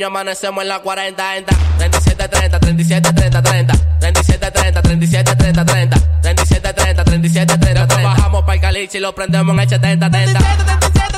niños, amanecemos en la 40, 37, 30, 37, 30, 30, 37, 30, 37, 30, 30, 37, 30, 37, 30, 30. Bajamos para el caliche y lo prendemos en el 70, 30.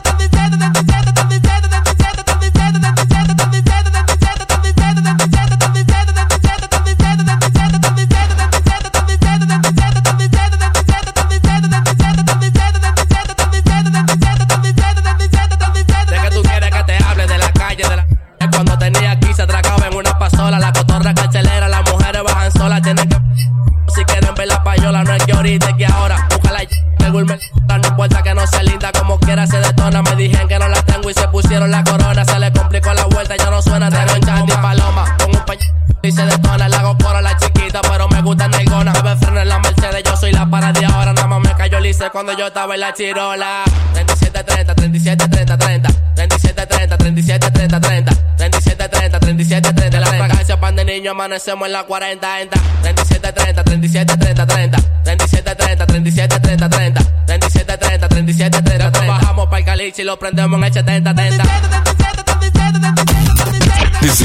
Yo estaba en la chirola, 37, 30, 37, 30, 30, 37, 30, 37, 30, 30, 37, 30, 37, 30, la fragancia pan de niño, amanecemos en la 40, 37, 30, 37, 30, 30, 37, 30, 37, 30, 30, 37, 30, 37, 30, 30. Bajamos para el caliche y lo prendemos en el 70, 30.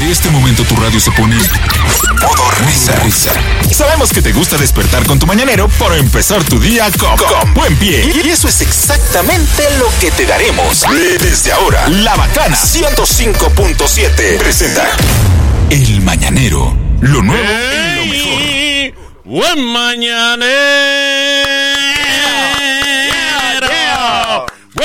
Desde este momento tu radio se pone modo risa. risa. Sabemos que te gusta despertar con tu mañanero para empezar tu día con, buen pie. Y eso es exactamente lo que te daremos. Desde ahora, La Bacana 105.7 presenta El Mañanero. Lo nuevo y lo mejor. Buen mañanero.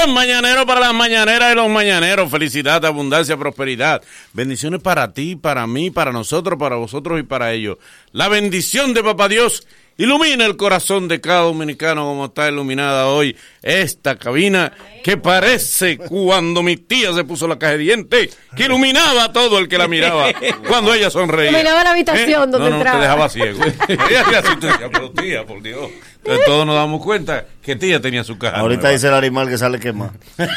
Buen mañanero para las mañaneras y los mañaneros. Felicidad, abundancia, prosperidad. Bendiciones para ti, para mí, para nosotros, para vosotros y para ellos. La bendición de Papá Dios ilumina el corazón de cada dominicano como está iluminada hoy esta cabina que parece cuando mi tía se puso la caja de dientes que iluminaba a todo el que la miraba cuando ella sonreía. Iluminaba la habitación ¿Eh? donde no, no, entraba. te dejaba ciego. Ella hacía pero tía, por Dios. Entonces todos nos damos cuenta que tía tenía su caja. Ahorita nueva. dice el animal que sale quemado.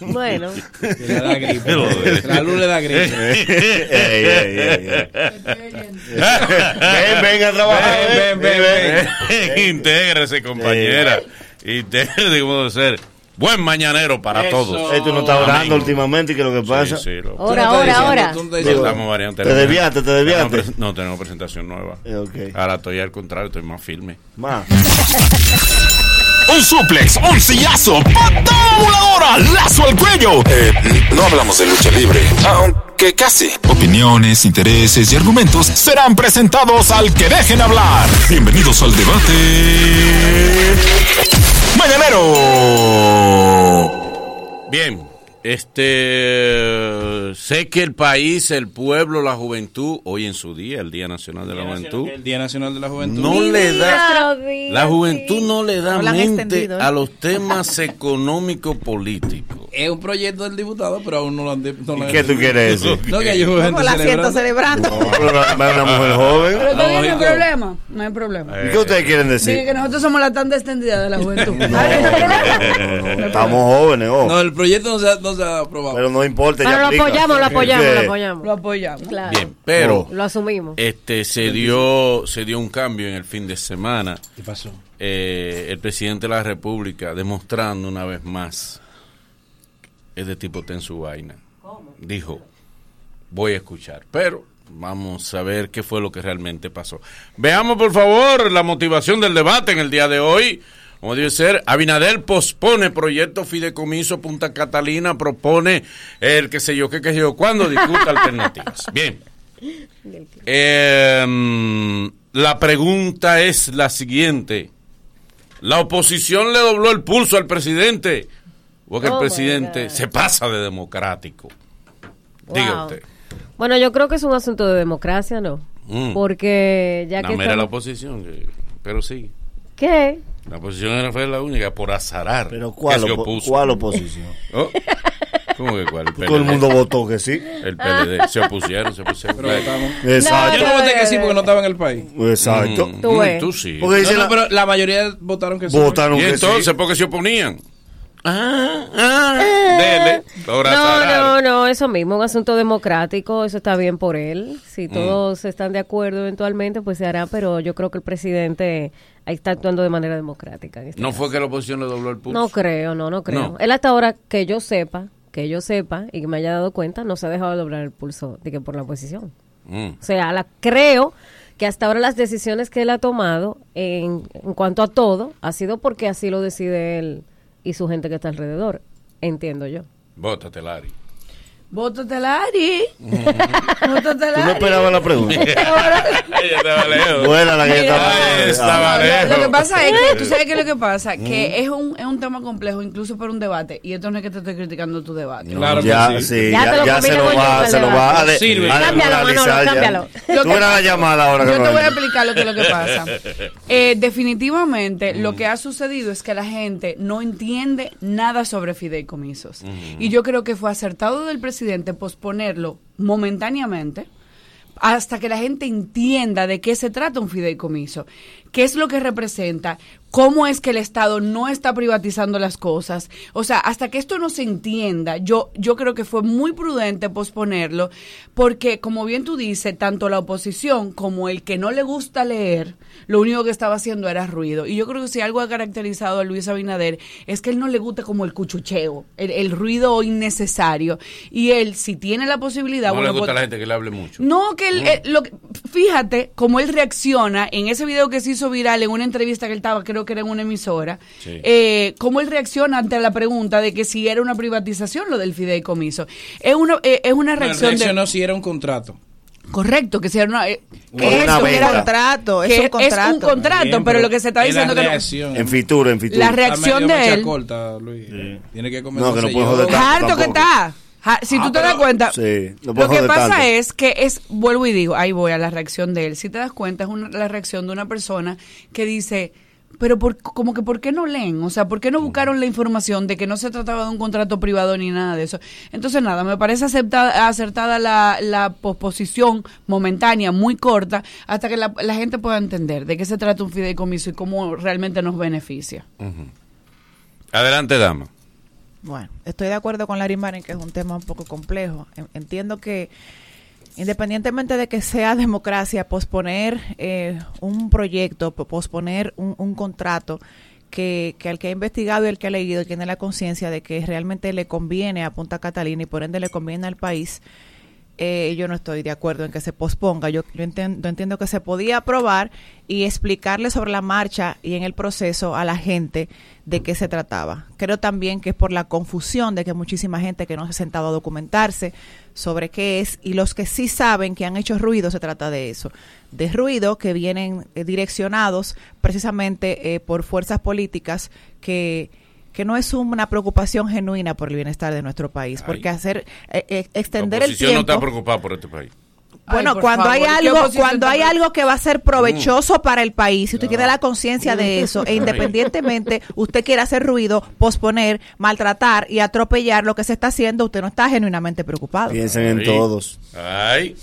Bueno, Le da gripe. Joder. La luz le da gripe. Ey, ey, ey, ey. Ven, ven a trabajar. Ven, ven, ven, ven. Intégrese, compañera. Intégrese como debe ser. Buen mañanero para Eso. todos. Ey, tú no estás orando Amén. últimamente, ¿qué es lo que pasa? Sí, sí, lo- ahora, ahora, ahora. Te desviaste, te desviaste. No, no, tenemos presentación nueva. Eh, ok. Ahora estoy al contrario, estoy más firme. Más. Un suplex, un sillazo, patada voladora, lazo al cuello. Eh, no hablamos de lucha libre, aunque casi. Opiniones, intereses y argumentos serán presentados al que dejen hablar. Bienvenidos al debate. Mañanero. Bien, este sé que el país, el pueblo, la juventud, hoy en su día, el Día Nacional de la Juventud, El Día Nacional de la Juventud. no le da la juventud no le da No mente ¿eh? a los temas económico políticos. Es un proyecto del diputado, pero aún no lo han. de- no lo han- ¿Qué tú quieres decir? No, que hay gente la siento celebrando. celebrando. Pero una, mujer joven. Pero todavía no hay problema. No hay problema. ¿Y qué ustedes quieren decir? que nosotros somos la tanda extendida de la juventud. No, no, no, no, Estamos jóvenes, oh. No, el proyecto no se no se ha aprobado. Pero no importa. Pero ya lo aplica. apoyamos, lo apoyamos, lo apoyamos. Lo apoyamos. Claro. Bien, pero Lo asumimos. este se dio se dio un cambio en el fin de semana. ¿Qué pasó? Eh, el presidente de la República demostrando una vez más este tipo está en su vaina. Dijo, voy a escuchar, pero vamos a ver qué fue lo que realmente pasó. Veamos por favor la motivación del debate en el día de hoy. Como debe ser, Abinader pospone proyecto fideicomiso Punta Catalina, propone el que sé yo, qué, qué sé yo, cuándo discuta alternativas. Bien. Eh, la pregunta es la siguiente. ¿La oposición le dobló el pulso al presidente? ¿O que el Oh, my presidente se pasa de democrático? Diga Wow. usted. Bueno, yo creo que es un asunto de democracia, ¿no? Mm. Porque ya No, que mira la estamos- oposición, que- pero sí. ¿Qué? La oposición era fue la única por azarar Pero que ¿cuál, opo- opuso. ¿cuál oposición? Oh, ¿Cómo que cuál? El Todo el mundo votó que sí. El PLD. Se opusieron, se opusieron. Pero votamos. Exacto. Yo no voté que sí porque no estaba en el país. Exacto. Mm, Tú mm, tú sí. Porque No, dice no, la- pero la mayoría votaron que sí. votaron Y que entonces, sí. ¿por qué se oponían? Ah, ah, dele. Por No, no, no, eso mismo, un asunto democrático, eso está bien por él. Si todos están de acuerdo eventualmente, pues se hará, pero yo creo que el presidente ahí está actuando de manera democrática. este No caso. fue que la oposición le dobló el pulso. No creo, no, no creo. No. Él hasta ahora, que yo sepa, que yo sepa y que me haya dado cuenta, no se ha dejado de doblar el pulso de que por la oposición. Mm. O sea, la, creo que hasta ahora las decisiones que él ha tomado en, en cuanto a todo ha sido porque así lo decide él y su gente que está alrededor, entiendo yo. Bótate, Lari. Bótate Lari. Bótate ¿Tú no Lari. esperabas la pregunta? Ella estaba lejos. Buena la que Mira, estaba. Lejos. lo, que pasa es que, tú sabes qué es lo que pasa, que es un, es un tema complejo, incluso para un debate, y esto no es que te estoy criticando tu debate. Claro que ya, sí. sí, Ya ya, te lo ya se lo va, se lo va a, Sirve. Cámbialo, Manolo, cámbialo. Lo Tú que- verás la llamada ahora. que Yo te voy a explicar lo que es lo que pasa. Eh, definitivamente, lo que ha sucedido es que la gente no entiende nada sobre fideicomisos. Y yo creo que fue acertado del presidente posponerlo momentáneamente hasta que la gente entienda de qué se trata un fideicomiso, qué es lo que representa, cómo es que el Estado no está privatizando las cosas. O sea, hasta que esto no se entienda, yo, yo creo que fue muy prudente posponerlo, porque como bien tú dices, tanto la oposición como el que no le gusta leer, lo único que estaba haciendo era ruido. Y yo creo que si algo ha caracterizado a Luis Abinader es que él no le gusta como el cuchucheo, el, el ruido innecesario. Y él, si tiene la posibilidad... No le gusta pues- a la gente que le hable mucho. no, que él, eh, lo fíjate cómo él reacciona en ese video que se hizo viral en una entrevista que él estaba, creo que era en una emisora, Sí. eh, cómo él reacciona ante la pregunta de que si era una privatización lo del fideicomiso. Es una, eh, es una No, reacción reaccionó de... si era un contrato. Correcto, que si era una... eh, que una eso, era- venta. contrato, es un contrato. Es un contrato, Bien, pero lo que se está es diciendo la que... no- reacción. En Fitur, en Fitur. La reacción de él... corta, Luis. Tiene que comer No, que no yo. joder tanto. Harto que está. Ja- Si Ah, tú te pero- das cuenta, Sí, no lo que pasa tanto. es que es, vuelvo y digo, ahí voy a la reacción de él. Si te das cuenta, es una- la reacción de una persona que dice, pero por, como que ¿por qué no leen? O sea, ¿por qué no buscaron la información de que no se trataba de un contrato privado ni nada de eso? Entonces, nada, me parece aceptada, acertada la, la posposición momentánea, muy corta, hasta que la, la gente pueda entender de qué se trata un fideicomiso y cómo realmente nos beneficia. Adelante, dama. Bueno, estoy de acuerdo con Larry Maren que es un tema un poco complejo. En- Entiendo que independientemente de que sea democracia, posponer eh, un proyecto, po- posponer un, contrato que, que al que ha investigado y el que ha leído tiene la conciencia de que realmente le conviene a Punta Catalina y por ende le conviene al país, eh, yo no estoy de acuerdo en que se posponga. Yo, yo entiendo, entiendo que se podía aprobar y explicarle sobre la marcha y en el proceso a la gente de qué se trataba. Creo también que es por la confusión de que muchísima gente que no se ha sentado a documentarse sobre qué es y los que sí saben que han hecho ruido se trata de eso, de ruido que vienen eh, direccionados precisamente eh, por fuerzas políticas que que no es una preocupación genuina por el bienestar de nuestro país, Ay. porque hacer eh, eh, La extender el oposición no tiempo está preocupada por este país. bueno, Ay, cuando hay favor, ¿qué algo, cuando hay algo que va a ser provechoso para el país, si usted tiene la conciencia de eso, e independientemente usted quiera hacer ruido, posponer, maltratar y atropellar lo que se está haciendo, usted no está genuinamente preocupado. Piensen en Ay. todos. Ay,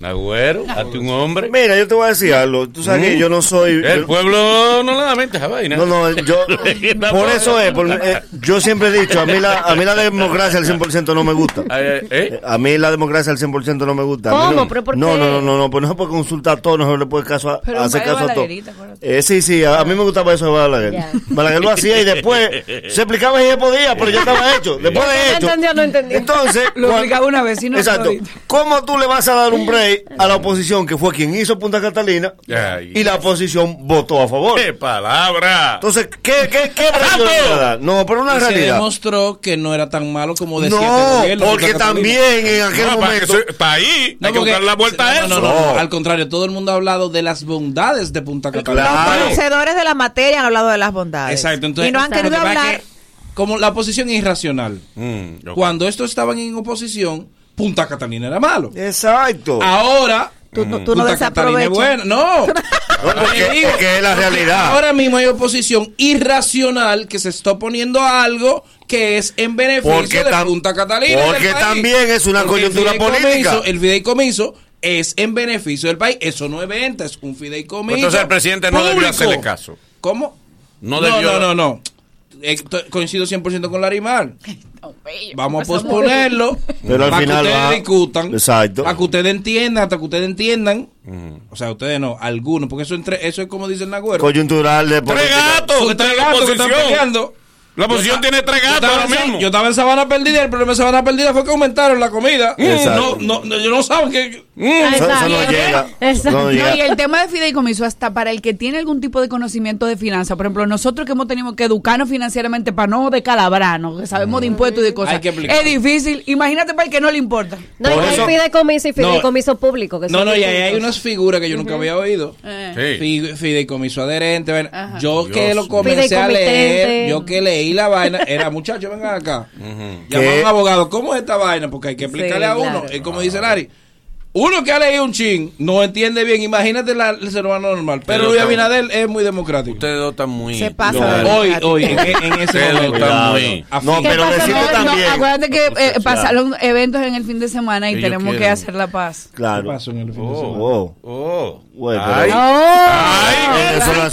Nagüero, hazte un hombre. Mira, yo te voy a decir algo. Tú sabes que yo no soy. El yo- pueblo no le da mente a esa vaina. No, no, yo. por eso es. por- eh, yo siempre he dicho, a mí, la, a mí la democracia al 100% no me gusta. ¿eh? Eh, A mí la democracia al 100% no me gusta. A ¿Cómo? No, ¿Pero por no, qué? no, no, no, no, pues no se puede consultar todo, no se le puede caso a, Pero hacer caso a todo. Balaguerita, acuérdate. Eh, sí, sí, a, a mí me gustaba eso de Balaguer. Balaguer lo hacía y después se explicaba y se podía, pero ya estaba hecho. Después de No hecho. entendió, no entendió. Entonces, Lo explicaba una vez y no Exacto. ¿Cómo tú le vas a dar un break a la oposición, que fue quien hizo Punta Catalina, Ay. y la oposición votó a favor? ¡Qué palabra! Entonces, ¿qué, qué, qué a dar? No, pero una Y se realidad. demostró que no era tan malo como decía No, gobierno, porque también en aquel No, para momento. ahí. No, Hay que buscar la vuelta a no, eso. No, no, no, No. al contrario, todo el mundo ha hablado de las bondades de Punta Catalina. Claro. Conocedores de la materia han hablado de las bondades. Exacto, entonces y no han querido hablar. que, como la oposición es irracional. Mm. Cuando estos estaban en oposición, Punta Catalina era malo. Exacto. Ahora Tú, tú- tú no Punta Catalina es desaprovechas. bueno. No. No, porque- digo, es que es la realidad. Ahora mismo hay oposición irracional que se está oponiendo a algo que es en beneficio Porque de Punta Catalina. porque también es una Porque coyuntura política. El fideicomiso es en beneficio del país. Eso no es venta, es un fideicomiso. Entonces el presidente no debió público. hacerle caso. ¿Cómo? No No, debió- no, no, coincido 100% con Larimar. Vamos a posponerlo. Pero al para final que ustedes va- discutan. Exacto. Para que ustedes entiendan, hasta que ustedes entiendan. O sea, ustedes no, algunos. Porque eso, entre, eso es como dice el Nagüero. Coyuntural de ¡Tres gatos! Tres gatos que están peleando. La oposición tiene tres Yo gatos ahora mismo. yo estaba en Sabana Perdida y el problema de Sabana Perdida fue que aumentaron la comida. Mm. No, no, no, ellos no saben que... mm, Eso, eso no llega. Exacto. No No, llega. y el tema de fideicomiso, hasta para el que tiene algún tipo de conocimiento de finanzas, por ejemplo, nosotros que hemos tenido que educarnos financieramente para no descalabrarnos, que sabemos de impuestos y de cosas, Hay que explicar. es difícil. Imagínate para el que no le importa. No, Por y hay fideicomiso y No. fideicomiso público. Que No, no, y ahí hay unas figuras que yo nunca había oído. Eh. Fideicomiso adherente. Yo Dios. que lo comencé a leer, yo que leí la vaina, era muchacho, vengan acá. Llama a ¿Qué? un abogado, ¿cómo es esta vaina? Porque hay que explicarle Sí, a uno. claro. Es como dice Lari. Uno que ha leído un chin no entiende bien. Imagínate la- el ser humano normal. Pero Luis no. Abinader es muy democrático. Ustedes dos están muy. Se pasa No. Hoy, hoy, en, en ese momento. están muy- A No. ¿Qué pero pasa? decirlo No, no, también. acuérdate que eh, Claro. pasaron eventos en el fin de semana y tenemos que hacer la paz. ¿Qué Claro. pasó en el fin de Oh, semana? Oh. oh. Bueno, Ay. pero- Ay. Eso no Ay,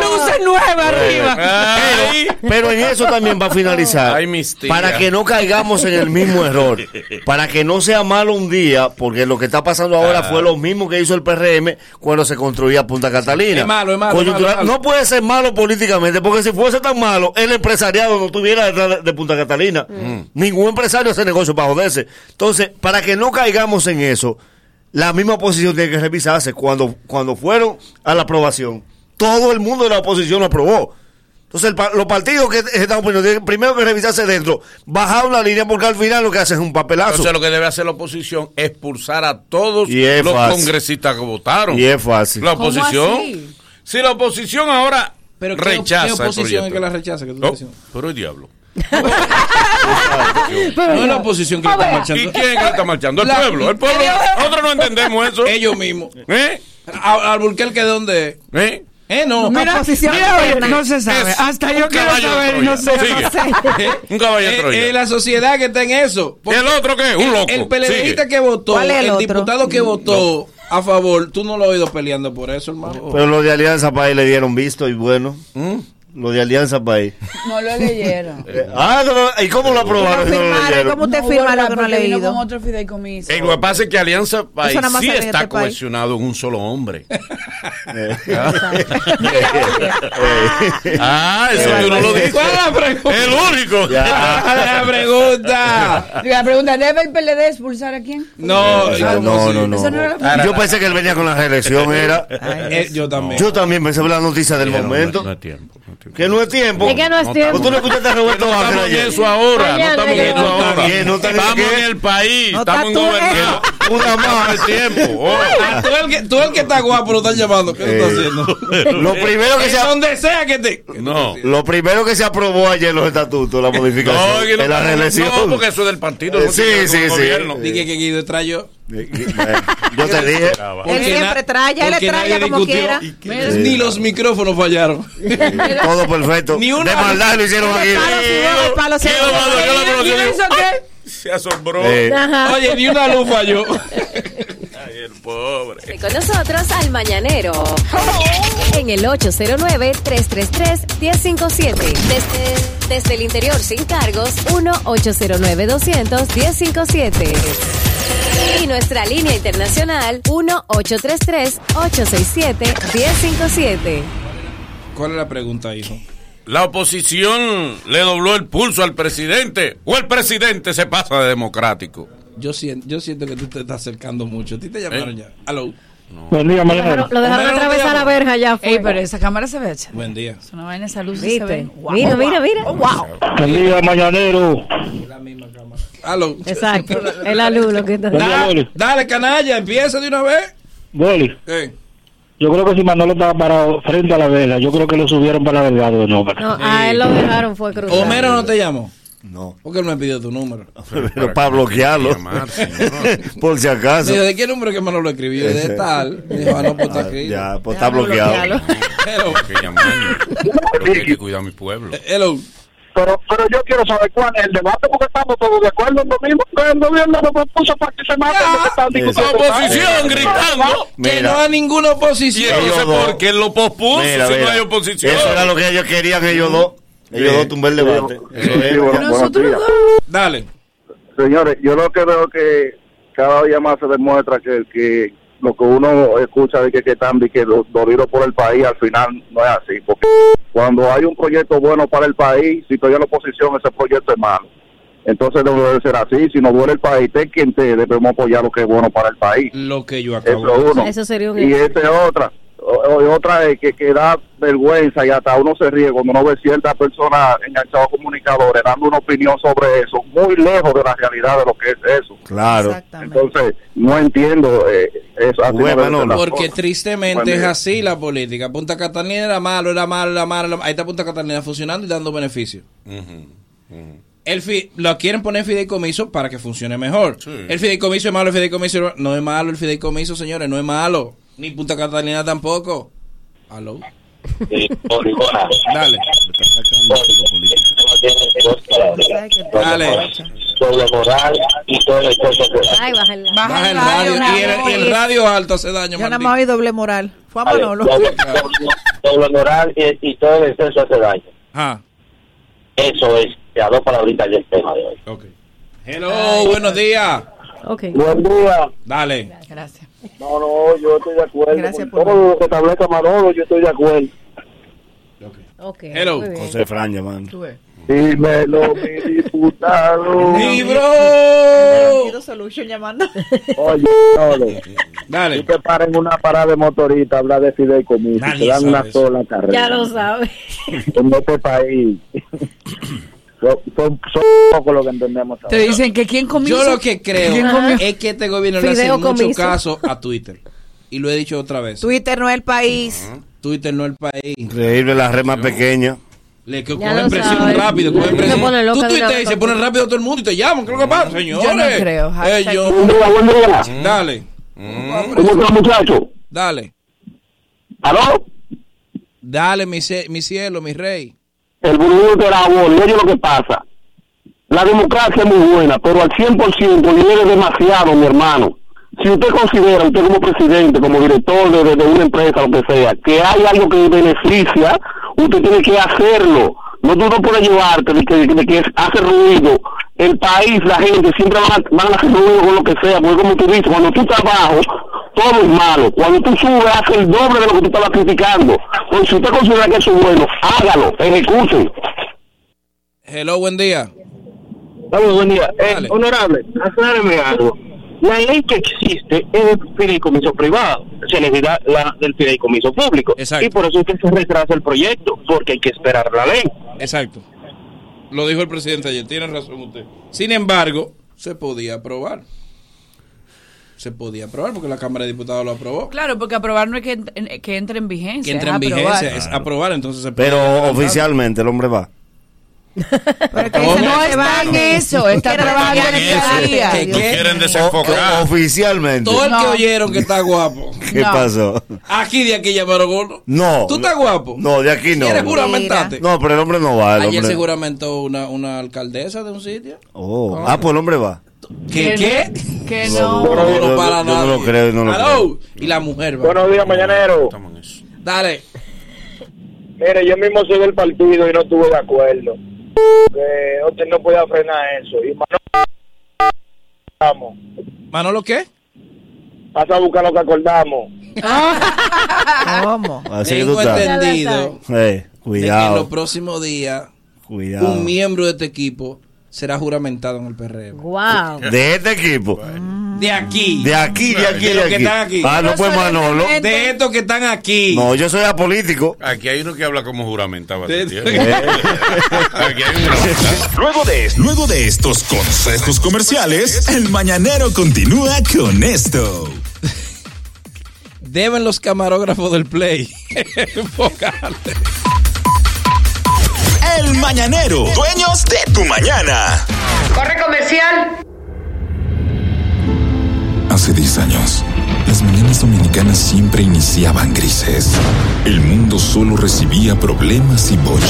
luces nuevas arriba. Ay. Pero en eso también va a finalizar. Ay, mis tías. para que no caigamos en el mismo error. Para que no sea malo un día, porque lo que está pasando ahora Ah. fue lo mismo que hizo el PRM cuando se construía Punta Catalina. Es malo, es malo, Coyuntural- es malo, es malo. No puede ser malo políticamente, porque si fuese tan malo, el empresariado no estuviera detrás de, Punta Catalina. Ningún empresario hace negocio para joderse. Entonces, para que no caigamos en eso, la misma oposición tiene que revisarse. Cuando, cuando fueron a la aprobación, todo el mundo de la oposición lo aprobó. Entonces, el los partidos que están oponiendo tienen primero que revisarse dentro, bajar una línea, porque al final lo que hacen es un papelazo. Entonces lo que debe hacer la oposición es expulsar a todos Y los fácil. congresistas que votaron. Y es fácil. La ¿Cómo oposición. así? Si la oposición ahora Pero ¿qué, rechaza ¿qué el oposición es que la rechaza? Que tú No, estás diciendo? pero el diablo. No es la oposición que le está ¿Y marchando. quién es que está marchando? El La- pueblo. El pueblo. Nosotros no entendemos eso. Ellos mismos. ¿Eh? A- Alburquerque, ¿de dónde es? ¿Eh? Eh, no. Mira, mira, oye, no se sabe. Es Hasta yo quiero saber, Troya. no sé. No sé. Un caballo Troya. es la sociedad que está en eso. ¿Y el otro qué? Un loco. El PLDista Sigue. que votó, ¿Cuál es el el, otro? diputado que votó a favor, tú no lo has oído peleando por eso, hermano. Pero los de Alianza País le dieron visto y bueno. ¿Mm? Los de Alianza País. No lo leyeron. Ah, no, no, ¿y cómo lo aprobaron? no lo firmaron, leyeron? ¿cómo usted No, firma lo que no ha leído? con otro fideicomiso. Eh, lo que pasa es que Alianza País sí de está este país. cohesionado en un solo hombre. Eh. ah, eso tú no lo dices. ¿Cuál es la pregunta? El único. Ya. ¿Cuál es la pregunta? La pregunta, ¿debe el PLD expulsar a quién? No, ¿cómo no, no, no, no no. Yo pensé que él venía con la reelección, era. Eh, yo también. Yo también pensé en la noticia del No, no, momento. No, es tiempo. Tiempo. Que no es tiempo. Es que no es tiempo. Tú no escuchaste a Roberto No estamos en eso ahora. No estamos en eso ahora. Estamos en el país. Estamos tú, gobernando. Una más. tiempo. oh. Ah, tú, el que, tú el que está guapo lo están llamando. ¿Qué tú estás Eh, haciendo? Lo primero que En se donde sea que te. No. lo primero que se aprobó ayer los estatutos, la modificación No, la reelección. no, porque eso es del partido. Eh, sí, sí, sí. gobierno. Dije que Guido trayó. Yo te dije. Él siempre trae, él le trae como quiera. Ni los micrófonos fallaron. Todo perfecto. Ni una- de maldad lo hicieron aquí. Palo palo ¿Y? Se asombró. Eh. Oye, ni una luz falló. Ay, el pobre. Con nosotros al Mañanero. En el 809-333-1057. Desde, desde el interior sin cargos, 1-809-200-1057. Y nuestra línea internacional, 1-833-867-1057. ¿Cuál es la pregunta, hijo? La oposición le dobló el pulso al presidente o el presidente se pasa de democrático. Yo siento, yo siento que tú te estás acercando mucho. ¿A ti te llamaron ya? Aló. Buen día, Lo dejaron, lo dejaron Homero, no te atravesar la verja ya. Fue. Ey, pero esa cámara se ve hecha. Buen día. Es una vaina esa luz se ve. Wow. Mira, mira, mira. Buen día, mañanero. Aló. Exacto. El alumno que está. Buen día, Da- Boli. dale, canalla, empieza de una vez. Boli, Eh. Yo creo que si Manolo estaba parado frente a la vela, yo creo que lo subieron para la Delgado de nuevo. No, a él lo dejaron fue cruzar. Homero no te llamó. No. Porque él me pidió tu número. Pero para bloquearlo. Por si acaso. ¿de qué número que Manolo escribió? De tal. Me dijo, ah, no, pues está aquí. Ya, pues está bloqueado. que llamarme. Hay que cuidar a mi pueblo. Hello. Pero, pero yo quiero saber cuál es el debate porque estamos todos de acuerdo en lo mismo que el gobierno lo propuso para que se mate lo que están discutiendo. Oposición gritando. Que Mira. no hay ninguna Y oposición. entonces, Ellos dos. ¿por qué lo pospuso Mira, si no hay oposición? Eso era lo que ellos querían, ellos dos. Ellos Sí. dos tumbar el debate. Eso Sí, bueno. Nosotros dos. Dale. Señores, yo lo que veo que cada día más se demuestra que, que lo que uno escucha de que, que están de que dolidos por el país, al final no es así. Porque cuando hay un proyecto bueno para el país, si estoy en la oposición, ese proyecto es malo. Entonces no debe ser así. Si no duele el país, te quien te debemos apoyar lo que es bueno para el país. Lo que yo acabo de. Eso sería un Y esa es otra. Otra es que, que da vergüenza y hasta uno se ríe cuando uno ve ciertas personas enganchadas a comunicadores dando una opinión sobre eso, muy lejos de la realidad de lo que es eso. Claro. Entonces, no entiendo eh, eso. así no la Porque tristemente es así la política. Punta Catalina era malo, era malo, era malo. Ahí está Punta Catalina funcionando y dando beneficios. El fi- lo quieren poner en fideicomiso para que funcione mejor. El fideicomiso es malo, el fideicomiso no es malo, el fideicomiso, señores, no es malo. Ni Punta Catalina tampoco. Aló. Dale. ¿Sabes qué? Dale. Doble moral y todo el Ay, baja el- Baja Baja el radio. radio, Y el, y el radio alto hace daño, Yo nada más oí doble moral. Fue a Manolo. doble moral y, y todo el exceso hace daño. Ah, Eso es, ya dos palabritas del tema de hoy. ok. Hello, buenos días. Ok. Buen día. Dale. Gracias. No, no, yo estoy de acuerdo. Gracias con por- todo lo que establezca Manolo, yo estoy de acuerdo. Ok. Hello. José Fran llamando. Dímelo, mi diputado. ¡Libro! Solution llamando. Oye, Manolo, Dale. tú te paras en una parada de motorista, habla de fideicomiso, Nadie te dan una eso. sola carrera. Ya lo sabes. En este país. son, son, son pocos lo que entendemos. Te dicen que quién comió. Yo lo que creo es que este gobierno le hace Fideo mucho comiso. caso a Twitter. Y lo he dicho otra vez. Twitter no es el país. Twitter no es el país. Increíble, la red más pequeña. Le que Ya cogen lo presión sabes. rápido, cogen Se presión. pone loca Tú tuiteas y se pone rápido todo el mundo y te llaman. ¿Qué es lo que pasa, señores? Yo no creo. Hashtag- Ellos- Buen día, buen día. Dale. ¿Cómo está, muchacho? Dale. ¿Aló? Dale, mi, mi cielo, mi rey. El burbujo voz, oye lo que pasa. La democracia es muy buena, pero al 100% dinero es demasiado, mi hermano. Si usted considera, usted como presidente, como director de, de- una empresa, lo que sea, que hay algo que beneficia, usted tiene que hacerlo. No tú no puedes llevarte de que, de que hace ruido. El país, la gente, siempre van a, van a hacer ruido con lo que sea, porque como tú dices, cuando tú abajo, todo es malo. Cuando tú subes, hace el doble de lo que tú estabas criticando. Pues si usted considera que eso es bueno, hágalo, ejecute. Hello, buen día. Vamos, buen día. Eh, honorable, acláreme algo. La ley que existe es del fideicomiso privado, se necesita la del fideicomiso público. Exacto. Y por eso es que se retrasa el proyecto, porque hay que esperar la ley. Exacto. Lo dijo el presidente ayer. Tiene razón usted. Sin embargo, se podía aprobar. Se podía aprobar porque la Cámara de Diputados lo aprobó. Claro, porque aprobar no es que, ent- que entre en vigencia. Que entre en aprobar. vigencia, es aprobar, entonces se puede Pero oficialmente el hombre va. Pero que No está en eso, está trabajando en ese día. ¿Qué, No qué? quieren desenfocar. o- oficialmente. Todo el que No. oyeron que está guapo. ¿Qué No. pasó? Aquí de aquí llamaron gordo. No. ¿Tú estás guapo? No, de aquí no. ¿Quieres juramentarte? No, pero el hombre no va. El Ayer hombre... se juramentó una, una alcaldesa de un sitio. Oh. Ah, pues el hombre va. ¿Qué? ¿Qué? Que No, no. No, no, yo- para yo no nada. lo creo, no lo Aló. Y la mujer va. Buenos días, mañanero. Estamos en eso. Dale. Mire, yo mismo soy del partido y no estuve de acuerdo. Que usted no podía frenar eso. Y Manolo, vamos, ¿Manolo qué? pasa a buscar lo que acordamos. ¿Cómo? Así que tú Tengo estás. entendido Eh, de que en cuidado. los próximos días Cuidado. un miembro de este equipo será juramentado en el PRM. Wow. De este equipo. De aquí. De aquí, de aquí, De de los aquí. que están aquí. Ah, no, pues Manolo. De estos que están aquí. No, yo soy apolítico. Aquí hay uno que habla como juramentado. De-. Aquí hay un juramentado. Luego de, luego de estos consejos comerciales, el mañanero continúa con esto. Deben los camarógrafos del Play enfocarte. El mañanero, dueños de tu mañana. Corre comercial. Hace 10 años, las mañanas dominicanas siempre iniciaban grises. El mundo solo recibía problemas y bochas.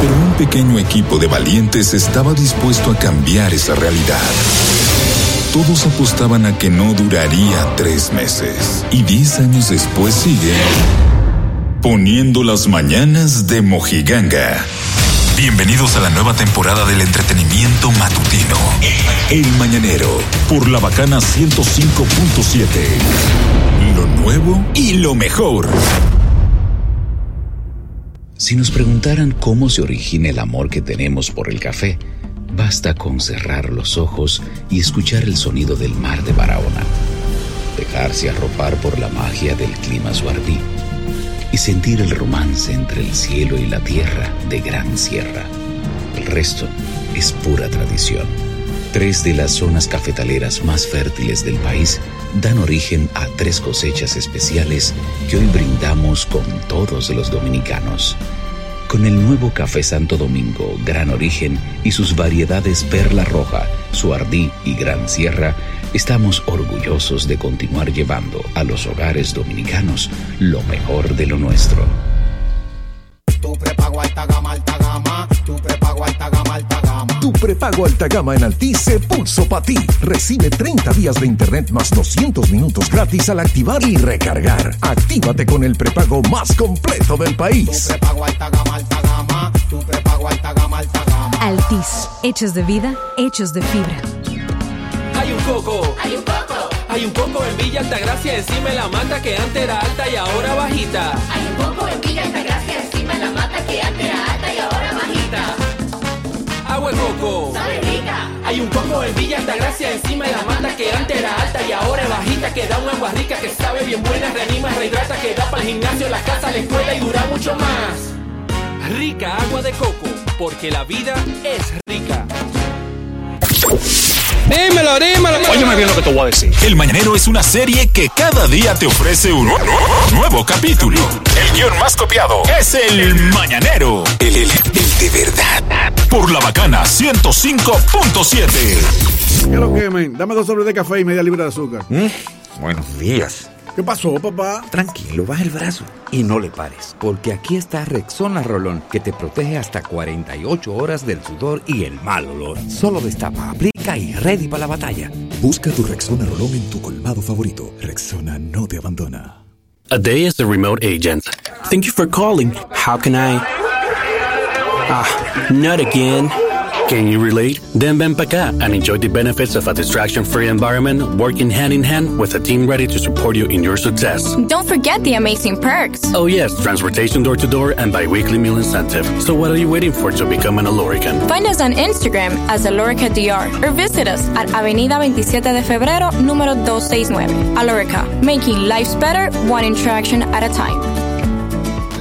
Pero un pequeño equipo de valientes estaba dispuesto a cambiar esa realidad. Todos apostaban a que no duraría tres meses. Y 10 años después sigue poniendo las mañanas de Mojiganga. Bienvenidos a la nueva temporada del entretenimiento matutino. El Mañanero, por la bacana 105.7. Lo nuevo y lo mejor. Si nos preguntaran cómo se origina el amor que tenemos por el café, basta con cerrar los ojos y escuchar el sonido del mar de Barahona, dejarse arropar por la magia del clima suardí sentir el romance entre el cielo y la tierra de Gran Sierra. El resto es pura tradición. Tres de las zonas cafetaleras más fértiles del país dan origen a tres cosechas especiales que hoy brindamos con todos los dominicanos. Con el nuevo café Santo Domingo, Gran Origen y sus variedades Perla Roja, Suardí y Gran Sierra, estamos orgullosos de continuar llevando a los hogares dominicanos lo mejor de lo nuestro. Tu prepago alta gama, alta gama. Tu prepago alta gama, alta gama. Tu prepago alta gama en Altis se pulso para ti. Recibe 30 días de internet más 200 minutos gratis al activar y recargar. Actívate con el prepago más completo del país. Tu prepago alta gama, alta gama. Tu prepago alta gama, alta gama. Altis, hechos de vida, hechos de fibra. Hay un coco. Hay un coco. Hay un coco en Villa Altagracia encima de la mata que antes era alta y ahora bajita. Hay un coco en Villa Altagracia encima de la mata que antes era alta y ahora bajita. Agua de coco. Sabe rica. Hay un coco en Villa Altagracia encima de la mata que antes era alta y ahora es bajita que da un agua rica que sabe bien buena, reanima, rehidrata, que da para el gimnasio, la casa, la escuela y dura mucho más. Rica agua de coco, porque la vida es rica. Dímelo, dímelo. Óyeme bien lo que te voy a decir. El Mañanero es una serie que cada día te ofrece un nuevo capítulo. El guion más copiado es El Mañanero. El, el, el de verdad. Por la bacana 105.7. ¿Qué es lo que, men? Dame dos sobres de café y media libra de azúcar. Buenos días. ¿Qué pasó, papá? Tranquilo, baja el brazo y no le pares, porque aquí está Rexona Rolón, que te protege hasta 48 horas del sudor y el mal olor. Solo destapa, aplica y ready para la batalla. Busca tu Rexona Rolón en tu colmado favorito. Rexona no te abandona. A day as a remote agent. Thank you for calling. How can I? Ah, not again. Can you relate? Then ven pa and enjoy the benefits of a distraction-free environment working hand in hand with a team ready to support you in your success. Don't forget the amazing perks. Oh yes, transportation door to door and bi-weekly meal incentive. So what are you waiting for to become an Alorican? Find us on Instagram as Alorica DR or visit us at Avenida 27 de Febrero, número 269. Alorica, making lives better one interaction at a time.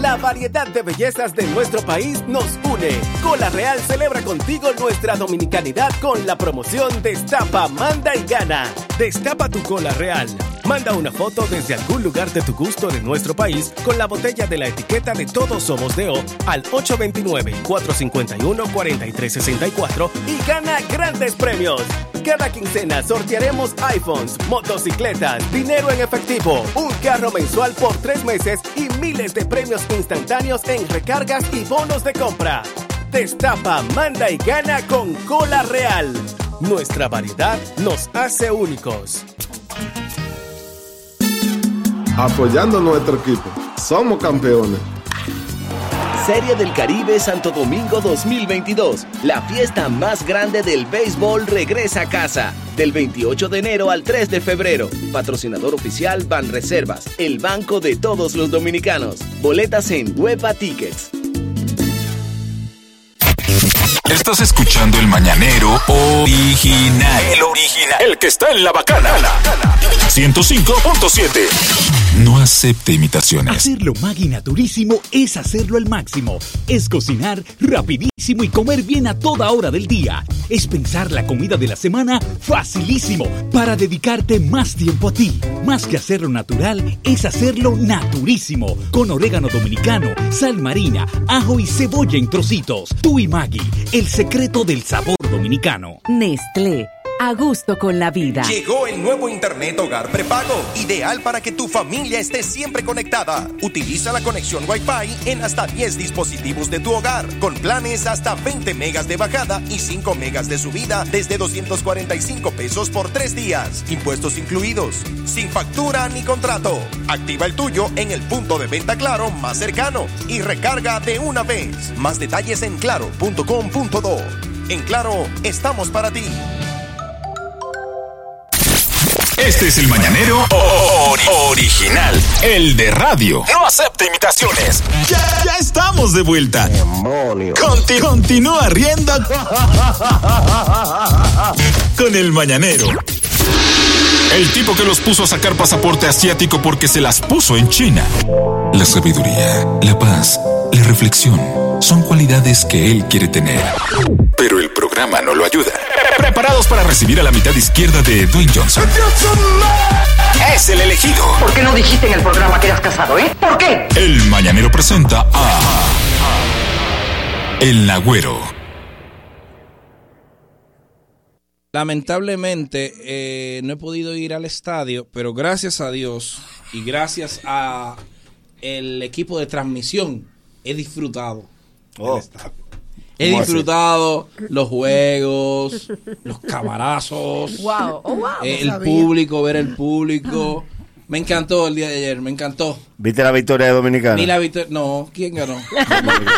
La variedad de bellezas de nuestro país nos une. Cola Real celebra contigo nuestra dominicanidad con la promoción Destapa, Manda y Gana. Destapa tu cola real. Manda una foto desde algún lugar de tu gusto de nuestro país con la botella de la etiqueta de Todos Somos de O al 829-451-4364 y gana grandes premios. Cada quincena sortearemos iPhones, motocicletas, dinero en efectivo, un carro mensual por tres meses y miles de premios instantáneos en recargas y bonos de compra. Destapa, manda y gana con Cola Real. Nuestra variedad nos hace únicos. Apoyando nuestro equipo. Somos campeones. Serie del Caribe Santo Domingo 2022. La fiesta más grande del béisbol regresa a casa. Del 28 de enero al 3 de febrero. Patrocinador oficial Ban Reservas, el banco de todos los dominicanos. Boletas en Huepa Tickets. Estás escuchando el mañanero original. El original. El que está en la bacana. 105.7. No acepte imitaciones. Hacerlo Maggi Naturísimo es hacerlo al máximo. Es cocinar rapidísimo y comer bien a toda hora del día. Es pensar la comida de la semana facilísimo para dedicarte más tiempo a ti. Más que hacerlo natural, es hacerlo naturísimo. Con orégano dominicano, sal marina, ajo y cebolla en trocitos. Tú y Maggi, el secreto del sabor dominicano. Nestlé. a gusto con la vida. Llegó el nuevo Internet Hogar Prepago, ideal para que tu familia esté siempre conectada. Utiliza la conexión Wi-Fi en hasta 10 dispositivos de tu hogar, con planes hasta 20 megas de bajada y 5 megas de subida desde 245 pesos por 3 días, impuestos incluidos, sin factura ni contrato. Activa el tuyo en el punto de venta Claro más cercano y recarga de una vez. Más detalles en claro.com.do. En Claro, estamos para ti. Este es el mañanero ori- original, el de radio. No acepta imitaciones. Ya, ya estamos de vuelta. Conti- continúa riendo con el mañanero. El tipo que los puso a sacar pasaporte asiático porque se las puso en China. La sabiduría, la paz, la reflexión son cualidades que él quiere tener. Pero el programa no lo ayuda. Preparados para recibir a la mitad izquierda de Dwayne Johnson. Es el elegido. ¿Por qué no dijiste en el programa que eras casado, eh? ¿Por qué? El mañanero presenta a El Nagüero. Lamentablemente eh, no he podido ir al estadio, pero gracias a Dios y gracias a el equipo de transmisión he disfrutado estadio. He disfrutado los juegos, los camarazos, Wow, oh, wow. eh, el sabía. público, ver el público. Me encantó el día de ayer, me encantó. ¿Viste la victoria de Dominicana? Ni la victoria, no, ¿quién ganó? ¿Y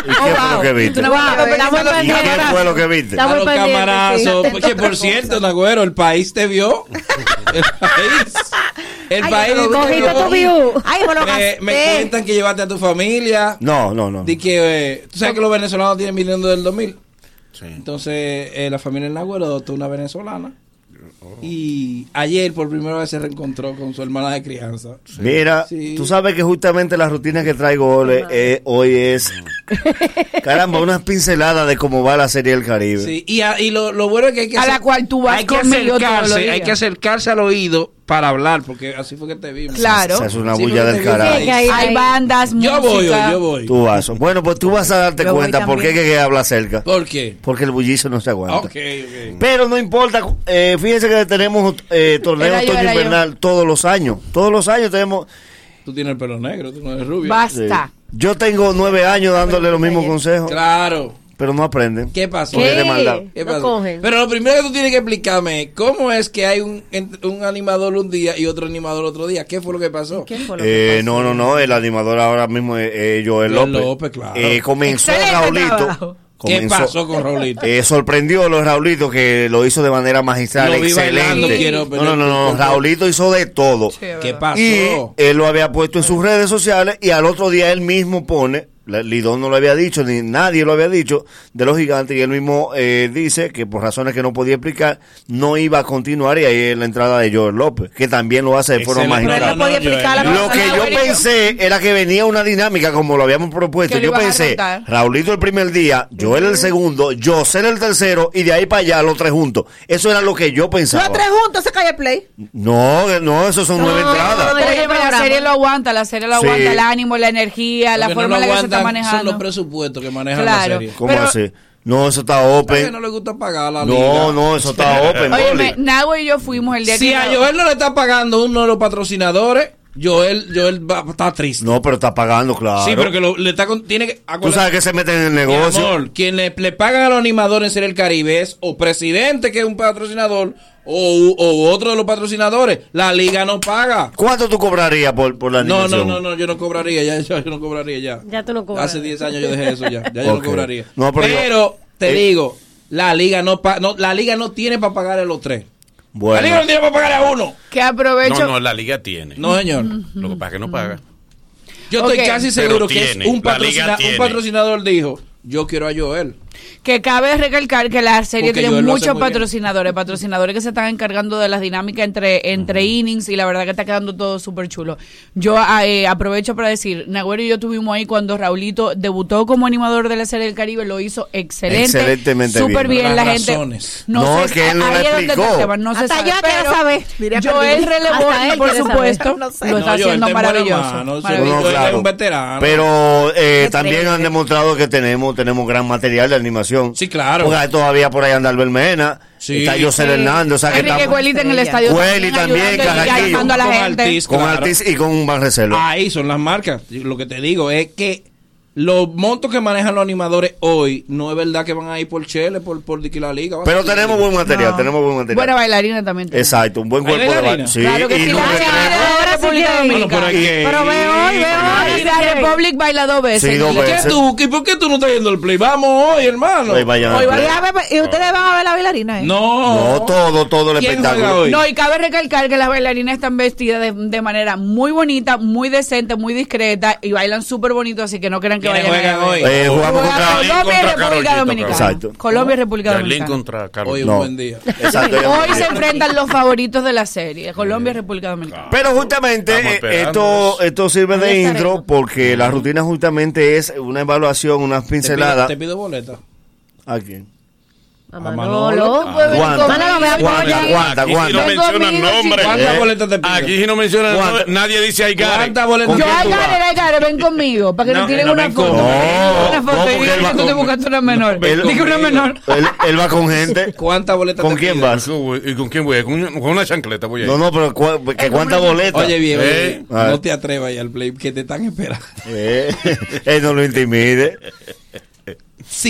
qué fue lo que viste? ¿Y qué fue lo que viste? A los camarazos. Porque por cierto, Nagüero, el país te vio. El país. El Ay, país cogiste vio. tu view. Ay, me lo me, gasté. me cuentan que llevaste a tu familia. No, no, no. Di que, eh, tú sabes que los venezolanos tienen viniendo del 2000. Entonces, eh, la familia del Nagüero adoptó una venezolana. Y ayer por primera vez se reencontró con su hermana de crianza. Mira, Sí. tú sabes que justamente la rutina que traigo hoy, eh, hoy es, caramba, unas pinceladas de cómo va la Serie del Caribe. Sí, y, a- y lo, lo bueno es que hay que A hacer- la cual tú vas hay que conmigo todos los acercarse, días. hay que acercarse al oído para hablar, porque así fue que te vimos. Claro. Esa es una bulla del carajo. ahí. Hay bandas, Yo voy, música. yo voy. Tú vas. Bueno, pues tú vas a darte Yo cuenta por qué que, que habla cerca. ¿Por qué? Porque el bullicio no se aguanta. Ok, ok. Pero no importa, eh, fíjense que tenemos eh, torneo otoño yo. invernal todos los años. Todos los años tenemos... Tú tienes el pelo negro, tú no eres rubio. Sí. Yo tengo nueve años dándole los mismos consejos. Claro. Pero no aprenden. ¿Qué pasó? De maldad. ¿Qué pasó? Pero lo primero que tú tienes que explicarme es cómo es que hay un, un animador un día y otro animador otro día. ¿Qué fue lo que pasó? Eh, no, no, no, el animador ahora mismo es eh, Joel Joel López. López, claro. Eh, comenzó Raulito. ¿Qué pasó con Raulito? Eh, sorprendió a los Raulito que lo hizo de manera magistral, Lo vi excelente. quiero no, no, no, no, Raulito hizo de todo. ¿Qué pasó? Y él lo había puesto en sus redes sociales y al otro día él mismo pone, Lidón no lo había dicho, ni nadie lo había dicho, de los gigantes, y él mismo eh, dice que por razones que no podía explicar, no iba a continuar y ahí es la entrada de Joel López, que también lo hace de forma magistral. No Lo que no, yo pensé era que venía una dinámica como lo habíamos propuesto. Yo pensé. Raulito el primer día, Joel el segundo, José el tercero y de ahí para allá los tres juntos. Eso era lo que yo pensaba. Los tres juntos se cae el play. No, no, eso son nueve entradas. Pero la serie lo aguanta, la serie lo Sí. aguanta, el ánimo, la energía, la no forma en la que se Son los presupuestos que manejan Claro. la serie. ¿Cómo así? No, eso está open. que no le gusta pagar la No, liga? no, eso está open, Oye, Nago y yo fuimos el día Si que... a Joel no le está pagando uno de los patrocinadores, Joel, Joel va- está triste. No, pero está pagando, claro. Sí, pero que lo- le está con- tiene que Tú sabes que se meten en el Mi negocio. amor, quien le, le pagan a los animadores en el Caribe es o presidente, que es un patrocinador, o, o otro de los patrocinadores. La liga no paga. ¿Cuánto tú cobrarías por, por la No, animación? no, no, no, yo no cobraría, ya, ya, yo no cobraría ya. Ya tú no cobras. Hace 10 años yo dejé eso ya, ya yo Ok. no cobraría. No, pero pero yo- te eh. digo, la liga no, pa- no la liga no tiene para pagar a los tres. Bueno. La liga no tiene para pagar a uno. Que aprovecho... No, no, la liga tiene. No, señor. Lo que pasa es que no paga. Yo estoy casi seguro que es un, patrocina- un patrocinador dijo, yo quiero a Joel. Que cabe recalcar que la serie Porque tiene muchos bien. patrocinadores, patrocinadores que se están encargando de las dinámicas entre, entre innings y la verdad que está quedando todo súper chulo. Yo ah, eh, aprovecho para decir, Nagüero y yo estuvimos ahí cuando Raulito debutó como animador de la serie del Caribe, lo hizo excelente, Excelentemente súper bien. la gente. razones. No, es que él no ahí la es donde explicó. no se Hasta sabe, yo quiero saber, Joel relevó, Hasta él por supuesto. No sé. lo está No, haciendo maravilloso. mano, maravilloso. No, Joel es claro. un veterano. Pero eh, también han demostrado que tenemos tenemos gran material de animación. Sí, claro. Porque hay todavía por ahí anda Albert Mena. Sí. Está José Sí. Hernández. O sea, que Enrique estamos- Cuelita en el estadio Cueli también, y Carraquillo. ayudando a la Con gente. Artis, Con claro. Artis y con Van Reserva. Ahí son las marcas. Lo que te digo es que los montos que manejan los animadores hoy no es verdad que van a ir por Chele, por, por Dicky la Liga. Pero tenemos buen material, tenemos buen material. Buena bailarina también. tenemos. Exacto, un buen ¿Hay cuerpo de bailarina? Sí, Claro que y sí, la la República Dominicana. pero ve hoy, ve hoy. La Republic baila dos veces. Sí, dos ¿Qué veces. tú? ¿Y por qué tú no estás yendo al play? Vamos hoy, hermano. Hoy vayan Hoy a ver, y ustedes van a ver la bailarina, ¿eh? No. No, todo, todo el ¿Quién juega espectáculo. hoy? No, y cabe recalcar que las bailarinas están vestidas de, de manera muy bonita, muy decente, muy discreta y bailan súper bonito, así que no crean que ¿Quiénes vayan juegan a hoy? Eh, jugamos Juega contra. Colombia y República Dominicana. Exacto. Colombia y República Dominicana. contra Carlos. Hoy es No. un buen día. Exacto. Hoy se enfrentan los favoritos de la serie, Colombia y República Dominicana. Pero justamente eh, esto, esto sirve de intro porque la rutina justamente es una evaluación, unas pinceladas. te pido boleta. ¿A quién? A Manolo. Me apoya. Aguanta, Aquí no si no mencionan nombres, nadie dice hay Gare. ¿Cuántas boletas Yo, te ay, pido? Gare, ay, Gare, ven conmigo, para que No, nos tiren no, una foto. conmigo. una No, foto y que tú te buscaste una menor. Él- Dije una menor. Él, va con gente. ¿Cuántas boletas ¿Con quién vas? ¿Y con quién voy? ¿Con una, una chancleta voy a ir. No, no, pero cuántas boletas. Oye, bien, Eh. no te atrevas ahí al play, que te están esperando. Eh, él no lo intimide.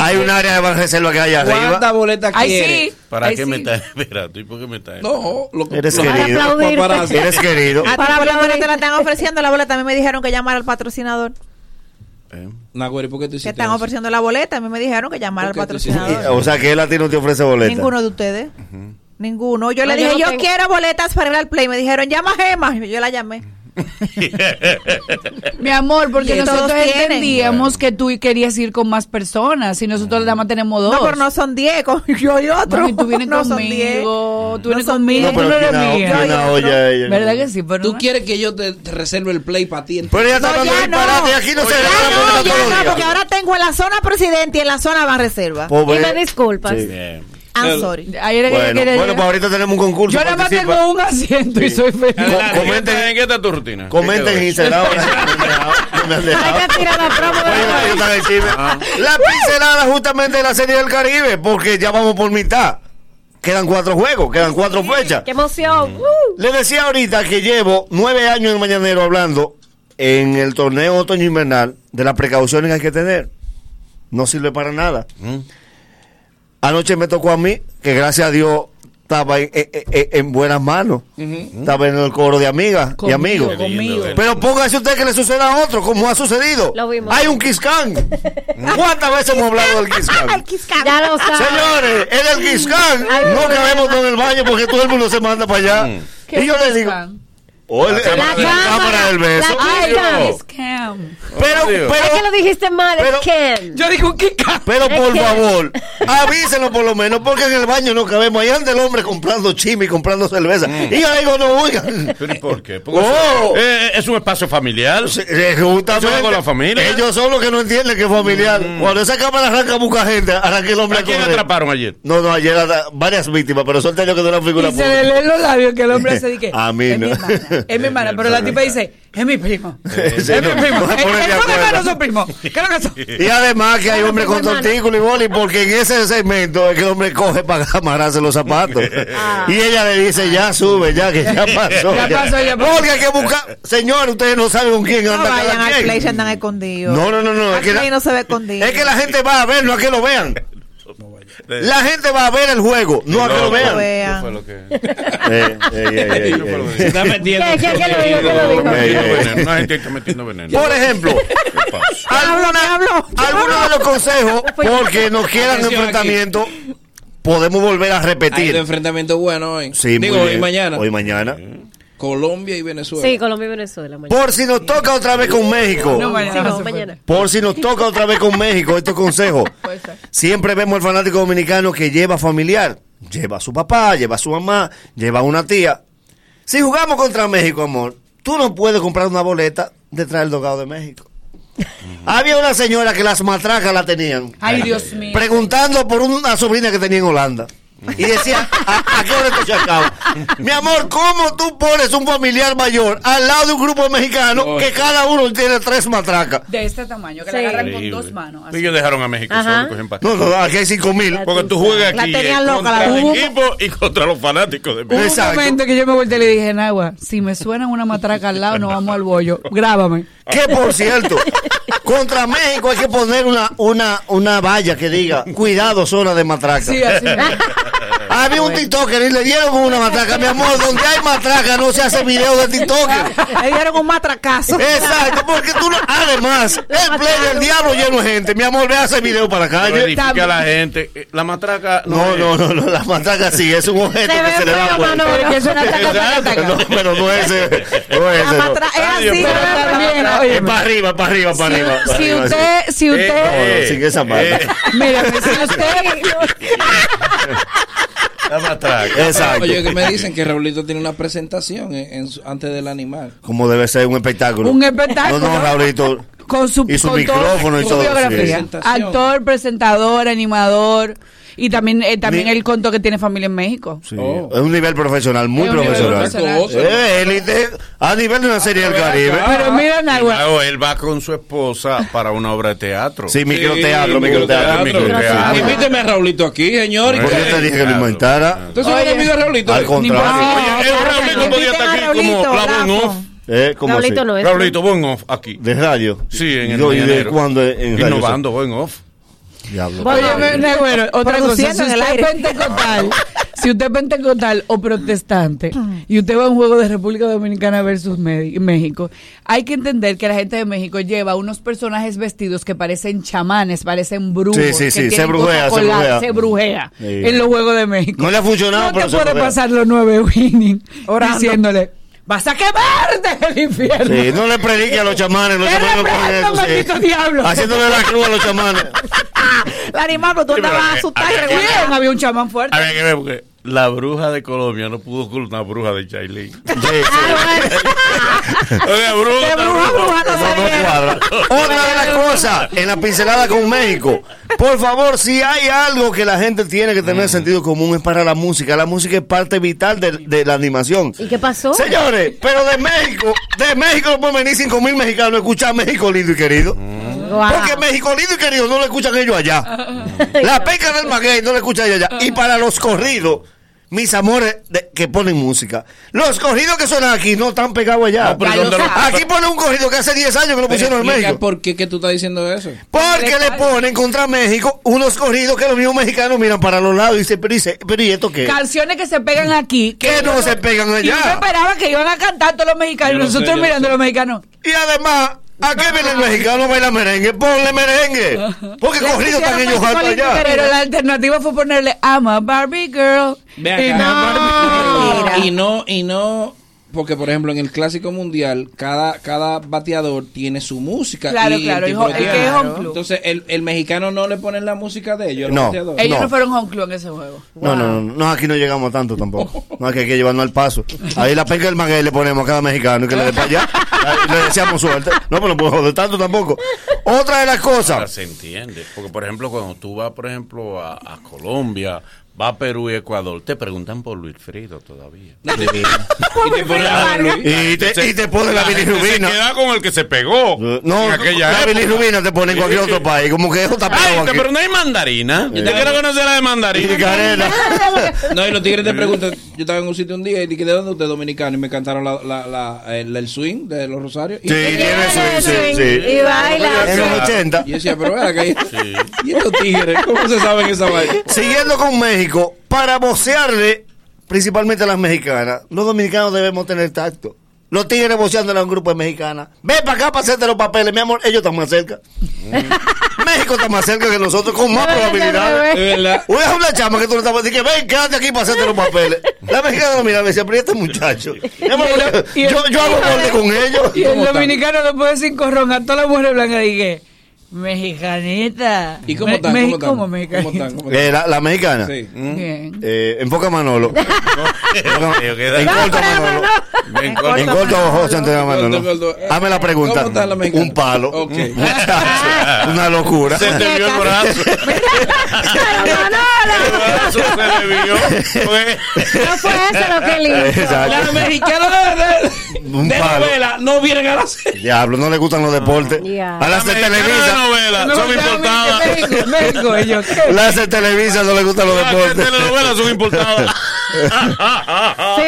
Hay un área de reserva que hay ¿Cuántas arriba. boletas Ay, quieres? sí. ¿Para Ay, qué me estás esperando? ¿Y por qué me estás No, lo que Eres lo- querido. Para aplaudir. Eres querido. A Para hablar te la están ofreciendo la boleta. A mí me dijeron que llamara al patrocinador. Nagüero, ¿y por qué tú Que hiciste están eso? ofreciendo la boleta. A mí me dijeron que llamara al ¿Por qué tú patrocinador. O sea que él a ti no te ofrece boleta. Ninguno de ustedes. Ninguno. Yo No, le yo dije, no yo tengo. quiero boletas para ir al play. Me dijeron, llama a Gema. Yo la llamé. Mi amor, porque Y nosotros entendíamos que tú querías ir con más personas y nosotros nada más tenemos dos. No, pero no son 10, con yo y otro. Mami, tú vienes no son 10. conmigo, tú No vienes conmigo, diez. tú no eres ¿quién, mía. quién olla ella? ¿Verdad que sí? Pero ¿Tú no- quieres que yo te, te reserve el play para ti? Pero ella está No, ya y aquí no se Ya no, ya no, porque ahora tengo en la zona presidente y en la zona van reserva. Pobre- Y me disculpas. I'm sorry. Ayer que Bueno, bueno, pues ahorita tenemos un concurso. Yo nada más tengo un asiento y soy feliz. Adelante, comenten- ¿en qué- ¿En qué está tu rutina? Comenten han dejado. Hay que tirar la promo de Oye, la pincelada justamente de la Serie del Caribe, porque ya vamos por mitad. Quedan cuatro juegos, quedan cuatro fechas. ¡Qué emoción! Le decía ahorita que llevo nueve años en Mañanero hablando en el torneo otoño invernal de las precauciones que hay que tener. No sirve para nada. Anoche me tocó a mí, que gracias a Dios estaba en, en- en- en buenas manos. Estaba en el coro de amigas y amigos. conmigo. Pero póngase usted que le suceda a otro, como ha sucedido. Lo vimos. Hay un Kiskan. ¿Cuántas veces hemos hablado del Kiskan? Ya lo sabes. Señores, en el Kiskan no cabemos todo en el baño porque todo el mundo se manda para allá. ¿Qué Y yo le digo, oh, el- el- la, cámara del beso. Ay, Pero- es Cam. Pero, Dios. Es que pero, lo dijiste mal, pero- es Ken. Yo digo, ¿qué ca- pero Es por que- favor, avísenos por lo menos, porque en el baño no cabemos. Ahí anda el hombre comprando chimi, comprando cerveza. Y yo digo, no, oigan. ¿Pero y por qué? Porque Oh. eh, es un espacio familiar. Eh, justamente, con la familia. Ellos son los que no entienden que es familiar. Cuando esa cámara arranca mucha gente, arranca el hombre ¿A quién atraparon ayer? No, no, ayer varias víctimas, pero son yo que de una figura Y se le leen los labios que el hombre se dice A mí no. Es mi hermana, pero la tipa dice, es mi primo. Es mi primo. no se Es ponen de es un acuerdo. hermano, su primo. ¿Qué es lo que son? Y además que hay hombres con tortículo y boli, porque en ese segmento es que el hombre coge para amarrarse los zapatos. Y ella le dice, ya sube, ya que ya pasó. Ya pasó, ya pasó. Porque hay que buscar. Señor, ustedes no saben con quién No anda vayan cada al quien. No, no, no, no. Es que, no se ve escondido. es que la gente va a verlo, a que lo vean. La gente va a ver el juego, no a que lo vean. vean. ¿Qué fue lo que.? Se está metiendo. Por ejemplo, algunos de los consejos, porque nos quieran Atención enfrentamiento, podemos volver a Hay repetir. de enfrentamiento bueno hoy. Sí, Digo, muy hoy mañana. Hoy mañana. Colombia y Venezuela. Sí, Colombia y Venezuela. mañana. Por si nos toca otra vez con México. No, mañana Sí, no no, se puede. mañana. Por si nos toca otra vez con México, estos consejos. Siempre vemos al fanático dominicano que lleva familiar. Lleva a su papá, lleva a su mamá, lleva a una tía. Si jugamos contra México, amor, tú no puedes comprar una boleta detrás del dogado de México. Había una señora que las matracas la tenían. Ay, Dios mío. Preguntando por una sobrina que tenía en Holanda. Y decía, ¿a, a qué hora esto se acaba? Mi amor, ¿cómo tú pones un familiar mayor al lado de un grupo mexicano que cada uno tiene tres matracas? De este tamaño, que Sí. la agarran con dos manos. así. Ellos dejaron a México Ajá. solo, pa- No, no, aquí hay cinco mil. Porque tú juegas La aquí tenían eh, loca, contra la el hubo- equipo y contra los fanáticos de Hubo un México. momento que yo me volteé y le dije, Nagua, si me suena una matraca al lado, no vamos al bollo. Grábame. Que por cierto, contra México hay que poner una, una, una valla que diga, cuidado, zona de matraca. Sí, así. Había un TikToker y le dieron una matraca. Mi amor, donde hay matraca no se hace video de TikToker. Le dieron un matracazo. Exacto, porque tú no. Además, el play del diablo lleno de gente. Mi amor, ve a ese video para la calle. edifica a la gente. Eh, La matraca. No, no, no, no, la matraca sí, es un objeto Se que se le da vuelta. Manolo. Que es una taca, taca, taca. No, pero no es ese. No es ese. no. matra- es así, Es para arriba, para arriba, para Si- arriba. si arriba, usted- si usted- No, no, sin esa mano. Mira, si usted... Exacto. Oye, que me dicen que Raulito tiene una presentación en- en antes del animal. Como debe ser un espectáculo. Un espectáculo. No, no, Raulito. con su, Y su con todo- micrófono y su todo, biografía. sí. Actor, presentador, animador. Y también, eh, también Ni- él contó que tiene familia en México. Sí, Es un nivel profesional, muy Es un nivel profesional. profesional. Eh, élite, a nivel de una serie del Caribe. Pero mira, Y Nagua. luego él va con su esposa para una obra de teatro. Sí, microteatro, microteatro. microteatro. Invíteme a Raulito aquí, señor. Pues yo te dije que lo inventara. Entonces, un amigo de Raulito. Al contrario. Oye, el Raulito podía estar aquí como la voz en off. Eh, ¿cómo Raulito así? no es. Raulito, voz en off aquí. ¿De radio? Sí, en ¿Y el ¿Y de mañanero. cuándo en radio? Innovando, voz en off. Diablo. Oye, bueno, otra cosa, si usted es pentecostal, si usted es pentecostal o protestante y usted va a un juego de República Dominicana versus México, hay que entender que la gente de México lleva unos personajes vestidos que parecen chamanes, parecen brujos. Sí, sí, sí, se brujea, se brujea. se brujea Sí. en los juegos de México. No le ha funcionado, No te puede pasar los nueve winning Orando. diciéndole, vas a quemarte el infierno. Sí, no le predique a los chamanes. Los chamanes no sí. maldito diablo. Haciéndole la cruz a los chamanes. La animal, pero tú andabas asustado y había- reguardado. Bien, había un chamán fuerte. Había que ver porque la bruja de Colombia no pudo con una bruja de Chailín. Oye, bruja, De bruja a bruja no No, cuadra. Otra de las cosas, en la pincelada con México. Por favor, si hay algo que la gente tiene que tener sentido común es para la música. La música es parte vital de, de la animación. ¿Y qué pasó? Señores, pero de México, de México no pueden venir 5 mil mexicanos a escuchar México lindo y querido. Porque México lindo y querido no lo escuchan ellos allá. La peca del maguey no lo escuchan ellos allá. Y para los corridos, mis amores de- que ponen música. Los corridos que suenan aquí no están pegados allá. No, pero ¿dónde lo- aquí ponen un corrido que hace 10 años que lo pusieron en México. ¿Por qué que tú estás diciendo eso? Porque le ponen contra México unos corridos que los mismos mexicanos miran para los lados y dicen, pero, ¿y, se- pero ¿y esto qué? Canciones que se pegan aquí. Que no se pegan Y yo allá. esperaba que iban a cantar todos los mexicanos. Yo sé, nosotros mirando a los mexicanos. Y además, ¿a qué viene el mexicano a bailar merengue? Ponle merengue. Porque Le corridos están ellos lindo, allá. Pero la alternativa fue ponerle I'm a Barbie girl. Ve Y no Barbie girl. Y no, y no, porque por ejemplo en el clásico mundial, cada, cada bateador tiene su música. Claro, y claro, el el tipo ho- el tiene- que es home club. Entonces, el, el mexicano no le ponen la música de ellos. No. Ellos no. No. fueron home club en ese juego. No, no, no, no, aquí no llegamos a tanto tampoco. No, es que hay que llevarnos al paso. Ahí la penca del maguey le ponemos a cada mexicano y que le dé para allá. Le deseamos suerte. No, pero no puedo joder tanto tampoco. Otra de las Ahora cosas. se entiende. Porque, por ejemplo, cuando tú vas, por ejemplo, a, a Colombia, vas a Perú y Ecuador, te preguntan por Luis Frido todavía. Y te ponen. Y te, y te ponen la bilirrubina. Se queda con el que se pegó. No, en aquella la bilirrubina te pone en cualquier otro país. Como que eso está Ay, pero no hay mandarina. Yo te quiero conocer la de Y mandarina. carena. No, y los tigres te preguntan, yo estaba en un sitio un día y dije, ¿de dónde usted es dominicano? Y me cantaron la, la, la- el, el swing de los Rosarios. Y, Sí, tiene su- sí, sí. Y baila. En los 80. y yo decía, pero vea que ¿Y estos tigres? ¿Cómo se saben esa vaina? Siguiendo con México, para vocearle principalmente a las mexicanas, los dominicanos debemos tener tacto. Los tigres voceándole a un grupo de mexicanas. Ven para acá para hacerte los papeles, mi amor. Ellos están más cerca. México está más cerca que nosotros, con más probabilidades. Es verdad. Voy a una chama que tú le estabas diciendo, ven, quédate aquí para hacerte los papeles. La mexicana lo miraba y decía, pero ¿y este muchacho. El- yo, yo hago borde con ellos. Y el dominicano después de cinco ron a todas las mujeres blancas dije, Mexicanita. ¿Y cómo Me- están? México ¿Cómo mexicanita. ¿Cómo están? ¿Cómo están? Eh, la, la mexicana. Sí. Bien. Eh, enfoca a Manolo. en corto a Manolo. En corto. En corto José Antonio Manolo. Hazme la pregunta. ¿Cómo está la mexicana? Un palo. Ok. Muchacho, Una locura. Se te vio el brazo. El brazo se le vio. Fue- No fue eso lo que él hizo. Exacto. Las mexicanas de, Un de palo. novela no vienen a la serie. Diablo, no le gustan los deportes. A de mexicanas de Televisa. Novela No, son importadas. México, México, ellos. Las de Televisa no le gustan los Las de deportes. telenovelas son importadas. Yo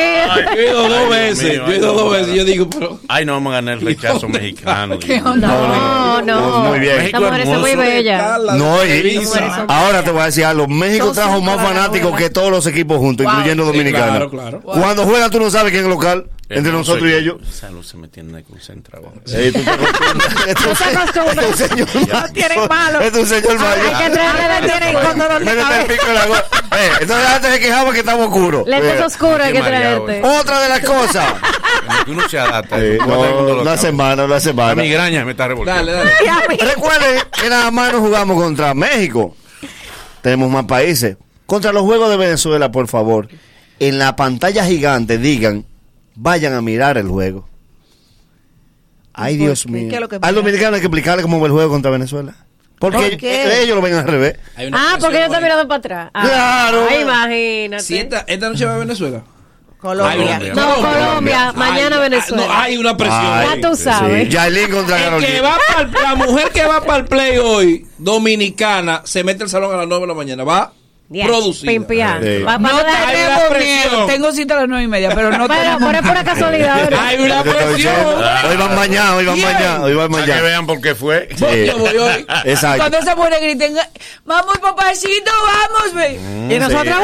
he ido dos veces. mío, Yo he ido ay, dos no, veces. Yo digo, pero. Ay, no vamos a ganar el rechazo mexicano. ¿Qué Dios. onda? No, no. Muy bien. Esta mujer es muy hermoso. bella. No, y ahora te voy a decir algo. México trajo más la fanáticos que todos los equipos juntos, Wow. incluyendo Sí, claro. Cuando juegan tú no sabes quién es el local, entre nosotros y ellos. Esa luz se me tiene concentrado. Eh, tú te acostumbras. Este No se acostumbra. es un señor mayor. tienen malo. Este es un señor mayor. Hay que traerle tienen con dolor de cabeza. la Eh, entonces antes se quejaba que estamos oscuros. Lentes oscuros hay que traerte. Otra de las cosas. Uno se adapta. Eh, no, sabe. semana, una La semana. migraña me está revolviendo. Dale, dale. Recuerden que nada más nos jugamos contra México. Tenemos más países. Contra los juegos de Venezuela, por favor. En la pantalla gigante digan, vayan a mirar el juego. Ay, ¿Por Dios qué? mío. ¿Qué lo que Al dominicano hay que explicarle cómo va el juego contra Venezuela. Porque ¿Por ellos, qué? ellos lo ven al revés. Ah, porque estoy ahí. mirando para atrás. Ah, Claro. ay, imagínate. Si esta, esta noche va a Venezuela. Colombia. No, Colombia, mañana Ay, Venezuela. No, hay una presión. Ay, Ya tú sabes. Sí. Yailin contra que va la mujer que va para el play hoy, dominicana, se mete al salón a las 9 de la mañana. Va Ya, producida. Sí. Va- No tenemos miedo. Tengo cita a las nueve y media, pero no Pero, tenemos pero es pura casualidad. ¿verdad? Hay una presión. diciendo. Hoy van mañana, hoy van mañana, hoy van Para que mañana. vean por qué fue. Sí. Yo voy hoy. Exacto. Cuando esa mujer griten, vamos papacito, vamos, ve. y nosotros,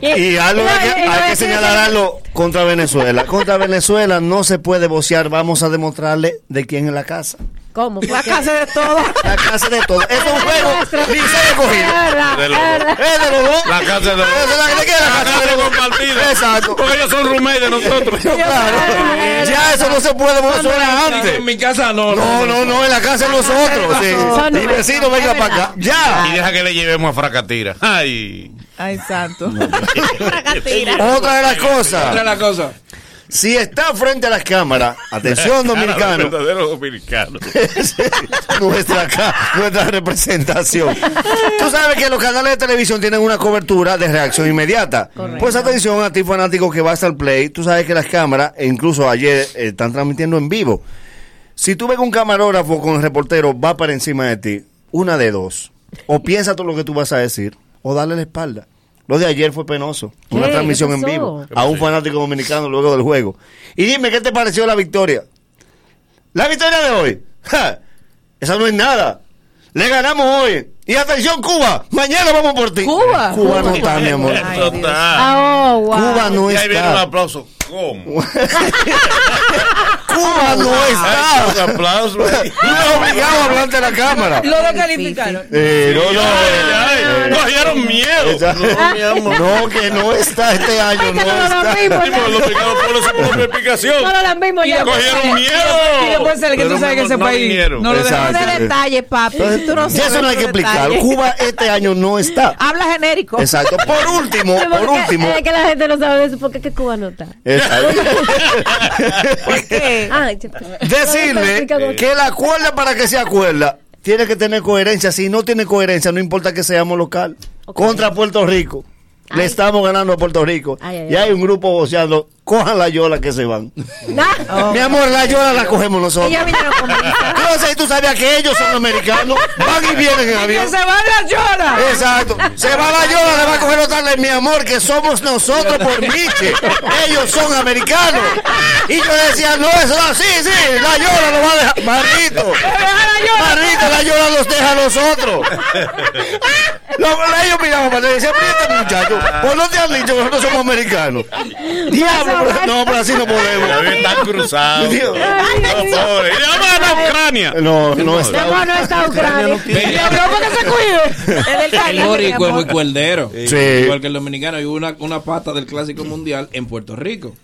Y, y algo hay que, no, hay que señalar algo contra Venezuela. Contra Venezuela no se puede bocear. Vamos a demostrarle de quién es la casa. ¿Cómo? La casa de todo. La casa de todo. Es un juego ni se cogido. De es los dos. Es de los dos. La casa de los Es de la- ¿de qué es la casa de de los dos? compartida. Exacto. Porque ellos son roommates de nosotros. Claro. Ya eso no se puede bocear antes. En mi casa no. No, no, no, en la casa de nosotros. Sí. Mi vecino venga para acá. Ya. Y deja que le llevemos a Fracatira. Ay. Ay, santo. Otra de las Otra cosas. la cosa. Si está frente a las cámaras, atención dominicano, Verdadero dominicano. nuestra, nuestra representación. Tú sabes que los canales de televisión tienen una cobertura de reacción inmediata. Pues atención a ti fanático que vas al play, tú sabes que las cámaras, e incluso ayer eh, están transmitiendo en vivo. Si tú ves que un camarógrafo con el reportero va para encima de ti, una de dos. O piensa todo lo que tú vas a decir, o dale la espalda. Lo de ayer fue penoso. Una ¿Qué? transmisión ¿Qué en vivo a un fanático dominicano luego del juego. Y dime, ¿qué te pareció la victoria? La victoria de hoy. ¡Ja! Esa no es nada. Le ganamos hoy. Y atención, Cuba. Mañana vamos por ti. Cuba. Cuba no está, mi amor. Ay. Ah, oh, wow. Cuba no Y ahí viene un está. aplauso. ¿Cómo? Cuba no Ay, está. un aplauso. No es obligado a hablar de la cámara. Lo descalificaron. Eh, no, no. Ay, ay, Cogieron miedo. Esa- No, mi amor. No, que no está este año. No no lo está. los mexicanos ponen su propia explicación. No lo lambimos ya. Cogieron miedo. Y después sale que tú sabes que no- ese no país vinieron. no lo hacer. de detalles, papi. Tú no Ya eso no hay que explicar. Cuba este año no está. Habla genérico. Exacto. Por último, por último. Es que la gente no sabe de eso porque que Cuba no está. Exacto. ¿Por qué? Ah, Decirle que la cuerda para que se acuerda tiene que tener coherencia. Si no tiene coherencia, no importa que seamos local. Contra Puerto Rico. Le estamos ganando a Puerto Rico. Ay, y hay un grupo voceando. Cojan la yola que se van. Mi amor, la yola la cogemos nosotros. No sé si tú sabías que ellos son americanos. Van y vienen en Que avión. se va la llora. Exacto. Se va la yola, le va a coger otra vez, mi amor, que somos nosotros por Miche. Ellos son americanos. Y yo decía, no, eso no, sí, sí, la yola lo va a dejar. Marrito. Marrito, la yola los deja a nosotros. Lo- ellos miraban para allá y decían, mira este muchacho, ¿por no te han dicho que nosotros somos americanos? Diablo, pero- no, pero así no podemos. Están cruzados. No, a Ucrania. No, no está. amor, no está Ucrania. que se cuide. El boricua es muy cuerdero. Sí. Igual que el dominicano. Y hubo una, una pata del Clásico Mundial en Puerto Rico.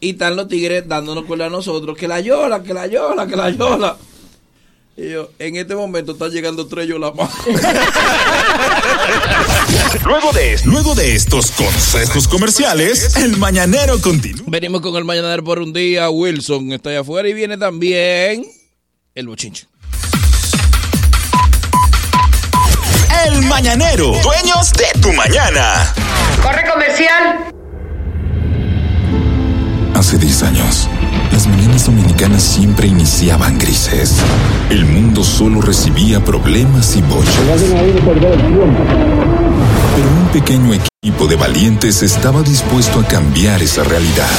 Y están los tigres dándonos cuerda a nosotros. Que la yola, que la yola, que la yola. Y yo, en este momento están llegando tres yo la mano. Luego de, luego de estos consejos comerciales, el mañanero continúa. Venimos con el mañanero por un día. Wilson está allá afuera y viene también el bochinche. El mañanero, dueños de tu mañana. Corre comercial. Hace 10 años, dominicanas siempre iniciaban grises. El mundo solo recibía problemas y bochas. Pero un pequeño equipo de valientes estaba dispuesto a cambiar esa realidad.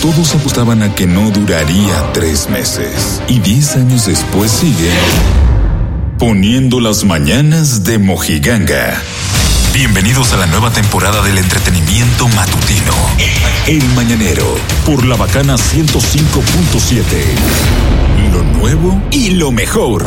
Todos apostaban a que no duraría tres meses. Y 10 años después sigue poniendo las mañanas de Mojiganga. Bienvenidos a la nueva temporada del entretenimiento matutino. El Mañanero, por la bacana 105.7. Lo nuevo y lo mejor.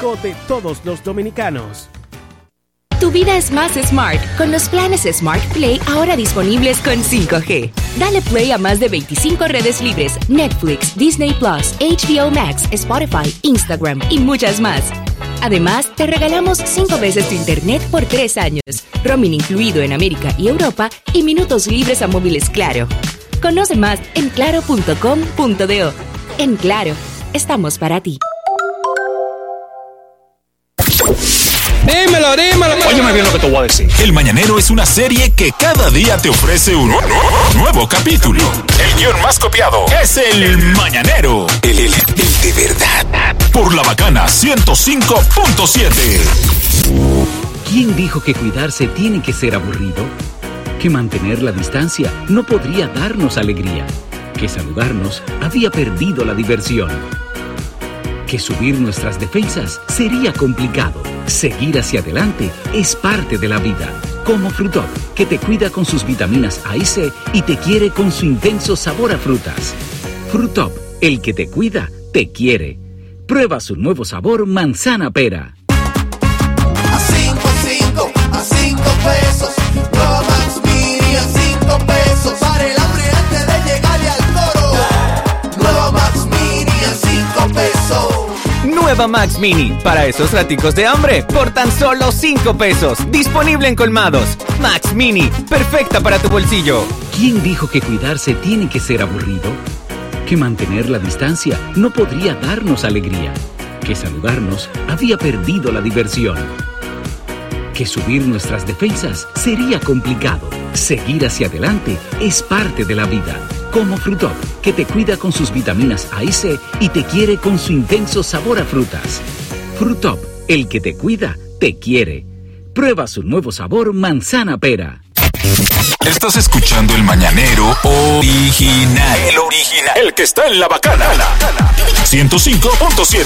de todos los dominicanos. Tu vida es más smart con los planes Smart Play ahora disponibles con 5G. Dale play a más de 25 redes libres, Netflix, Disney Plus, HBO Max, Spotify, Instagram y muchas más. Además, te regalamos 5 veces tu internet por 3 años, roaming incluido en América y Europa y minutos libres a móviles Claro. Conoce más en claro.com.do. En Claro, estamos para ti. Dímelo, dímelo. Óyeme bien lo que te voy a decir. El Mañanero es una serie que cada día te ofrece un nuevo capítulo. El guion más copiado es El Mañanero. El, el- el de verdad. Por la bacana 105.7. ¿Quién dijo que cuidarse tiene que ser aburrido? Que mantener la distancia no podría darnos alegría. Que saludarnos había perdido la diversión. Que subir nuestras defensas sería complicado. Seguir hacia adelante es parte de la vida. Como Frutop, que te cuida con sus vitaminas A y C y te quiere con su intenso sabor a frutas. Frutop, el que te cuida, te quiere. Prueba su nuevo sabor manzana pera. A 5, 5, a 5 pesos. Nueva Nueva Max Mini, para esos raticos de hambre, por tan solo 5 pesos. Disponible en colmados. Max Mini, perfecta para tu bolsillo. ¿Quién dijo que cuidarse tiene que ser aburrido? Que mantener la distancia no podría darnos alegría. Que saludarnos había perdido la diversión. Que subir nuestras defensas sería complicado. Seguir hacia adelante es parte de la vida. Como Frutop, que te cuida con sus vitaminas A y C y te quiere con su intenso sabor a frutas. Frutop, el que te cuida, te quiere. Prueba su nuevo sabor manzana pera. Estás escuchando el Mañanero original. El original. El que está en la bacana. 105.7.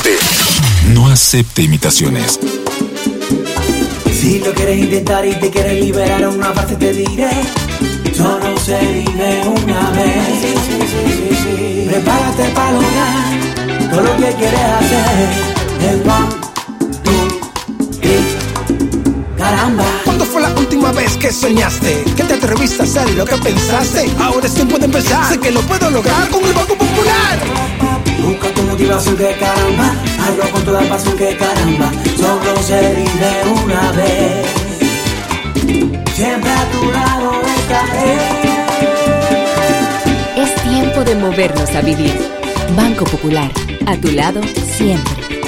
No acepte imitaciones. Si lo quieres intentar y te quieres liberar una parte te diré. Solo se vive una vez. Prepárate para lograr todo lo que quieres hacer. El one, two, three. Caramba. ¿Cuándo fue la última vez que soñaste? Que te atreviste a hacer lo que pensaste. Ahora es tiempo de empezar. Sé que lo puedo lograr con el Banco Popular. Busca tu motivación que caramba. Hazlo con toda pasión que caramba. Solo se vive una vez. Siempre a tu lado Es tiempo de movernos a vivir. Banco Popular, a tu lado siempre.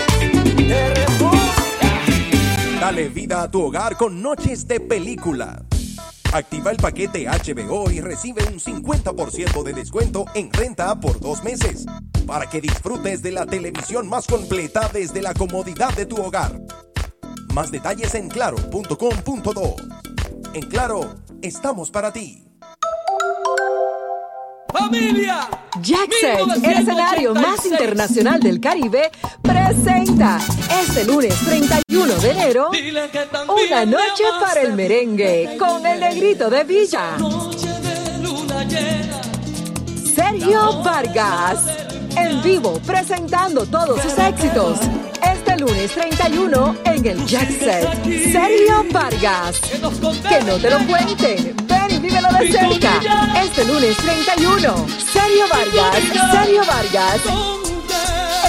Dale vida a tu hogar con noches de película. Activa el paquete HBO y recibe un 50% de descuento en renta por dos meses para que disfrutes de la televisión más completa desde la comodidad de tu hogar. Más detalles en claro.com.do. En Claro, estamos para ti. familia. Jackset, el escenario más internacional del Caribe, presenta este lunes 31 de enero una noche para el merengue con el negrito de Villa. Sergio Vargas, en vivo presentando todos sus éxitos. Este lunes 31 en el Jackset. Sergio Vargas. Que no te lo cuenten. Ven y vívelo de cerca. Este lunes 31. Sergio Vargas. Sergio Vargas.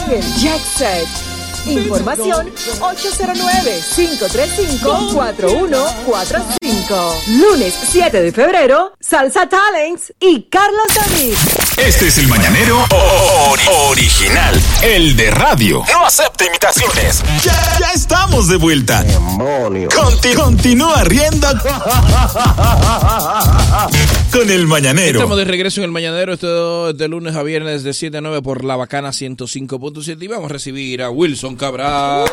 En el Jackset. Información 809-535-4145. Lunes 7 de febrero, Salsa Talents y Carlos David. Este es el mañanero ori- original, el de radio. No acepta imitaciones. Ya, ya estamos de vuelta. Conti- continúa riendo con el mañanero. Estamos de regreso en el Mañanero, esto es de lunes a viernes de 7 a 9 por La Bacana 105.7 y vamos a recibir a Wilson Cabral,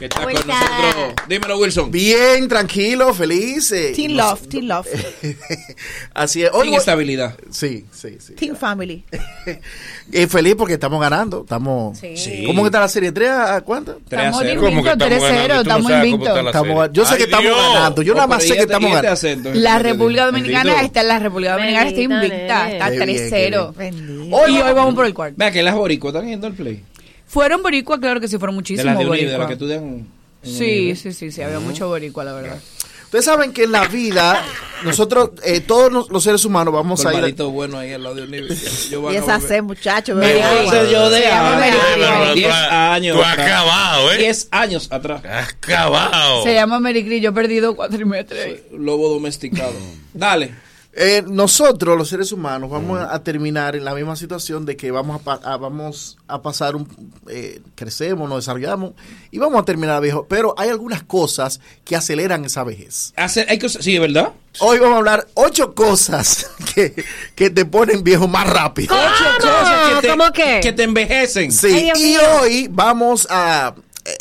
que está con nosotros. Dímelo, Wilson. Bien, tranquilo, feliz. eh, Team nos- Love, Team Love. Así es. Hoy voy- estabilidad. Sí, sí, sí. Team Family. Eh, feliz porque estamos ganando. Estamos. Sí. ¿Cómo que está la serie? ¿3 a cuánto? Estamos invictos, 3-0, estamos invictos. Estamos- yo sé que estamos ganando. Yo nada más sé que estamos ganando. La República Dominicana está, la República Dominicana está invicta, está Qué bien, 3-0. Hoy Y vamos- hoy vamos por el cuarto. Vea que las boricuas están yendo al play. Fueron boricua, claro que sí, fueron De muchísimos de Unido, de boricua. las que estudian. en Sí, Unido. sí, sí, sí, había mucho boricua, la verdad. Ustedes saben que en la vida, nosotros, eh, todos los, los seres humanos, vamos a ir. Colmadito bueno ahí al lado de Y a esa sed, muchacho. Me bebé. voy a hacer yo de Se llama años. Mary Kay. 10 años. tú acabado, ¿eh? 10 años atrás. Acabado. Se llama Cris, yo he perdido cuatrimestres. ahí. Lobo domesticado. Dale. Eh, nosotros, los seres humanos, vamos a terminar en la misma situación de que vamos a, pa- a- vamos a pasar un. eh, crecemos, nos desarrollamos y vamos a terminar viejo. Pero hay algunas cosas que aceleran esa vejez. Hacer, hay cosas, sí, ¿verdad? Hoy vamos a hablar ocho cosas que, que te ponen viejo más rápido. Ocho cosas que te, ¿Cómo qué? que te envejecen. Sí, Ay, y mío. hoy vamos a,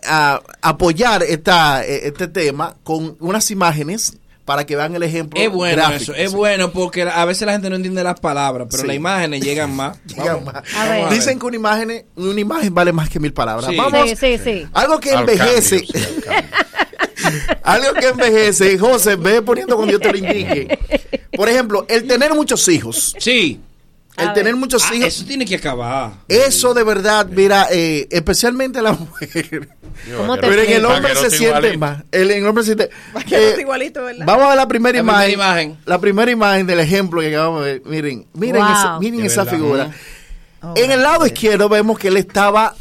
a apoyar esta, eh, este tema con unas imágenes para que vean el ejemplo. Es bueno gráfico, eso, es sí. bueno porque a veces la gente no entiende las palabras, pero Sí. las imágenes llegan más. Llegan Vamos, más. A ver. vamos Dicen que una imagen, una imagen vale más que mil palabras. Sí. Vamos, Sí, sí, sí. algo que Al envejece, cambio, sí, al cambio. algo que envejece, José, ve poniendo cuando yo te lo indique. Por ejemplo, el tener muchos hijos. Sí. El tener muchos Ah, hijos. eso tiene que acabar. Eso de verdad, mira, eh, especialmente la mujer. ¿Cómo te Pero en el hombre se siente más. El, el hombre se siente. Eh, igualito, ¿verdad? Vamos a ver la primera La imagen. La primera imagen del ejemplo que acabamos de ver. Miren, miren, Wow. esa, miren esa verdad. figura. Oh, en el lado izquierdo vemos que él estaba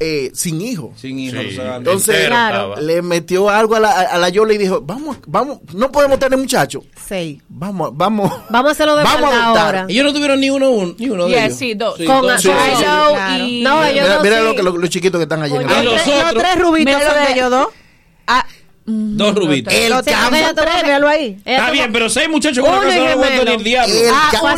eh, sin hijo. Sin hijos. Sí. o sea, Entonces Entero Claro. le metió algo a la, a la Yola y dijo, vamos, vamos, no podemos tener muchachos. Seis. Vamos, vamos. Vamos a hacerlo de Vamos a ahora. Ellos no tuvieron ni uno, un- ni uno de Yeah, ellos. sí, dos. Con dos. sí, sí, sí. Claro. y... No, ellos Mira, no, mira sí. lo que los, los chiquitos que están allí en el Y lado. los otros. los tres rubitos Mira de ellos dos. Ah, Dos rubitos. El Sí, míralo ahí. Está bien, pero seis muchachos con una casa no ni el diablo. el Ah,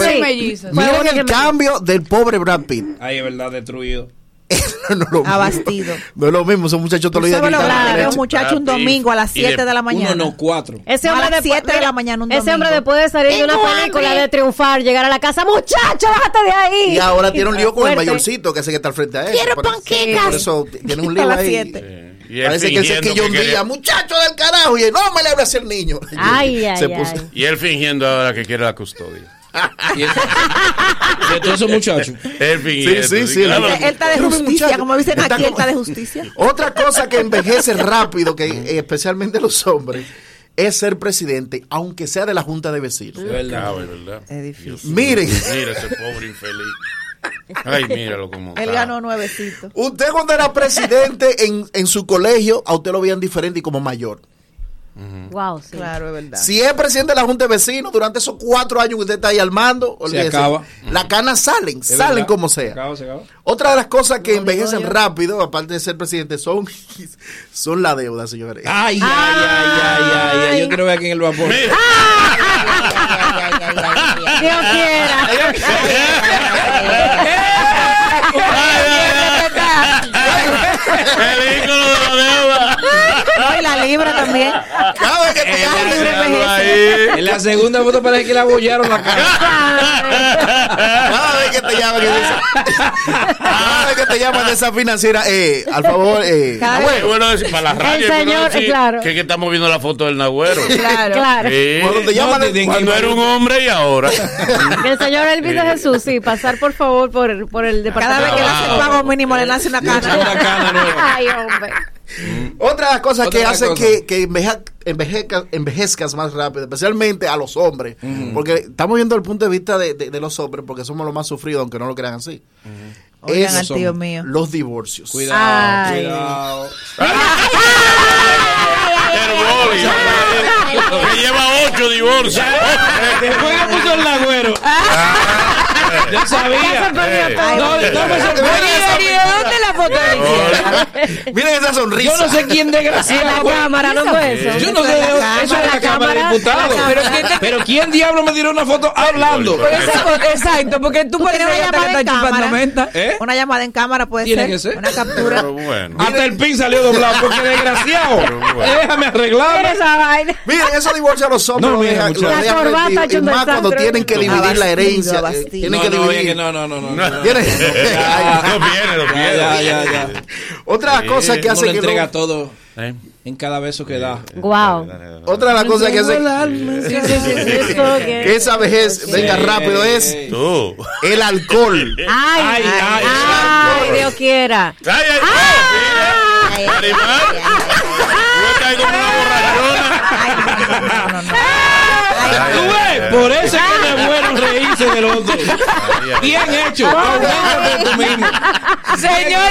Miren el cambio del pobre Brad Pitt. Ahí es verdad, destruido. no, es lo mismo. Abastido. No es lo mismo, son muchachos todos los días. ¿Sabes lo gritando grande de de un muchacho un domingo a las y 7 de- de la mañana? Uno no, cuatro. Ese A hombre, las después- 7 de la mañana un ese hombre domingo. después de salir de una película de triunfar, llegar a la casa, muchacho, bájate de ahí. Y ahora tiene un lío con el mayorcito que hace que está al frente a él. Quiero panquecas. Por eso tiene un A lío las ahí. siete. Y él Parece que él se quilló un día, muchacho del carajo, y él, no me le hable así al niño. Ay, ay, Se ay. puso- Y él fingiendo ahora que quiere la custodia. Y eso- de todos esos muchachos. Sí, sí, sí, claro. Él está de justicia, muchacho, como dicen está aquí, él está de justicia. Otra cosa que envejece rápido, que eh, especialmente los hombres, es ser presidente, aunque sea de la Junta de Vecinos. Es verdad. Es verdad. Es difícil. Miren, Mira ese pobre infeliz. Ay, míralo como Él ganó nuevecito. usted cuando era presidente en, en su colegio, a usted lo veían diferente y como mayor. Wow, sí. Claro, es verdad. Si es presidente de la Junta de Vecinos, durante esos cuatro años que usted está ahí al mando, olvídese. acaba. Las canas salen, Es salen verdad. como Se sea. acaba, se acaba. Otra de las cosas que digo envejecen rápido, aparte de ser presidente, son, son la deuda, señores. Ay, ay, ay, ay, ay, ay. Yo quiero ver aquí en el vapor. Dios quiera. El de la deuda. La libre también. Cada vez que te llaman, En la segunda foto parece que le abollaron la cara. cada vez que te llaman, cada vez que te llaman de esa financiera, eh, al favor, eh, bueno, bueno, decir, para la radio, señor, bueno decir claro. que, que estamos viendo la foto del Nagüero. Claro. Claro. Sí. Cuando te llaman, No, de- cuando era un hombre y ahora. Que el señor Elvis de Jesús, sí, pasar por favor por, por el Cada vez departamento. que le hace el pago mínimo le nace una cana. Ay, hombre. Otra de las cosas Otra que cosas. que, que enveja- envejezca- envejezcas más rápido, especialmente a los hombres, porque estamos viendo el punto de vista de, de- de los hombres, porque somos los más sufridos, aunque no lo crean así. Oigan Es al tío mío. los divorcios. Cuidado, Ay. cuidado. Que lleva ocho divorcios. Después que puso el Nagüero. Yo sabía. Ya se perdió Eh, todo. No, no me sorprende. ¿Y de dónde la foto de Miren esa sonrisa. Yo no sé quién desgraciado. En la cámara, no fue eso. Yo no sé, eso es la Cámara de Diputados. Pero ¿quién te- Pero ¿quién diablo me tiró una foto hablando? Exacto, porque tú Tiene una llamada está en chupando cámara. menta. ¿Eh? Una llamada en cámara puede ser. Una captura. Bueno. Hasta el pin salió doblado porque desgraciado. Déjame arreglarme. Mira esa vaina. Miren, eso divorcia a los hombres. No, mira, La corbata y más cuando tienen que dividir la herencia. eh. Tienen No, que no, dividir. no, no, no, no. no. Viene, lo viene. Ya, ya, ya. Otra cosa que hace que entrega no- todo ¿Eh? en cada beso que da. Wow. otra de las cosas que hace Sí, sí, sí, sí. Eso que- esa vejez venga rápido es Tú. el alcohol. Ay, Ay, ay, ay, ay, Dios quiera. ¡Ay, ay, ay! mira. Marimar. Tú estás como una borrachona. Tú ves, por eso es que no es bueno reírse del otro. Bien hecho. Aguántate tú mismo. Señor,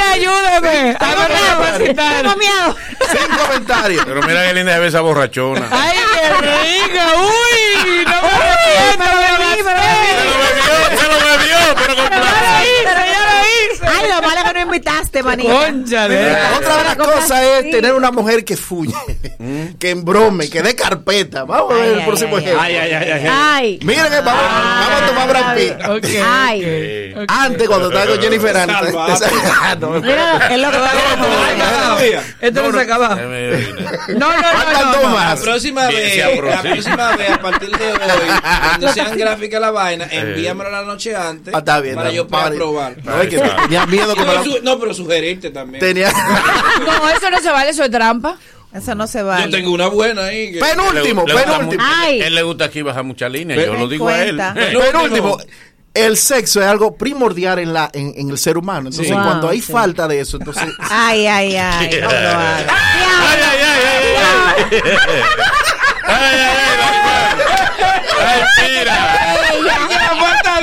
capacitar. Tengo miedo. Sin comentarios. Pero mira qué linda ve esa borrachona. Ay, qué rica. Uy, no me arrepiento, me Se lo bebió, se lo bebió, pero con placer. Ay, lo malo es que no invitaste, manita. Conchale. Otra de las cosas es tener una mujer que fuye, que embrome, que dé carpeta. Vamos a ver el próximo ejemplo. Ay, ay, ay, ay. Ay. Miren, que vamos, vamos a tomar Brad Pitt. Ay. Antes, cuando estaba con Jennifer Aniston. Mira, Es lo que está Esto no se acaba. No, no, Faltan no. La próxima vez, la próxima vez, a partir de hoy, cuando sean gráficas la vaina, envíamelo la noche antes Ah, está bien. para yo poder probar. No, es que tenía miedo que me la- no, pero sugerirte también. Tenía. No, eso no se vale, eso es trampa. Eso no se Yo vale. tengo una buena ahí. Que... Penúltimo, Le gusta penúltimo. Ay. Él le gusta aquí bajar muchas líneas. Yo lo digo a él. cuenta. Penúltimo. El sexo es algo primordial en la en, en el ser humano. Entonces, Sí. cuando Wow, hay sí. falta de eso, entonces. Ay, ay, ay. No lo hagas. Ay, ay, ay, ay, ay. Ay, ay, ay, Ay, mira.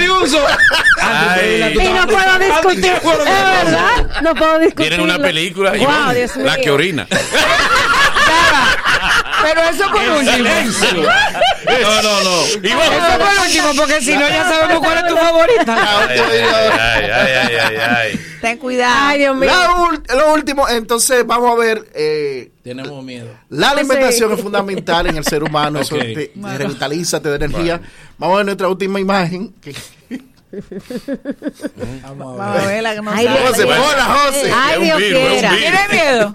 La de uso. Ay. Y no puedo discutir. Es verdad. No puedo discutir. Tienen una película, Wow, Dios la mío. que orina. Pero eso por último. No, no, no. Eso por último, porque si no ya sabemos cuál es tu favorita. Ay, ay, ay, ay, ay, ay. Ten cuidado. Ay, Dios mío. La lo último, entonces vamos a ver. eh, Tenemos miedo. la alimentación Sí. es fundamental en el ser humano. Eso Ok. te, te revitaliza, te da energía. Vamos a ver nuestra última imagen. que- Vamos a ver la que no Ay, sabe. Dios José, mío. hola, José. Ay, Es un Dios virus, es un quiera. virus. ¿Tienes miedo?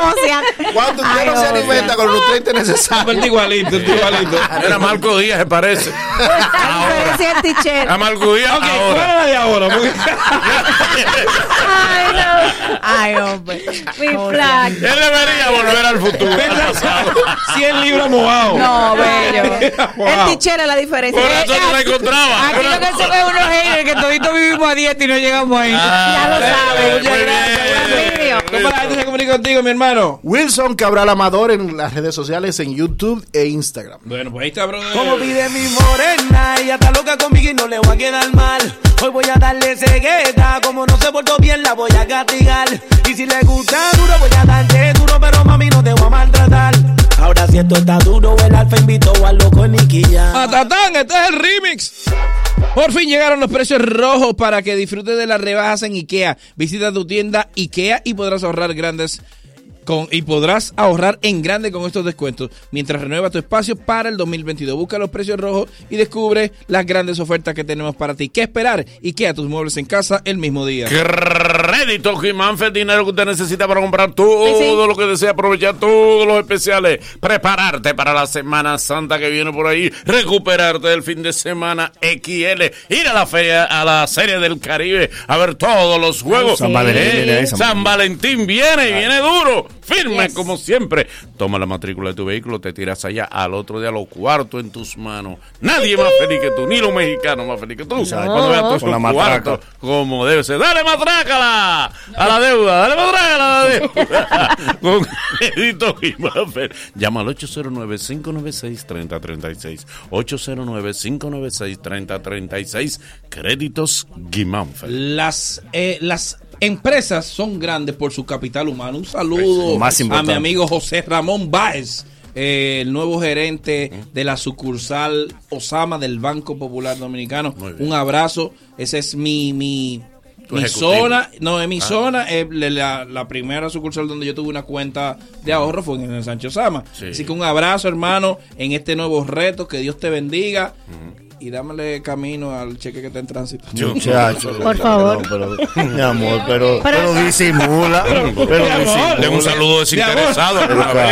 ¿Cómo se ha- Cuando usted no se alimenta con los nutrientes necesarios. Está igualito, está igualito. Era Marco Díaz, se parece. La diferencia es teacher. A Marco Díaz Ok, ¿cuál es ahora. la de ahora? Porque- Ay, no. Ay, hombre. Mi flag. Él debería volver al futuro. al pasado. 100 libras mojados. No, bello. El teacher es la diferencia. Por eso no la encontraba. Aquí lo que son es unos haters que toditos vivimos a dieta y no llegamos ahí. Ya lo saben. Muy bien. Video. ¿Cómo la gente se comunica contigo, mi hermano? Wilson Cabral Amador en las redes sociales, en YouTube e Instagram. Bueno, pues ahí está, brother. Como pide mi morena, ella está loca conmigo y no le voy a quedar mal. Hoy voy a darle cegueta, como no se portó bien la voy a castigar. Y si le gusta duro, voy a darle duro, pero mami no te voy a maltratar. Ahora si esto está duro, el alfa invitó al loco Niquilla. Matatán, este es el remix. Por fin llegaron los precios rojos para que disfrutes de las rebajas en IKEA. Visita tu tienda IKEA y podrás ahorrar grandes con, y podrás ahorrar en grande con estos descuentos mientras renueva tu espacio para el 2022. Busca los precios rojos y descubre las grandes ofertas que tenemos para ti. ¿Qué esperar? IKEA, tus muebles en casa el mismo día. Crédito Guimánfer, dinero que usted necesita para comprar todo lo que desea, aprovechar todos los especiales, prepararte para la Semana Santa que viene por ahí, recuperarte del fin de semana XL, ir a la feria, a la Serie del Caribe, a ver todos los juegos. San Valentín Eh, San Valentín viene y viene duro, firme como siempre. Toma la matrícula de tu vehículo, te tiras allá al otro día los cuartos en tus manos. Nadie más feliz que tú, ni los mexicanos más feliz que tú. Cuando esos matraca. cuartos como debe ser. Dale matrácala a la deuda, dale matrácala a la deuda. Con crédito Maffer. Llama al 809-596-3036. 809-596-3036. Créditos Guimánfer. Las, eh, las empresas son grandes por su capital humano. Un saludo más a mi amigo José Ramón Báez, eh, el nuevo gerente de la sucursal Osama del Banco Popular Dominicano. Un abrazo. Ese es mi, mi, mi zona. No, es mi Ah. zona. eh, la, primera sucursal donde yo tuve una cuenta de ahorro fue en el Sancho Osama. Sí. Así que un abrazo, hermano, en este nuevo reto. Que Dios te bendiga. Y dámele camino al cheque que está en tránsito. Muchacho. Por favor. No, pero, mi amor, pero, Pero- pero disimula. Pero disimula. Tengo un saludo desinteresado.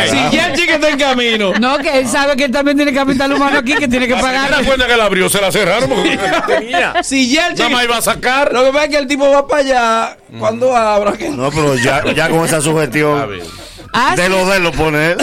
Si ya el cheque está en camino. No, que él sabe que él también tiene capital humano aquí, que tiene que ¿Se pagar. da cuenta que la abrió? Se la cerraron porque tenía. Si ya el Nada más cheque. iba a sacar. Lo que pasa es que el tipo va para allá cuando abra. que- No, pero ya, ya con esa A sugestión ver. ¿Has, de lo de lo pone él.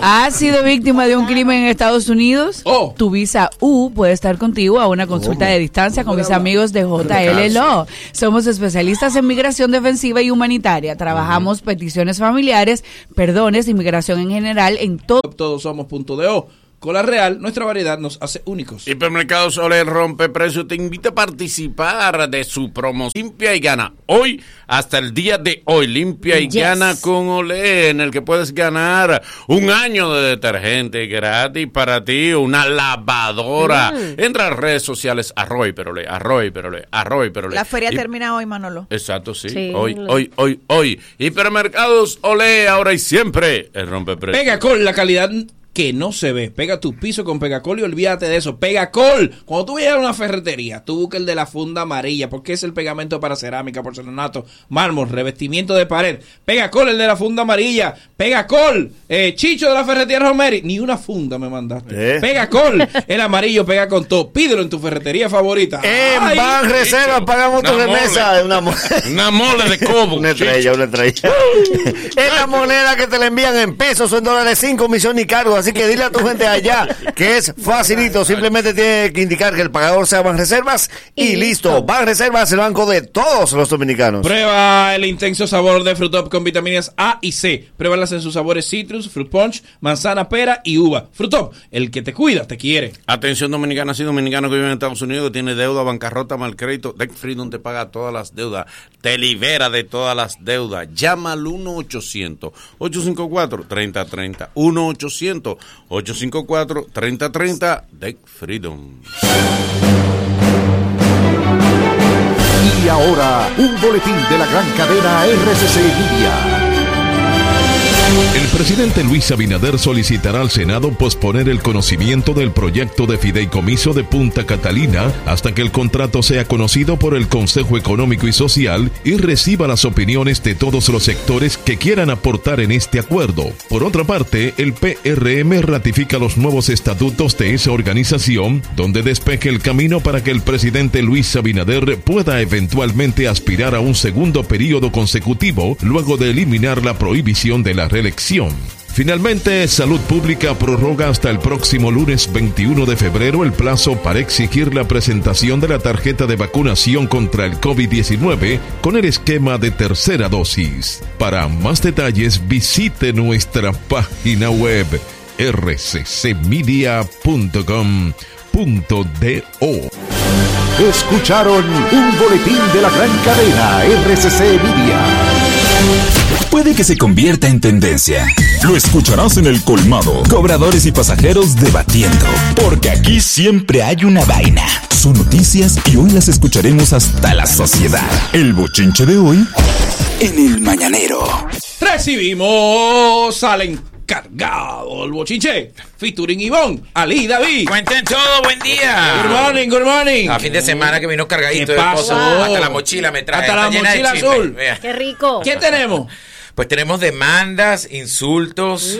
has sido víctima de un crimen en Estados Unidos? Oh. Tu visa U puede estar contigo a una consulta de distancia con mis amigos de JL Law. Somos especialistas en migración defensiva y humanitaria. Trabajamos peticiones familiares, perdones, inmigración en general en todo. Todos somos punto de O. Con la Real, nuestra variedad nos hace únicos. Hipermercado Soler Rompe Precio te invita a participar de su promoción Limpia y Gana. Hoy, hasta el día de hoy, Limpia y Yes. Gana con Olé, en el que puedes ganar un año de detergente gratis para ti, una lavadora. Entra a las redes sociales, arroy perole, arroy perole, arroy perole. La feria Y- termina hoy, Manolo. Exacto, sí. Sí, hoy, lo- hoy, hoy, hoy. Hipermercados Olé, ahora y siempre. El rompe precio. Pega con la calidad que no se ve. Pega tu piso con Pegacol y olvídate de eso. Pegacol. Cuando tú vayas a una ferretería, tú busca el de la funda amarilla, porque es el pegamento para cerámica, porcelanato, mármol, revestimiento de pared. Pegacol, el de la funda amarilla. Pegacol. Eh, Chicho de la ferretería Romeri. Ni una funda me mandaste. ¿Eh? Pegacol. El amarillo pega con todo. Pídelo en tu ferretería favorita. En Ay, Ban Reserva pagamos tu remesa. Una, mo- Una mole de cobo. una estrella, una estrella. es la moneda que te la envían en pesos o en dólares sin comisión ni cargo. Así que dile a tu gente allá que es facilito. Simplemente tiene que indicar que el pagador sea Ban Reservas y listo. Ban Reservas, el banco de todos los dominicanos. Prueba el intenso sabor de Fruit Top con vitaminas A y C. Pruébalas en sus sabores citrus, fruit punch, manzana, pera y uva. Fruit Top, el que te cuida, te quiere. Atención dominicanos y dominicanos que viven en Estados Unidos, que tiene deuda, bancarrota, mal crédito. Deck Freedom te paga todas las deudas, te libera de todas las deudas. Llama al 1-800-854-3030. 1-800-854-3030. Deck Freedom. Y ahora, un boletín de la gran cadena RCC Media. El presidente Luis Abinader solicitará al Senado posponer el conocimiento del proyecto de fideicomiso de Punta Catalina hasta que el contrato sea conocido por el Consejo Económico y Social y reciba las opiniones de todos los sectores que quieran aportar en este acuerdo. Por otra parte, el PRM ratifica los nuevos estatutos de esa organización, donde despeje el camino para que el presidente Luis Abinader pueda eventualmente aspirar a un segundo periodo consecutivo luego de eliminar la prohibición de la Finalmente, Salud Pública prorroga hasta el próximo lunes 21 de febrero el plazo para exigir la presentación de la tarjeta de vacunación contra el COVID-19 con el esquema de tercera dosis. Para más detalles, visite nuestra página web rccmedia.com.do. Escucharon un boletín de la gran cadena RCC Media. Puede que se convierta en tendencia. Lo escucharás en el colmado. Cobradores y pasajeros debatiendo. Porque aquí siempre hay una vaina. Son noticias y hoy las escucharemos hasta la sociedad. El bochinche de hoy en el mañanero. Recibimos al cargado el bochinche. Featuring Ivonne, Ali, David. Cuenten todo, buen día. Good morning, good morning. A fin de semana que vino cargadito ¿Qué de pasó? Hasta la mochila me trae. Hasta la mochila azul. Qué rico. ¿Qué tenemos? Pues tenemos demandas, insultos,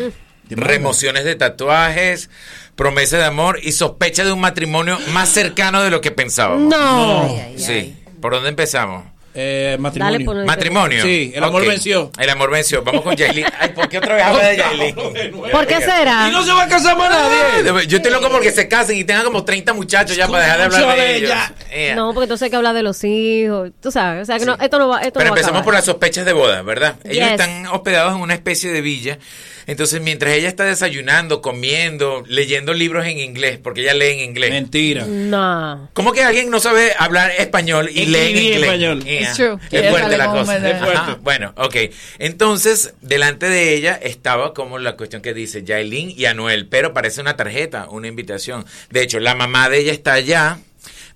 remociones de tatuajes, promesa de amor y sospecha de un matrimonio más cercano de lo que pensábamos. No. Sí. ¿Por dónde empezamos? Eh, matrimonio. Dale. Matrimonio. Sí, el amor venció. El amor venció. Vamos con Yailin. Ay, ¿por qué otra vez habla de Yailin? ¿Por qué será? Y no se va a casar más nadie. Yo estoy loco porque se casen y tengan como 30 muchachos ya para dejar de hablar de ellos. Ea. No, porque entonces hay que hablar de los hijos. Tú sabes, o sea que no, esto no va, esto Pero no va a empezamos por las sospechas de boda, ¿verdad? Ellos Yes. están hospedados en una especie de villa. Entonces, mientras ella está desayunando, comiendo, leyendo libros en inglés, porque ella lee en inglés. Mentira. No. ¿Cómo que alguien no sabe hablar español y lee en inglés? español. Ea. It's true. Es fuerte la cosa. Es fuerte. Bueno, ok. Entonces, delante de ella estaba como la cuestión que dice Yailin y Anuel, pero parece una tarjeta, una invitación. De hecho, la mamá de ella está allá.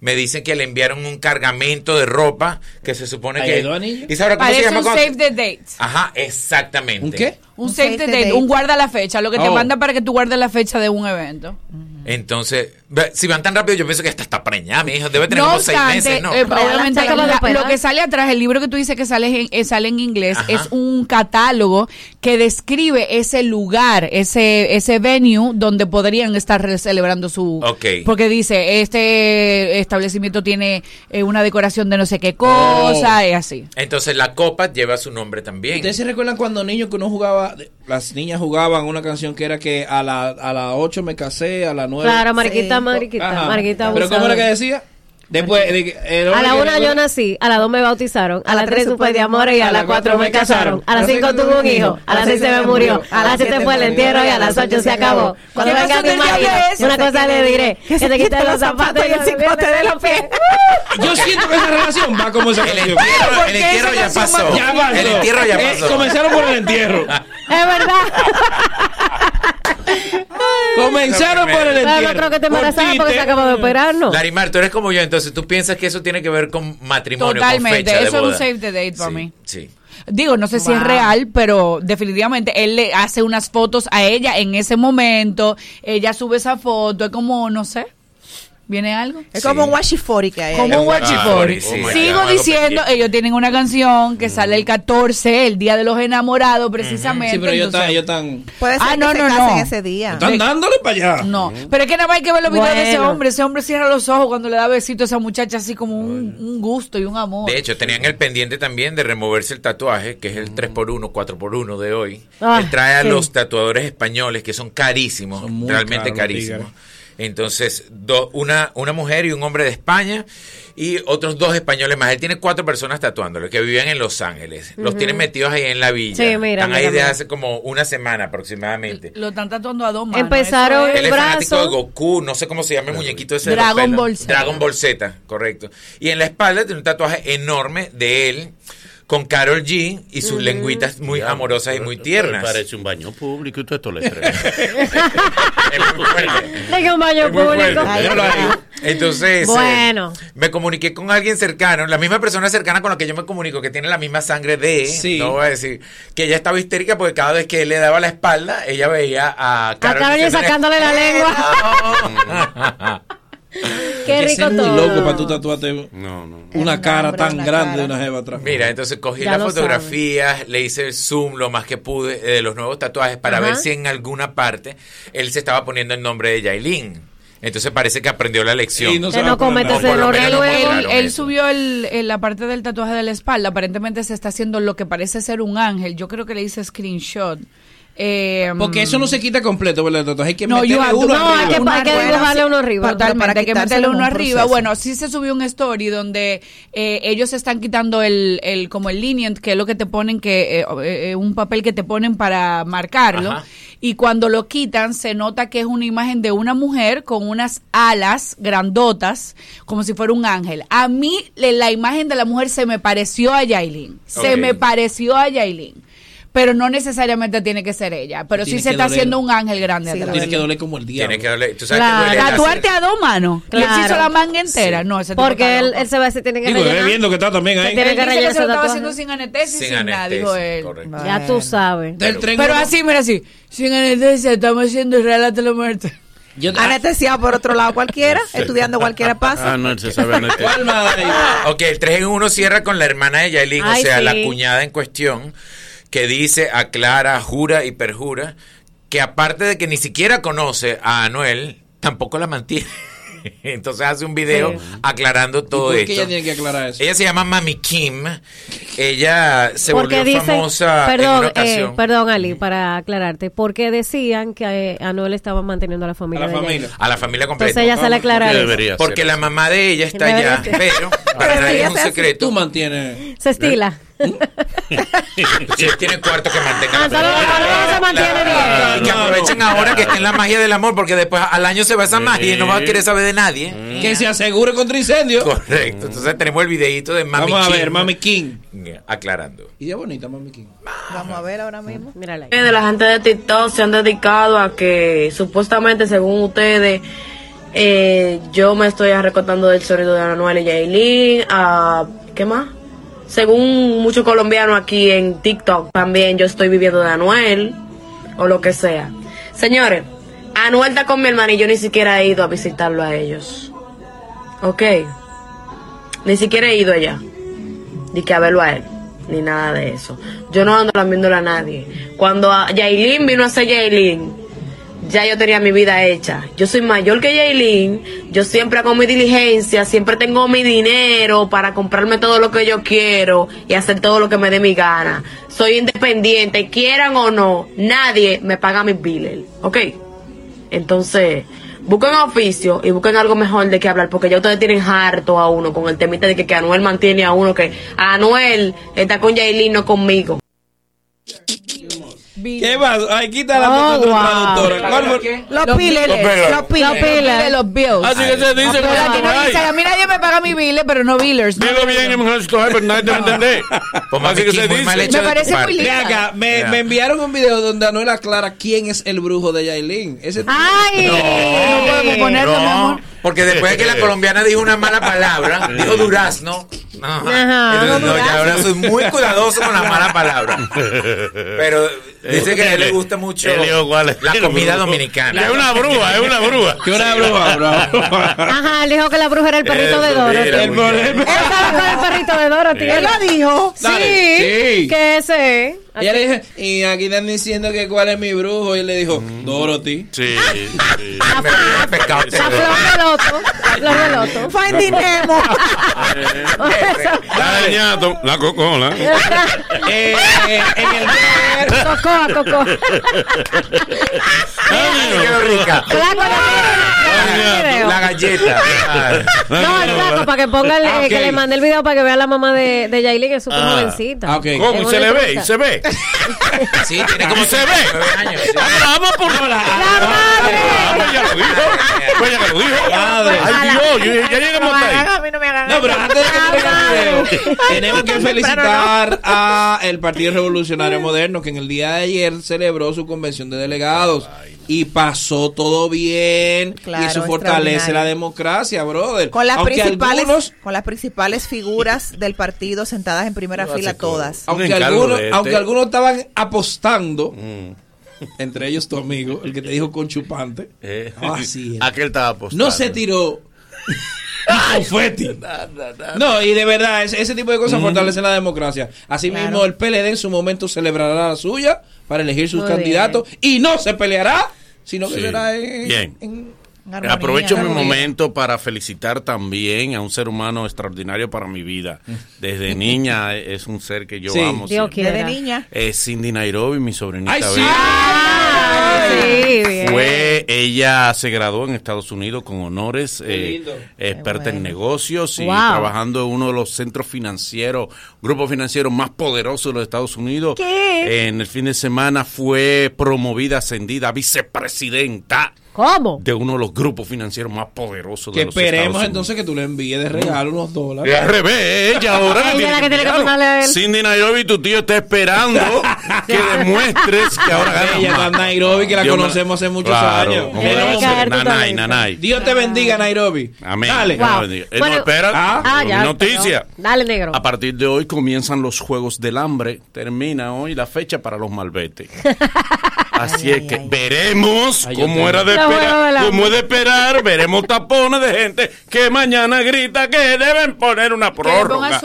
Me dicen que le enviaron un cargamento de ropa que se supone ¿Ahí que... ¿Y sabrá cómo se llama? un save the date. Ajá, exactamente. ¿Un qué? Un save the date, un guarda la fecha, lo que te Oh. manda para que tú guardes la fecha de un evento. Entonces, ve, si van tan rápido, yo pienso que hasta está preñada, mi hijo. Debe tener No como seis meses, ¿no? eh, obviamente la- lo que sale atrás, el libro que tú dices que sale en, eh, sale en inglés, Ajá. es un catálogo que describe ese lugar, ese ese venue donde podrían estar celebrando su... Ok. Porque dice, este establecimiento tiene eh, una decoración de no sé qué cosa, Oh. y así. Entonces, la copa lleva su nombre también. ¿Ustedes se recuerdan cuando niños que uno jugaba, las niñas jugaban una canción que era que a la a las 8 me casé, a las 9? Claro, mariquita, mariquita, Ajá. mariquita Pero ¿cómo era que decía? Después, de que- el A la una yo nací, a la dos me bautizaron, a la tres supe de amores y a la cuatro me casaron, a las cinco tuve un hijo, a las seis se me murió, a las siete fue el entierro y a las ocho se acabó. Cuando ¿Qué venga mi marido, una cosa le diré, que se te quiten los zapatos y el cipote de los pies. Yo siento que esa relación va como esa El entierro, ¿Por el qué entierro esa ya pasó. Ya pasó. El entierro ya Eh, pasó. comenzaron por el entierro. Es verdad. Comenzaron por el entierro. no creo que te Por embarazada porque se acabó de operar, ¿no? Larimar, tú eres como yo, entonces tú piensas que eso tiene que ver con matrimonio, con Totalmente, fecha de eso es un save the date para Sí, mí. Sí. Digo, no sé si es real, pero definitivamente él le hace unas fotos a ella en ese momento, ella sube esa foto, es como, no sé, ¿viene algo? Es como un washifori que hay. Como un sí. Sigo diciendo, ellos tienen una canción que sale el 14, el Día de los Enamorados, precisamente. Sí, pero ellos están, ellos Puede ser Ah, que no, se no, no. ese día. están dándole para allá. No, pero es que nada más hay que ver los videos de ese hombre. Ese hombre cierra los ojos cuando le da besito a esa muchacha, así como un, un gusto y un amor. De hecho, tenían el pendiente también de removerse el tatuaje, que es el 3x1, 4x1 de hoy. Ah, Él trae a sí. los tatuadores españoles, que son carísimos, Son realmente caros carísimos. Entonces, do- una, una mujer y un hombre de España y otros dos españoles más. Él tiene cuatro personas tatuándolo que vivían en Los Ángeles. Los tienen metidos ahí en la villa. Sí, mira, Están ahí mira, desde mira. hace como una semana aproximadamente. Lo están tatuando a dos manos. Empezaron- Él es fanático de brazo. Goku, no sé cómo se llama el muñequito ese. de Dragon pelos. Ball Z. Dragon Ball Z, correcto. Y en la espalda tiene un tatuaje enorme de él con Carol G y sus lengüitas muy amorosas y muy tiernas. Parece un baño público y todo esto le. Es muy fuerte. Tengo un baño Es público. Entonces, eh, Bueno. me comuniqué con alguien cercano, la misma persona cercana con la que yo me comunico, que tiene la misma sangre de, Sí. no voy a decir, que ella estaba histérica porque cada vez que él le daba la espalda, ella veía a Carol, Carol diciéndole, sacándole la lengua. Qué rico muy todo. loco para tú tatuarte No, no. una cara tan una grande cara. de una jeva atrás. Mira, entonces cogí Ya las fotografías, le hice el zoom lo más que pude de los nuevos tatuajes para Ajá. ver si en alguna parte él se estaba poniendo el nombre de Yailin. Entonces parece que aprendió la lección. Y no se Que no a poner comete nada. ese por lo error Él, él subió el, el- la parte del tatuaje de la espalda. Aparentemente se está haciendo lo que parece ser un ángel. Yo creo que le hice screenshot. Eh, Porque eso no se quita completo, ¿verdad? Tatuaje hay que No, meterle yo ando- uno No, hay arriba. que, hay que dibujarle uno arriba. Totalmente, para hay que meterle uno un arriba. Bueno, sí se subió un story donde eh, ellos están quitando el, el como el lenient, que es lo que te ponen, que eh, eh, un papel que te ponen para marcarlo. Ajá. Y cuando lo quitan, se nota que es una imagen de una mujer con unas alas grandotas, como si fuera un ángel. A mí le- la imagen de la mujer se me pareció a Yailin. Se me pareció a Yailin. Pero no necesariamente tiene que ser ella. Pero sí Tiene se está doler. haciendo un ángel grande atrás. Tiene que doler como el diablo. Tiene que doler. ¿Tú sabes Claro, que tatuarte a dos manos. Le Claro. hizo la manga entera. No, ese Porque él, él se va a decir, tiene que Digo, rellenar. viendo que está también Se ahí. tiene Él que rellenar que se lo estaba haciendo sin anestesia y Sin sin, nada, anestesia, dijo él. correcto. Ya tú sabes. Del tren Pero uno- así, mira así. Sin anestesia, estamos haciendo relate la muerte. Yo- Anestesiado por otro lado cualquiera, estudiando cualquiera pasa. Ah, no, se sabe. Ok, el 3 en 1 cierra con la hermana de Yailin, o sea, sí. la cuñada en cuestión, que dice, aclara, jura y perjura, que aparte de que ni siquiera conoce a Anuel, tampoco la mantiene. Entonces hace un video Sí. aclarando todo ¿Por qué esto. ella tiene que aclarar eso? Ella se llama Mami Kim. Ella se Porque volvió famosa en perdón, eh, perdón Ali, para aclararte, porque decían que eh, Anuel estaba manteniendo a la A familia la de ella. familia. a la familia completa. Entonces ella sale a aclarar eso. debería Porque la mamá de ella está allá, pero para nadie es un secreto. Tú mantienes. Se estila. Si él tiene cuarto que mantenga Ah, la solo se mantiene bien. Y que aprovechen ahora que está en la magia del amor, porque después al año se va esa magia y no va a querer saber de nadie. Que se asegure contra incendio. Correcto. Entonces tenemos el videito de Mami Vamos a ver, Mami King. aclarando. Y es bonita, Mami King. Vamos a ver ahora mismo. Mírala ahí. de la gente de TikTok se han dedicado a que supuestamente, según ustedes, eh, yo me estoy recortando del sonido de Anuel y Yailin. A, ¿Qué más? Según muchos colombianos aquí en TikTok, también yo estoy viviendo de Anuel o lo que sea. Señores, Anuel está con mi hermana y yo ni siquiera he ido a visitarlo a ellos. ¿Ok? Ni siquiera he ido allá. Ni que a verlo a él. Ni nada de eso. Yo no ando viéndole a nadie. Cuando a vino a ser Yailin, ya yo tenía mi vida hecha. Yo soy mayor que Yailin. Yo siempre hago mi diligencia. Siempre tengo mi dinero para comprarme todo lo que yo quiero y hacer todo lo que me dé mi gana. Soy independiente, quieran o no. Nadie me paga mis biles. ¿Ok? Entonces, busquen oficio y busquen algo mejor de qué hablar, porque ya ustedes tienen harto a uno con el temita de que, que Anuel mantiene a uno, que Anuel está con Yailin, no conmigo. ¿Qué más? Ay, quita la Oh, foto wow. traductora. ¿Cuál fue? Los Los piles, Los los Los piles. piles de los bills. Así que se dice Pero aquí no Ay. dice, a mí nadie me paga mi bill, pero no billers. No, Dilo bien, en esto pero nadie te va a entender. Pues Así que se dice. Me parece muy linda. acá, me, enviaron un video donde Anuel aclara quién es el brujo de Yailin. Ese ¡Ay! no podemos ponerlo, mi No, amor. porque después de que la colombiana dijo una mala palabra, dijo durazno. No, Ajá. Entonces, no, ya ahora soy muy cuidadoso con las malas palabras. Pero dice que a él le gusta mucho Él dijo cuál es la comida dominicana. Es una brúa, es una brúa. ¿Qué una bruja, bro? Ajá, él dijo que la bruja era el perrito de Dorothy. Él estaba con el perrito de Dorothy. Él lo dijo. Sí. Que ese ella le dije, y aquí están diciendo que cuál es mi brujo. Y él le dijo, Dorothy. Sí, sí. De loto. La flor de loto. Finding Nemo. La ñato, la cocola. Eh, en el Cocoa, cocoa. Ay, quedó rica. La galleta. Ah. No, el flaco, para que ponga el, Ah, eh, que le mande el video para que vea la mamá de, de Yailin, es súper Ah. jovencita. Ah, ok. ¿Cómo? ¿Y se le ve? ¿Y se ve? Sí, tiene como ¿Y se ve? 69 años. sí. Ah, Vamos por la Ah, pues ya lo dijo. Pues ya lo dijo. Madre. Ay, Dios, yo- ya llegamos hasta ahí. A mí no me hagan No, pero antes de que el video, tenemos que felicitar a el Partido Revolucionario Moderno que en el día de ayer celebró su convención de delegados y pasó todo bien Claro, y eso fortalece la democracia, brother. Con las, Aunque principales, algunos, con las principales figuras del partido sentadas en primera fila todas. aunque algunos, de este. aunque algunos estaban apostando, entre ellos tu amigo, el que te dijo con chupante, Eh, sí. Aquel estaba apostando. no se tiró confeti. No, y de verdad, ese, ese tipo de cosas fortalecen la democracia. Asimismo, Claro. el PLD en su momento celebrará la suya para elegir sus Muy candidatos y no se peleará, sino que Sí. será en, Bien. en- En armonía. Aprovecho mi momento para felicitar también a un ser humano extraordinario para mi vida. Desde niña es un ser que yo Sí. amo. Dios. Desde niña. Es Cindy Nairobi, mi sobrinita. ¡Ay, sí! Sí, bien. Fue, ella se graduó en Estados Unidos con honores, eh, lindo. experta en negocios y Wow. trabajando en uno de los centros financieros, grupos financieros más poderosos de los Estados Unidos. ¿Qué? En el fin de semana fue promovida, ascendida a vicepresidenta. ¿Cómo? de uno de los grupos financieros más poderosos Que de los esperemos Estados entonces que tú le envíes de regalo unos Y dólares. al revés, ella ahora Ella es la que tiene que a él. Cindy Nairobi, tu tío está esperando que demuestres que ahora ganas Ella está en Nairobi, que la Dios conocemos hace muchos claro, años. ser- Nanay, nanay. Dios te bendiga, Nairobi. Amén. Dale. Wow. bendiga. Eh, Bueno, no, espera, ah, no, ya, noticia. perdón. Dale, negro. A partir de hoy comienzan los Juegos del Hambre. Termina hoy la fecha para los malbetes. Así es que veremos Ay, cómo era de esperar, cómo es de esperar, veremos tapones de gente que mañana grita que deben poner una prórroga.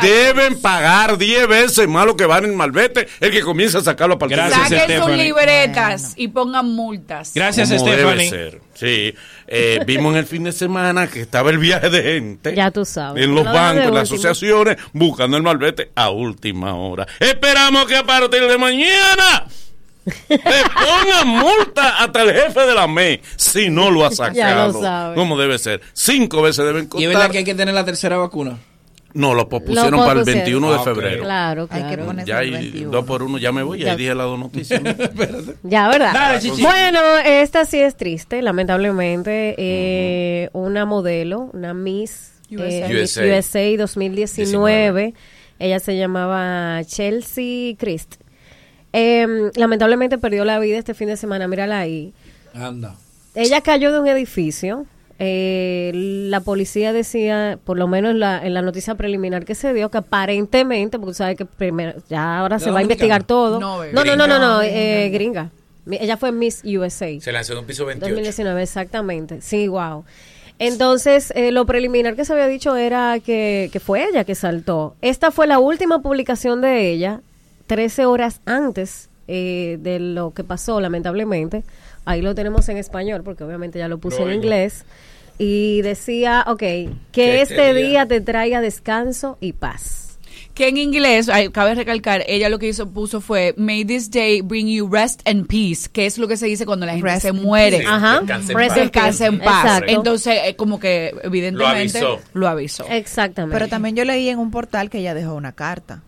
Deben pagar 10 veces más lo que van en malvete el que comienza a sacarlo a partir Gracias, Saquen sus Stephanie. libretas y pongan multas. Gracias, como Stephanie. debe ser. Sí, Eh, vimos en el fin de semana que estaba el viaje de gente. Ya tú sabes. En los Lo bancos, en las asociaciones, buscando el malvete a última hora. Esperamos que a partir de mañana le pongan multa hasta el jefe de la ME si no lo ha Ya sacado. lo sabe. Como debe ser. Cinco veces deben Y es verdad costar. que hay que tener la tercera vacuna. No, lo pospusieron Lo para el pospusieron. 21 de Ah, febrero. Claro, Hay que claro. ponerse Ya el hay 21. dos por uno, ya me voy, Ya. ahí dije las dos noticias. Ya, ¿verdad? Dale, Chichi. Bueno, esta sí es triste, lamentablemente. Eh, Una modelo, una Miss eh, Miss USA. USA 2019. Ella se llamaba Chelsea Christ. Eh, lamentablemente perdió la vida este fin de semana, mírala ahí. Anda. Ella cayó de un edificio. Eh, la policía decía, por lo menos la- en la noticia preliminar que se dio, que aparentemente, porque sabe que primero, ya ahora ¿De se va a investigar todo. No, No, no, no, no, eh, gringa. Ella fue Miss USA. Se lanzó de un piso 28. 2019, exactamente. Sí, wow. Entonces, eh, lo preliminar que se había dicho era que, que fue ella que saltó. Esta fue la última publicación de ella, 13 horas antes eh, de lo que pasó, lamentablemente. Ahí lo tenemos en español, porque obviamente ya lo puse en inglés. Y decía, ok, que, Que este día, día te traiga descanso y paz. Que en inglés, ay, cabe recalcar, ella lo que hizo puso fue May this day bring you rest and peace, que es lo que se dice cuando la gente Rest se muere. Sí, Ajá. descanse en paz. Exacto. Entonces, eh, como que evidentemente Lo avisó. lo avisó. Exactamente. Pero también yo leí en un portal que ella dejó una carta.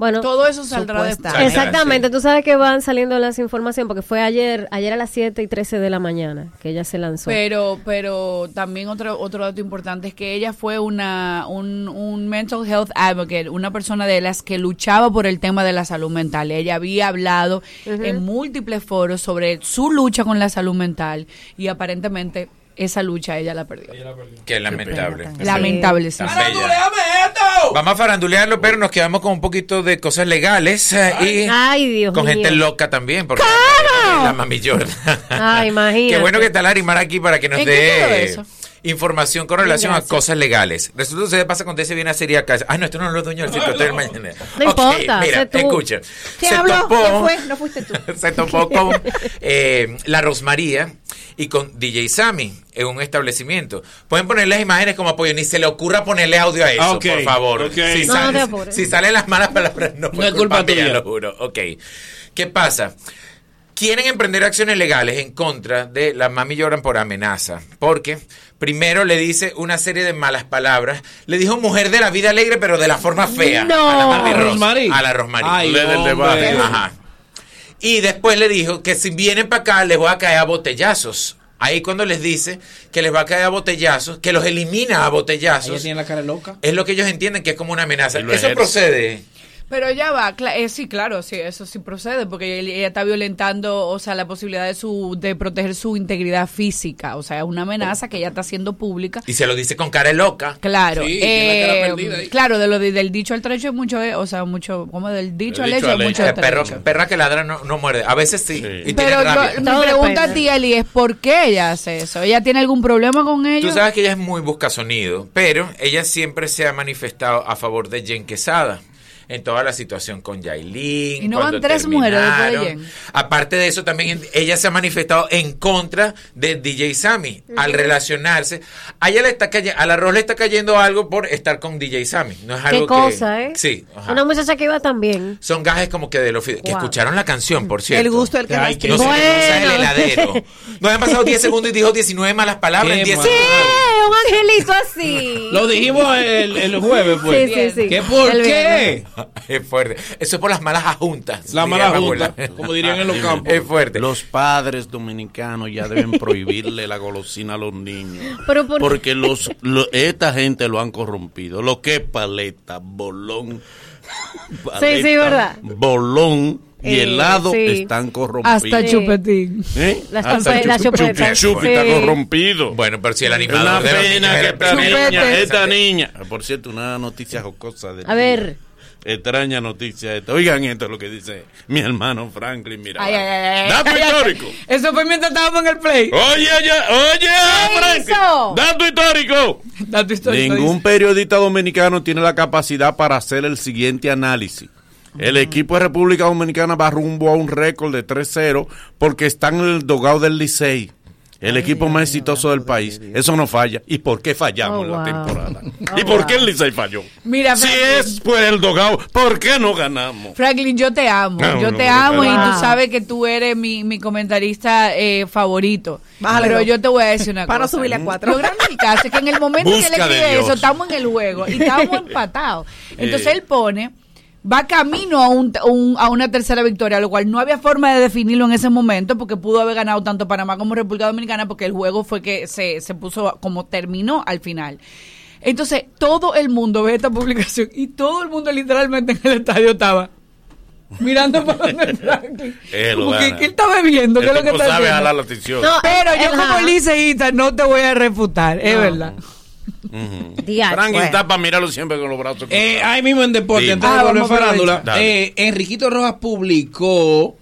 Bueno, Todo eso saldrá después. Supuestamente. Exactamente, tú sabes que van saliendo las informaciones porque fue ayer, ayer a las 7 y 13 de la mañana que ella se lanzó. Pero, pero también otro otro dato importante es que ella fue una un, un mental health advocate, una persona de las que luchaba por el tema de la salud mental. Ella había hablado en múltiples foros sobre su lucha con la salud mental y aparentemente esa lucha ella la perdió. Qué lamentable. Sí. Lamentable, sí. Bella. Vamos a farandulearlo, pero nos quedamos con un poquito de cosas legales eh, y Ay, Dios con mío. gente loca también, porque la mami Jordan. Ay, imagínate. Qué bueno que está Larimar aquí para que nos ¿En qué dé eso? Información con relación Gracias. a cosas legales. Resulta que se pasa cuando se viene a serie acá. Ay, no, esto no es lo dueño del sitio, esto es el mañana. No importa, mira. ¿Quién Se habló? topó- ¿Quién fue? No fuiste tú. se topó con eh, la Rosmaría y con DJ Sammy en un establecimiento. Pueden poner las imágenes como apoyo, ni se le ocurra ponerle audio a eso, Ah, ok, por favor. ok. Si, No, sale- no si salen las malas palabras, no, fue es culpa mía, tuya. lo juro. Ok. ¿Qué pasa? Quieren emprender acciones legales en contra de la mami lloran por amenaza. Porque primero le dice una serie de malas palabras. Le dijo mujer de la vida alegre, pero de la forma fea. No. A la mami ¿A Rosa, Rosmarie? A la Rosmarie. Ajá. Y después le dijo que si vienen para acá les voy a caer a botellazos. Ahí cuando les dice que les va a caer a botellazos, que los elimina a Ella botellazos, tiene la cara loca. es lo que ellos entienden que es como una amenaza. Eso ejerce. procede. Pero ya va, cla- eh, sí, claro, sí, eso sí procede, porque ella, ella está violentando, o sea, la posibilidad de su de proteger su integridad física, o sea, es una amenaza que ella está haciendo pública. Y se lo dice con cara de loca. Claro, Sí, tiene la cara eh, claro, de lo de- del dicho al trecho es mucho, eh, o sea, mucho, como del dicho al hecho es mucho Eh, de perro- trecho. perra que ladra no, no muerde. A veces sí. Y Pero yo- mi pregunta a ti, Eli, es ¿por qué ella hace eso? ¿Ella tiene algún problema con ello? Tú sabes que ella es muy busca sonido, pero ella siempre se ha manifestado a favor de Jen Quesada. En toda la situación con Yailin. Y no cuando van tres mujeres de. Aparte de eso, también ella se ha manifestado en contra de DJ Sammy al relacionarse. A ella le está cayendo, al arroz le está cayendo algo por estar con DJ Sammy. No es algo Qué cosa, que, ¿eh? Sí. ajá. Una muchacha que iba también. Son gajes como que de los que escucharon la canción, por cierto. El gusto del que Ay, No es el Bueno. heladero. Nos han pasado 10 segundos y dijo 19 malas palabras en 10 mal. segundos. un angelito así. Lo dijimos el, el jueves, pues. Sí, sí, sí. ¿Qué por El qué? Es fuerte. Eso es por las malas juntas. La mala junta, como dirían en los campos. Es fuerte. Los padres dominicanos ya deben prohibirle la golosina a los niños. Pero por- Porque los, lo- esta gente lo han corrompido. Lo que es paleta, bolón. Sí, sí, verdad. Bolón y Eh, helado sí. están corrompidos. Hasta chupetín. ¿Eh? Las Hasta las chupi- chupi está corrompido. Bueno, pero si el Es animador una pena que esta niña, esta niña. Por cierto, una noticia jocosa de A ver. Extraña noticia esta. Oigan esto es lo que dice mi hermano Franklin. Mira. Ay, ay, ay. Dato histórico. Eso fue mientras estábamos en el play. Oye, ya, oye, Franklin. hizo? Dato histórico. Dato histórico. Ningún periodista dominicano tiene la capacidad para hacer el siguiente análisis. El equipo de República Dominicana va rumbo a un récord de 3-0 porque están en el dogado del Licey. El equipo más exitoso del país. Eso no falla. ¿Y por qué fallamos Oh, en la temporada? Oh, ¿Y por wow. qué el Licey falló? Mira, Si Franklin, es por el dogado, ¿por qué no ganamos? Franklin, yo te amo. Yo te amo y tú sabes que tú eres mi, mi comentarista eh, favorito. Bájale Pero yo te voy a decir una Para cosa. subirle a cuatro. Lo grande del caso es que en el momento que él escribe eso, estamos en el juego y estamos empatados. Entonces Eh. él pone va camino a, un, un- a una tercera victoria, lo cual no había forma de definirlo en ese momento porque pudo haber ganado tanto Panamá como República Dominicana porque el juego fue que se, se puso como terminó al final. Entonces, todo el mundo ve esta publicación y todo el mundo literalmente en el estadio estaba mirando para donde Franklin. Lo Como que, que él está bebiendo, ¿qué es lo que está sabe haciendo? jalar la atención. No, pero yo como liceísta no te voy a refutar, es No. Verdad. Diache. Franklin Bueno. está para mirarlo siempre con los brazos Eh, ahí mismo en deporte, antes de Ah, volver farándula, eh, Enriquito Rojas publicó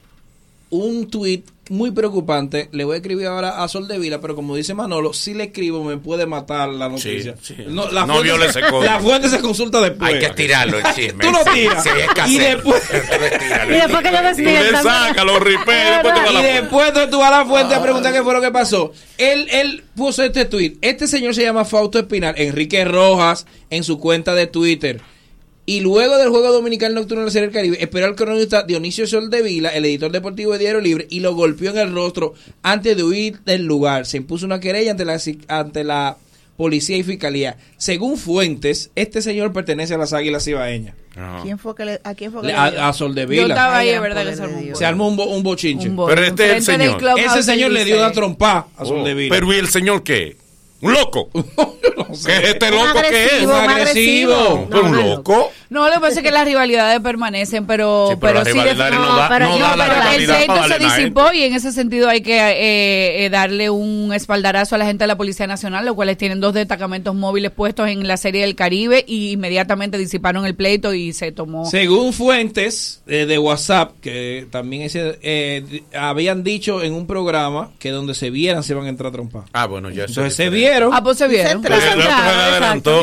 un tweet muy preocupante. Le voy a escribir ahora a Sol de Vila, pero como dice Manolo, si le escribo me puede matar la noticia. sí. No, la No fuente viole se- ese código. La fuente se consulta después. Hay que tirarlo el chisme. Tú lo tiras. sí, y después, lo. Y después que yo Tú le despierta. sacas los ripeos, después te va y después tú vas a la fuente a preguntar qué fue lo que pasó. Él, él puso este tweet. Este señor se llama Fausto Espinal, Enrique Rojas, en su cuenta de Twitter. Y luego del juego dominical nocturno de la Serie del Caribe, esperó al cronista Dionisio Soldevila, el editor deportivo de Diario Libre, y lo golpeó en el rostro antes de huir del lugar. Se impuso una querella ante la, ante la policía y fiscalía. Según fuentes, este señor pertenece a las Águilas Ibaeñas. Ajá. ¿Quién fue que le, ¿A quién fue que Le- dio? a Yo Soldevila. estaba ahí, verdad que se armó un. Se armó un, bo- un bochinche. Un bo- Pero este es el señor. Ese señor le dio una trompa a Oh, Soldevila. pero ¿y el señor qué? ¿Un loco? ¿Qué es este loco que es? agresivo, más agresivo. ¿Pero un No, no, loco? No, lo que pasa es que las rivalidades permanecen, pero, Sí, pero la sí de- no da- pero- no no, da la pero el pleito se disipó y en ese sentido hay que eh, eh, darle un espaldarazo a la gente de la Policía Nacional, los cuales tienen dos destacamentos móviles puestos en la Serie del Caribe y inmediatamente disiparon el pleito y se tomó. Según fuentes eh, de WhatsApp, que también ese, eh, habían dicho en un programa que donde se vieran se van a entrar a trompar. Ah, bueno, ya eso Entonces es se diferente. Vieron. Ah, pues se vieron. Pero el otro se adelantó.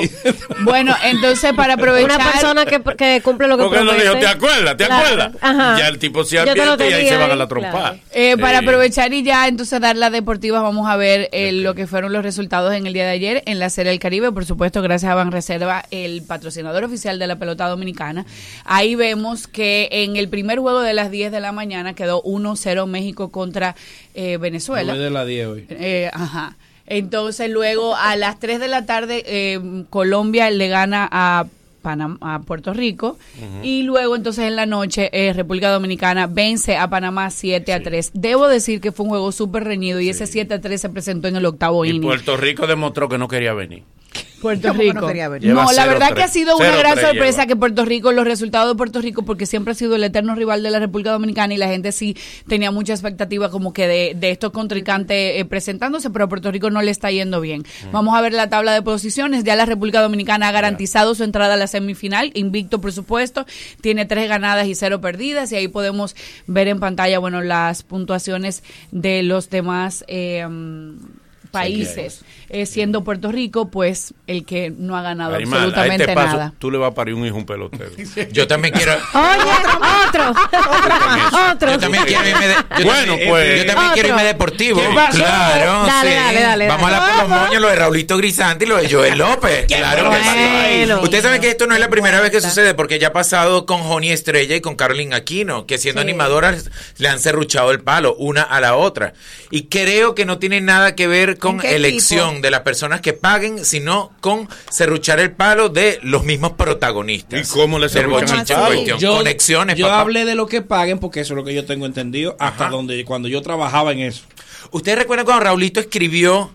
Bueno, entonces para aprovechar... Una persona que, que cumple lo que Porque promete. dijo, ¿te acuerdas? ¿Te Claro. acuerdas? Ajá. Ya el tipo se advierte y ahí se van a la trompa. claro. Eh, para Sí. aprovechar y ya entonces dar las deportivas, vamos a ver eh, lo que fueron los resultados en el día de ayer en la Serie del Caribe, por supuesto, gracias a Banreserva, el patrocinador oficial de la pelota dominicana. Ahí vemos que en el primer juego de las 10 de la mañana quedó 1-0 México contra eh, Venezuela. De la 10 hoy. Eh, ajá. Entonces luego a las 3 de la tarde eh, Colombia le gana a Panam- a Puerto Rico y luego entonces en la noche eh, República Dominicana vence a Panamá 7 a 3. Debo decir que fue un juego súper reñido y ese 7 a 3 se presentó en el octavo Y inning. Puerto Rico demostró que no quería venir. Puerto ¿Cómo que no Rico. quería? Lleva No, la 0-3. verdad que ha sido una gran 0-3 sorpresa lleva. que Puerto Rico, los resultados de Puerto Rico, porque siempre ha sido el eterno rival de la República Dominicana y la gente sí tenía mucha expectativa como que de, de estos contrincantes eh, presentándose, pero a Puerto Rico no le está yendo bien. Mm. Vamos a ver la tabla de posiciones. Ya la República Dominicana ha garantizado su entrada a la semifinal, invicto por supuesto, tiene tres ganadas y cero perdidas y ahí podemos ver en pantalla, bueno, las puntuaciones de los demás. eh, países, eh, siendo Puerto Rico, pues el que no ha ganado este absolutamente a nada. Tú le vas a parir un hijo un pelotero. yo también quiero. Oye, otro. otro. Yo también quiero irme de... yo bueno, también, pues. Yo también quiero irme deportivo. Claro. Dale, sí. dale, dale, Vamos a hablar por los moños, lo de Raulito Grisante y lo de Joel López. Claro que sí. Ustedes saben que esto no es la primera vez que sucede, porque ya ha pasado con Joni Estrella y con Carolina Aquino, que siendo sí. animadoras le han serruchado el palo una a la otra. Y creo que no tiene nada que ver con elección. Tipo? de las personas que paguen, sino con serruchar el palo de los mismos protagonistas. ¿Y cómo les cuestión? Yo, Conexiones, Yo hablé de lo que paguen porque eso es lo que yo tengo entendido hasta donde cuando yo trabajaba en eso. ¿Ustedes recuerdan cuando Raulito escribió,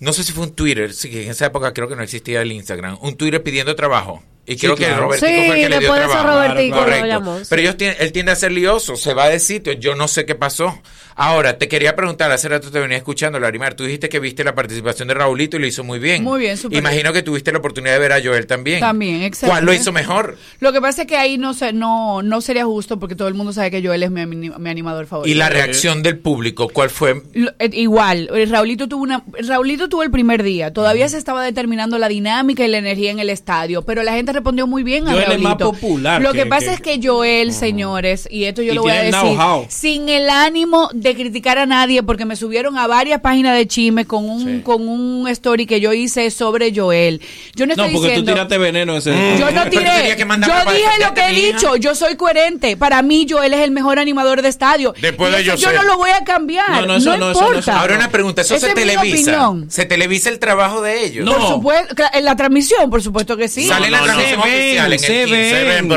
no sé si fue un Twitter, sí, en esa época creo que no existía el Instagram, un Twitter pidiendo trabajo? Y creo que claro. Robertico sí, fue el que le dio trabajo. Robertico, Correcto. Pero ellos tiene, él tiende a ser lioso, se va de sitio, yo no sé qué pasó. Ahora, te quería preguntar, hace rato te venía escuchando, Larimar, tú dijiste que viste la participación de Raulito y lo hizo muy bien. Muy bien, super Imagino que tuviste la oportunidad de ver a Joel también. También, exacto. ¿Cuál lo hizo mejor? Lo que pasa es que ahí no, se, no, no sería justo porque todo el mundo sabe que Joel es mi, animador favorito. ¿Y la reacción del público cuál fue? Eh, igual, eh, Raulito tuvo, una, Raulito tuvo el primer día, todavía se estaba determinando la dinámica y la energía en el estadio, pero la gente respondió muy bien a Raulito. Es más popular. Lo que, pasa es que Joel, señores, y esto yo lo voy a decir, sin el ánimo de criticar a nadie porque me subieron a varias páginas de chisme con un con un story que yo hice sobre Joel. Yo no, estoy diciendo no porque tú tiraste veneno ese. Mm. Yo no tiré. Yo dije lo que he dicho. Yo soy coherente. Para mí Joel es el mejor animador de estadio. Después de yo no lo voy a cambiar. No, no, eso, no, importa. Eso, Ahora una pregunta, eso se televisa. Se televisa el trabajo de ellos. Por supuesto, en la transmisión, por supuesto que sí. Sale la transmisión oficial en se ven. Se ven,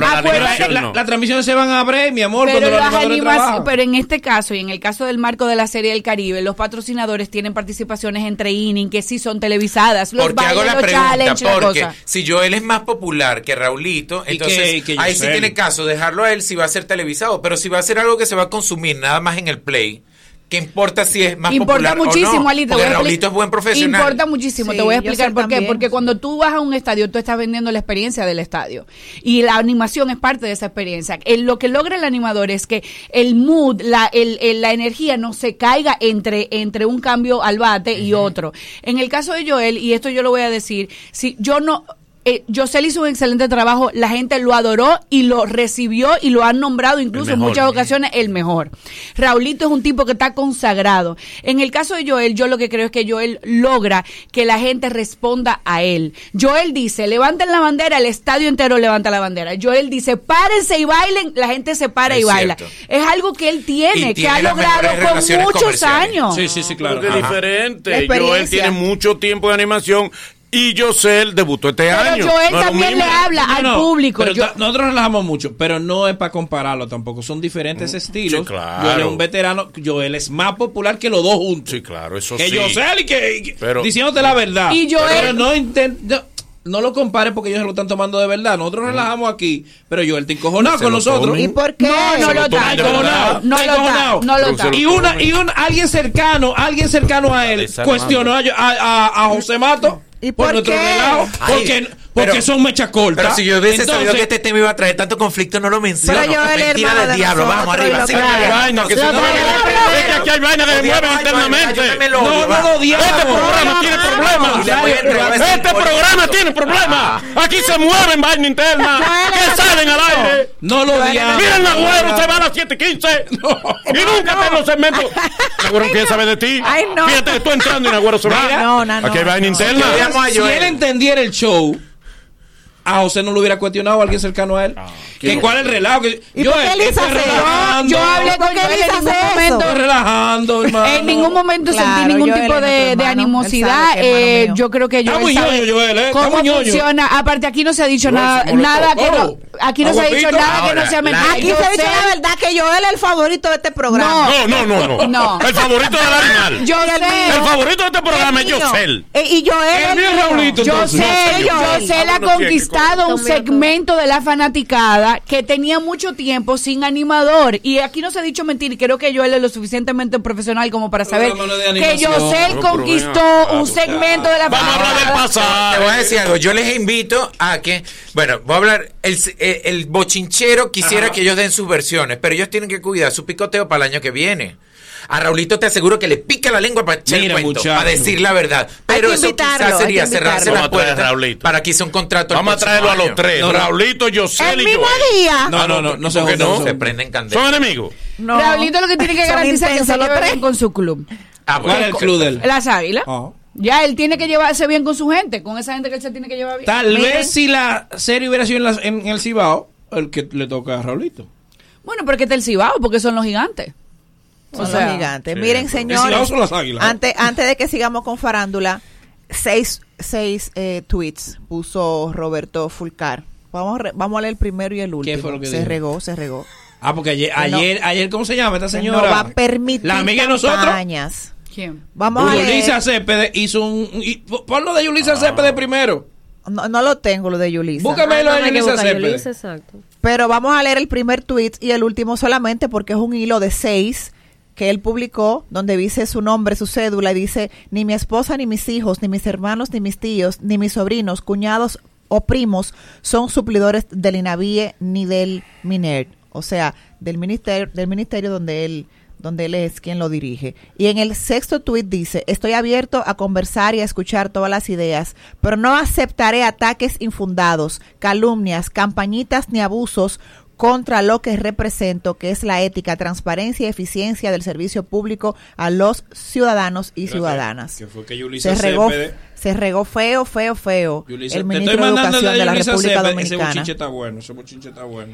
la, transmisión se van a abrir, mi amor, pero cuando los animadores Pero en este caso y en el caso del marco de la Serie del Caribe, los patrocinadores tienen participaciones entre inning que sí son televisadas. Los porque hago la los pregunta, porque la si Joel es más popular que Raulito, entonces que, ahí sí tiene caso dejarlo a él si va a ser televisado, pero si va a ser algo que se va a consumir nada más en el play que importa si es más importa popular muchísimo, o no, Ali, te porque Raulito es buen profesional. Importa muchísimo, te voy a explicar por qué. Porque cuando tú vas a un estadio, tú estás vendiendo la experiencia del estadio. Y la animación es parte de esa experiencia. Lo que logra el animador es que el mood, la, el, el, la energía no se caiga entre, entre un cambio al bate y otro. En el caso de Joel, y esto yo lo voy a decir, si yo no eh, hizo un excelente trabajo, la gente lo adoró y lo recibió y lo han nombrado incluso en muchas ocasiones el mejor. Raulito es un tipo que está consagrado. En el caso de Joel, yo lo que creo es que Joel logra que la gente responda a él. Joel dice, levanten la bandera, el estadio entero levanta la bandera. Joel dice, párense y bailen, la gente se para y baila. Es algo que él tiene, que ha logrado con muchos años. Sí, sí, sí, claro. Es diferente. Joel tiene mucho tiempo de animación y Josel debutó este pero año. Joel no también le habla al público. Nosotros relajamos mucho, pero no es para compararlo tampoco. Son diferentes estilos. Sí, claro. Joel es un veterano. Joel es más popular que los dos juntos. Sí, claro, eso que sí. Josel y que. Diciéndote la verdad. Y Joel. Pero no intenta no lo compares porque ellos se lo están tomando de verdad. Nosotros relajamos aquí, pero yo él te encojonado con nosotros. ¿Y por qué? No, no, lo está. No lo está. No lo está. Y una, y un, alguien cercano, alguien cercano a él cuestionó a, a, a José Mato ¿Y por, por qué? Otro lado, porque, porque pero, son mechas cortas. Pero si yo hubiese Entonces, sabido que este tema iba a traer tanto conflicto, no lo menciono. Pero yo Mentira del diablo, vamos arriba. Sí, que aquí hay vaina que se mueven internamente. No, no lo Este, este, este programa tiene problemas. Este programa tiene problemas. Aquí se mueven vaina interna. Que salen al aire. No lo odiamos. Miren la huevo, se va a las 7.15. Y nunca te los segmentos. Nagüero quiere saber de ti. Fíjate que tú entrando y Nagüero se va. Aquí hay vaina interna. Si él entendiera el show a José no lo hubiera cuestionado a alguien cercano a él. Ah. ¿Que ¿Cuál es el relajo? Que, ¿Y yo, por qué Elisa hace relajando, Yo hablé con hace eso. relajando, hermano. En ningún momento sentí ningún tipo de, animosidad. Eh, yo creo que yo Está ñoño, Joel, ¿eh? ¿Cómo funciona? Aparte, aquí no se ha dicho nada, nada que no, aquí no se ha dicho nada que no sea mentira. Aquí se ha dicho la verdad que Joel es el favorito de este programa. No, no, no, no. El favorito del animal. Yo El favorito de este programa es Joel. Eh, y Joel. El. Yo sé, yo sé, ah, ha conquistado un segmento de la fanaticada que tenía mucho tiempo sin animador. Y aquí no se ha dicho mentir, y creo que Joel es lo suficientemente profesional como para saber que José conquistó ah, un segmento de la Vamos a hablar del pasado. Te voy a decir algo. Yo les invito a que, bueno, voy a hablar. El, el bochinchero quisiera que ellos den sus versiones, pero ellos tienen que cuidar su picoteo para el año que viene. A Raulito te aseguro que le pica la lengua para echar para decir la verdad. Pero eso quizás sería cerrarse la puerta para que hice un contrato. Vamos a traerlo a los tres. Raulito, Yosel y yo. día. No, no, no, no, se prenden candela. Son enemigos. Raulito lo que tiene que garantizar es que se lleve bien con su club. Ah, ¿Cuál es el club del? Las Águilas. Ah. Ya él tiene que llevarse bien con su gente, con esa gente que él se tiene que llevar bien. Tal vez si la serie hubiera sido en, la, en, el Cibao, el que le toca a Raulito. Bueno, pero que está el Cibao, porque son los gigantes. Son O sea, los gigantes. sí. Miren, señores, si no, son las águilas. antes, antes de que sigamos con farándula, seis, seis eh, tweets puso Roberto Fulcar. Vamos a, re- vamos a leer el primero y el último. fue lo que se dijo? regó, se regó. Ah, porque ayer, no- ayer, ayer, ¿cómo se llama esta señora? no va a permitir La amiga de nosotros. ¿Quién? Vamos a leer. Yulisa Cepede hizo un... y- Ponlo de Yulisa Cepede primero. No, no lo tengo, lo de Yulisa. Búscame lo de Ah, no, hay que Yulisa Cepede. Yulisa, exacto. Pero vamos a leer el primer tweet y el último solamente porque es un hilo de seis que él publicó donde dice su nombre, su cédula y dice ni mi esposa, ni mis hijos, ni mis hermanos, ni mis tíos, ni mis sobrinos, cuñados o primos son suplidores del INAVIE ni del MINER, o sea, del ministerio, del ministerio donde él donde él es quien lo dirige. Y en el sexto tuit dice, estoy abierto a conversar y a escuchar todas las ideas, pero no aceptaré ataques infundados, calumnias, campañitas ni abusos contra lo que represento, que es la ética, transparencia y eficiencia del servicio público a los ciudadanos y ciudadanas. Que fue que Yulisa Se regó, Cepede... se regó feo, feo, feo Yulisa, el ministro de Educación de de la República Cepede. Ese Dominicana. bochinche está bueno, ese está bueno.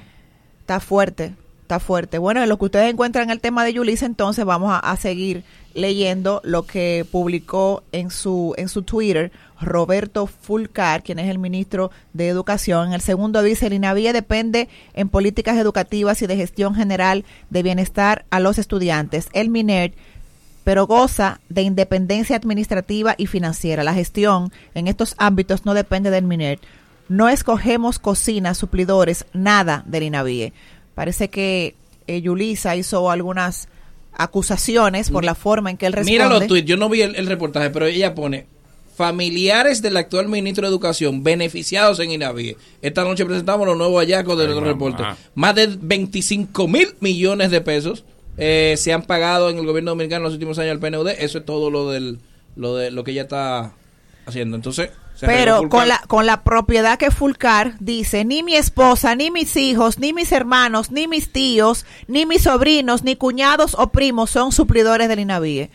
Está fuerte, está fuerte. Bueno, en lo que ustedes encuentran el tema de Yulisa, entonces vamos a, a seguir leyendo lo que publicó en su en su Twitter Roberto Fulcar, quien es el ministro de Educación. En el segundo dice, el INAVIE depende en políticas educativas y de gestión general de bienestar a los estudiantes. El MINER pero goza de independencia administrativa y financiera. La gestión en estos ámbitos no depende del MINER. No escogemos cocinas, suplidores, nada del INAVIE. Parece que eh, Yulisa hizo algunas acusaciones por la forma en que él responde. Mira los tweets, yo no vi el, el reportaje, pero ella pone familiares del actual ministro de Educación beneficiados en INAVIE. Esta noche presentamos los nuevos hallazgos del otro reporte. Más de 25 mil millones de pesos eh, se han pagado en el gobierno dominicano en los últimos años al PNUD. Eso es todo lo del lo de lo que ella está haciendo. Entonces, Pero con la, con la propiedad que Fulcar dice, ni mi esposa, ni mis hijos, ni mis hermanos, ni mis tíos, ni mis sobrinos, ni cuñados o primos son suplidores del INAVIE.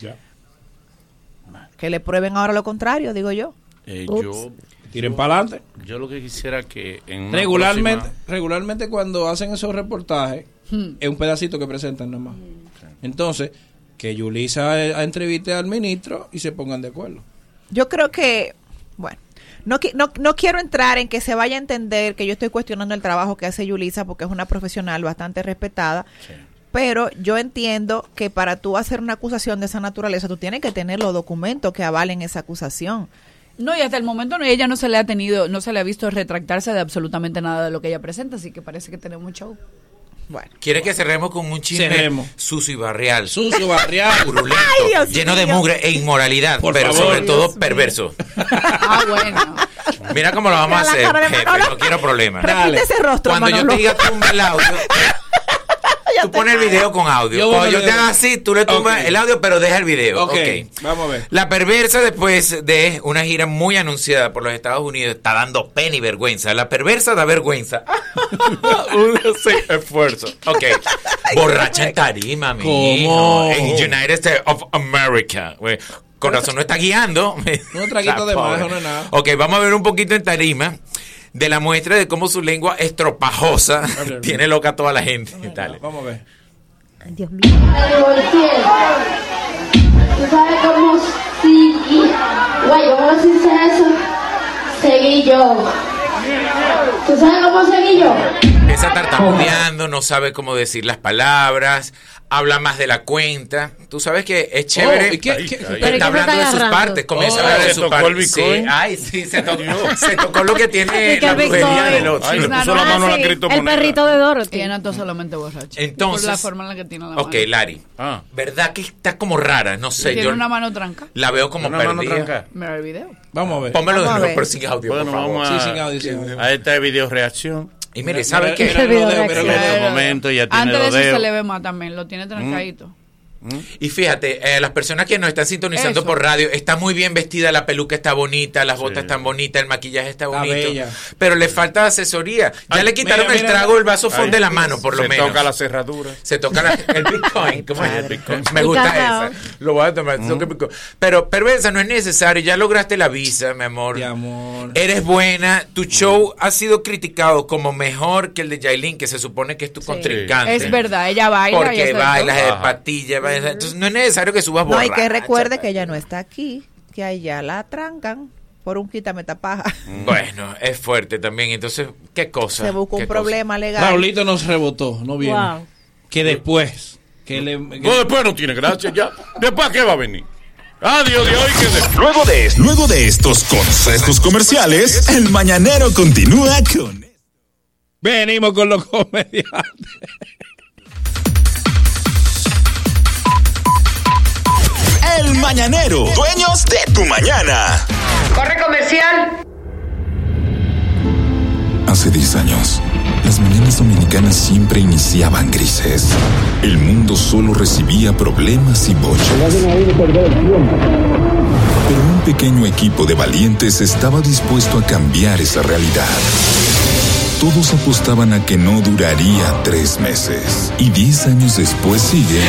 Que le prueben ahora lo contrario, digo yo. Eh, yo Tiren yo- pa'lante. Yo lo que quisiera que en regularmente próxima- regularmente cuando hacen esos reportajes es un pedacito que presentan nomás. Entonces, que Yulisa eh, entreviste al ministro y se pongan de acuerdo. Yo creo que, bueno, no, no, no quiero entrar en que se vaya a entender que yo estoy cuestionando el trabajo que hace Yulisa porque es una profesional bastante respetada. Pero yo entiendo que para tú hacer una acusación de esa naturaleza, tú tienes que tener los documentos que avalen esa acusación. No, y hasta el momento no, ella no se le ha tenido, no se le ha visto retractarse de absolutamente nada de lo que ella presenta, así que parece que tenemos show. Bueno. ¿Quiere que cerremos con un chisme Cerremos. sucio y barrial? Sucio, barrial. Purulento, Ay, lleno de mugre e inmoralidad, Por pero favor. sobre todo Dios perverso. Ah, bueno. Mira cómo lo vamos a Mira hacer, jefe, no quiero problemas. Repite ese rostro, Cuando yo te diga tumba el audio, tú pones el video con audio. Yo Cuando yo te haga así, tú le tumbas el audio, pero deja el video. ok, Ok. vamos a ver. La perversa, después de una gira muy anunciada por los Estados Unidos, está dando pena y vergüenza. La perversa da vergüenza. Un esfuerzo. Ok. Borracha en tarima, mi ¿Cómo? hijo. En United States of America. Con razón no está guiando. Un traguito de más, no es nada. Ok, vamos a ver un poquito en tarima de la muestra de cómo su lengua estropajosa tiene loca a toda la gente. Dale. Vamos a ver. Ay, Dios mío. ¿Tú sabes cómo seguí? Güey, ¿cómo se dice eso? Seguí yo. ¿Tú sabes cómo seguí yo? Tartamudeando, no sabe cómo decir las palabras, habla más de la cuenta. Tú sabes que es chévere. Oh, ¿y qué- Ay, qué- ay, está ¿y qué se hablando está de sus partes, comienza Oh, a hablar de se sus partes. Sí, ay, sí, se tocó, se tocó lo que tiene ¿Y qué la brujería del otro. Ay, le No, puso no, la mano a la sí, el perrito de Dorothy. No está solamente borracha. Entonces, por la forma en la que tiene la Ok, mano. Lari. Ah. ¿Verdad que está como rara? No sé, tiene yo una mano tranca. la veo como Una mano perdida. tranca. Mira el video. Vamos a ver. Pónmelo de nuevo, pero sin audio, Bueno, por favor. vamos a, Sí, sin audio, sin audio. a esta video reacción. Y mire, ¿sabe qué? mira el video, mira el Video video. De momento ya tiene Antes de eso se le ve más también, lo tiene trancadito. Y fíjate, eh, las personas que nos están sintonizando Eso. por radio, está muy bien vestida, la peluca está bonita, las botas están bonitas, el maquillaje está Está bonito, bella. pero le falta asesoría. Ya Ay, le quitaron mira, el mira. trago, el vaso Ay, de la mano, por lo se menos. toca la cerradura. Se toca la- el Bitcoin. ¿Cómo es el Bitcoin? Me gusta esa. Lo voy a tomar. el Bitcoin. Pero, perversa, no es necesario. Ya lograste la visa, mi amor. Mi amor. Eres buena. Tu show ha sido criticado como mejor que el de Yailin, que se supone que es tu contrincante. Es verdad, ella baila y Porque eso de bailas todo. Entonces no es necesario que subas No, y borracha. que recuerde que ella no está aquí, que allá la trancan por un quítame tapaja. Bueno, es fuerte también. Entonces, ¿qué cosa? Se buscó un problema legal. Raulito nos rebotó, no viene. Wow. Que después. Que le, que- No, después no tiene gracia ya. ¿Después qué va a venir? Adiós de hoy que de... Luego de, luego de estos consejos comerciales, el mañanero continúa con... Venimos con los comediantes. El mañanero, dueños de tu mañana. Corre comercial. Hace 10 años, las mañanas dominicanas siempre iniciaban grises. El mundo solo recibía problemas y bochas. Pero un pequeño equipo de valientes estaba dispuesto a cambiar esa realidad. Todos apostaban a que no duraría tres meses. Y 10 años después sigue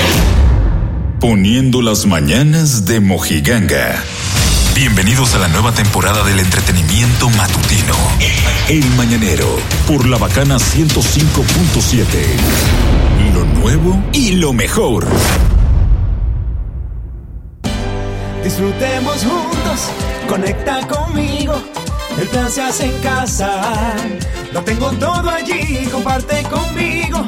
poniendo las mañanas de Mojiganga. Bienvenidos a la nueva temporada del entretenimiento matutino. El Mañanero, por la bacana 105.7. Lo nuevo y lo mejor. Disfrutemos juntos, conecta conmigo. El plan se hace en casa. Lo tengo todo allí, comparte conmigo.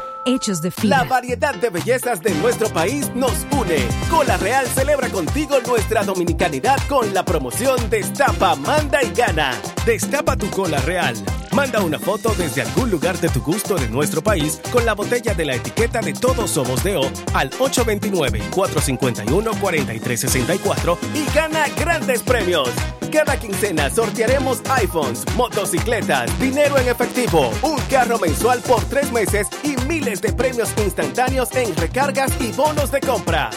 hechos de La fibra. variedad de bellezas de nuestro país nos une. Cola Real celebra contigo nuestra dominicanidad con la promoción Destapa, Manda y Gana. Destapa tu cola real. Manda una foto desde algún lugar de tu gusto de nuestro país con la botella de la etiqueta de Todos Somos Deo al 829-451-4364 y gana grandes premios. Cada quincena sortearemos iPhones, motocicletas, dinero en efectivo, un carro mensual por tres meses y miles de premios instantáneos en recargas y bonos de compra.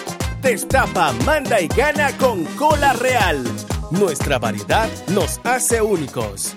Destapa, manda y gana con Cola Real. Nuestra variedad nos hace únicos.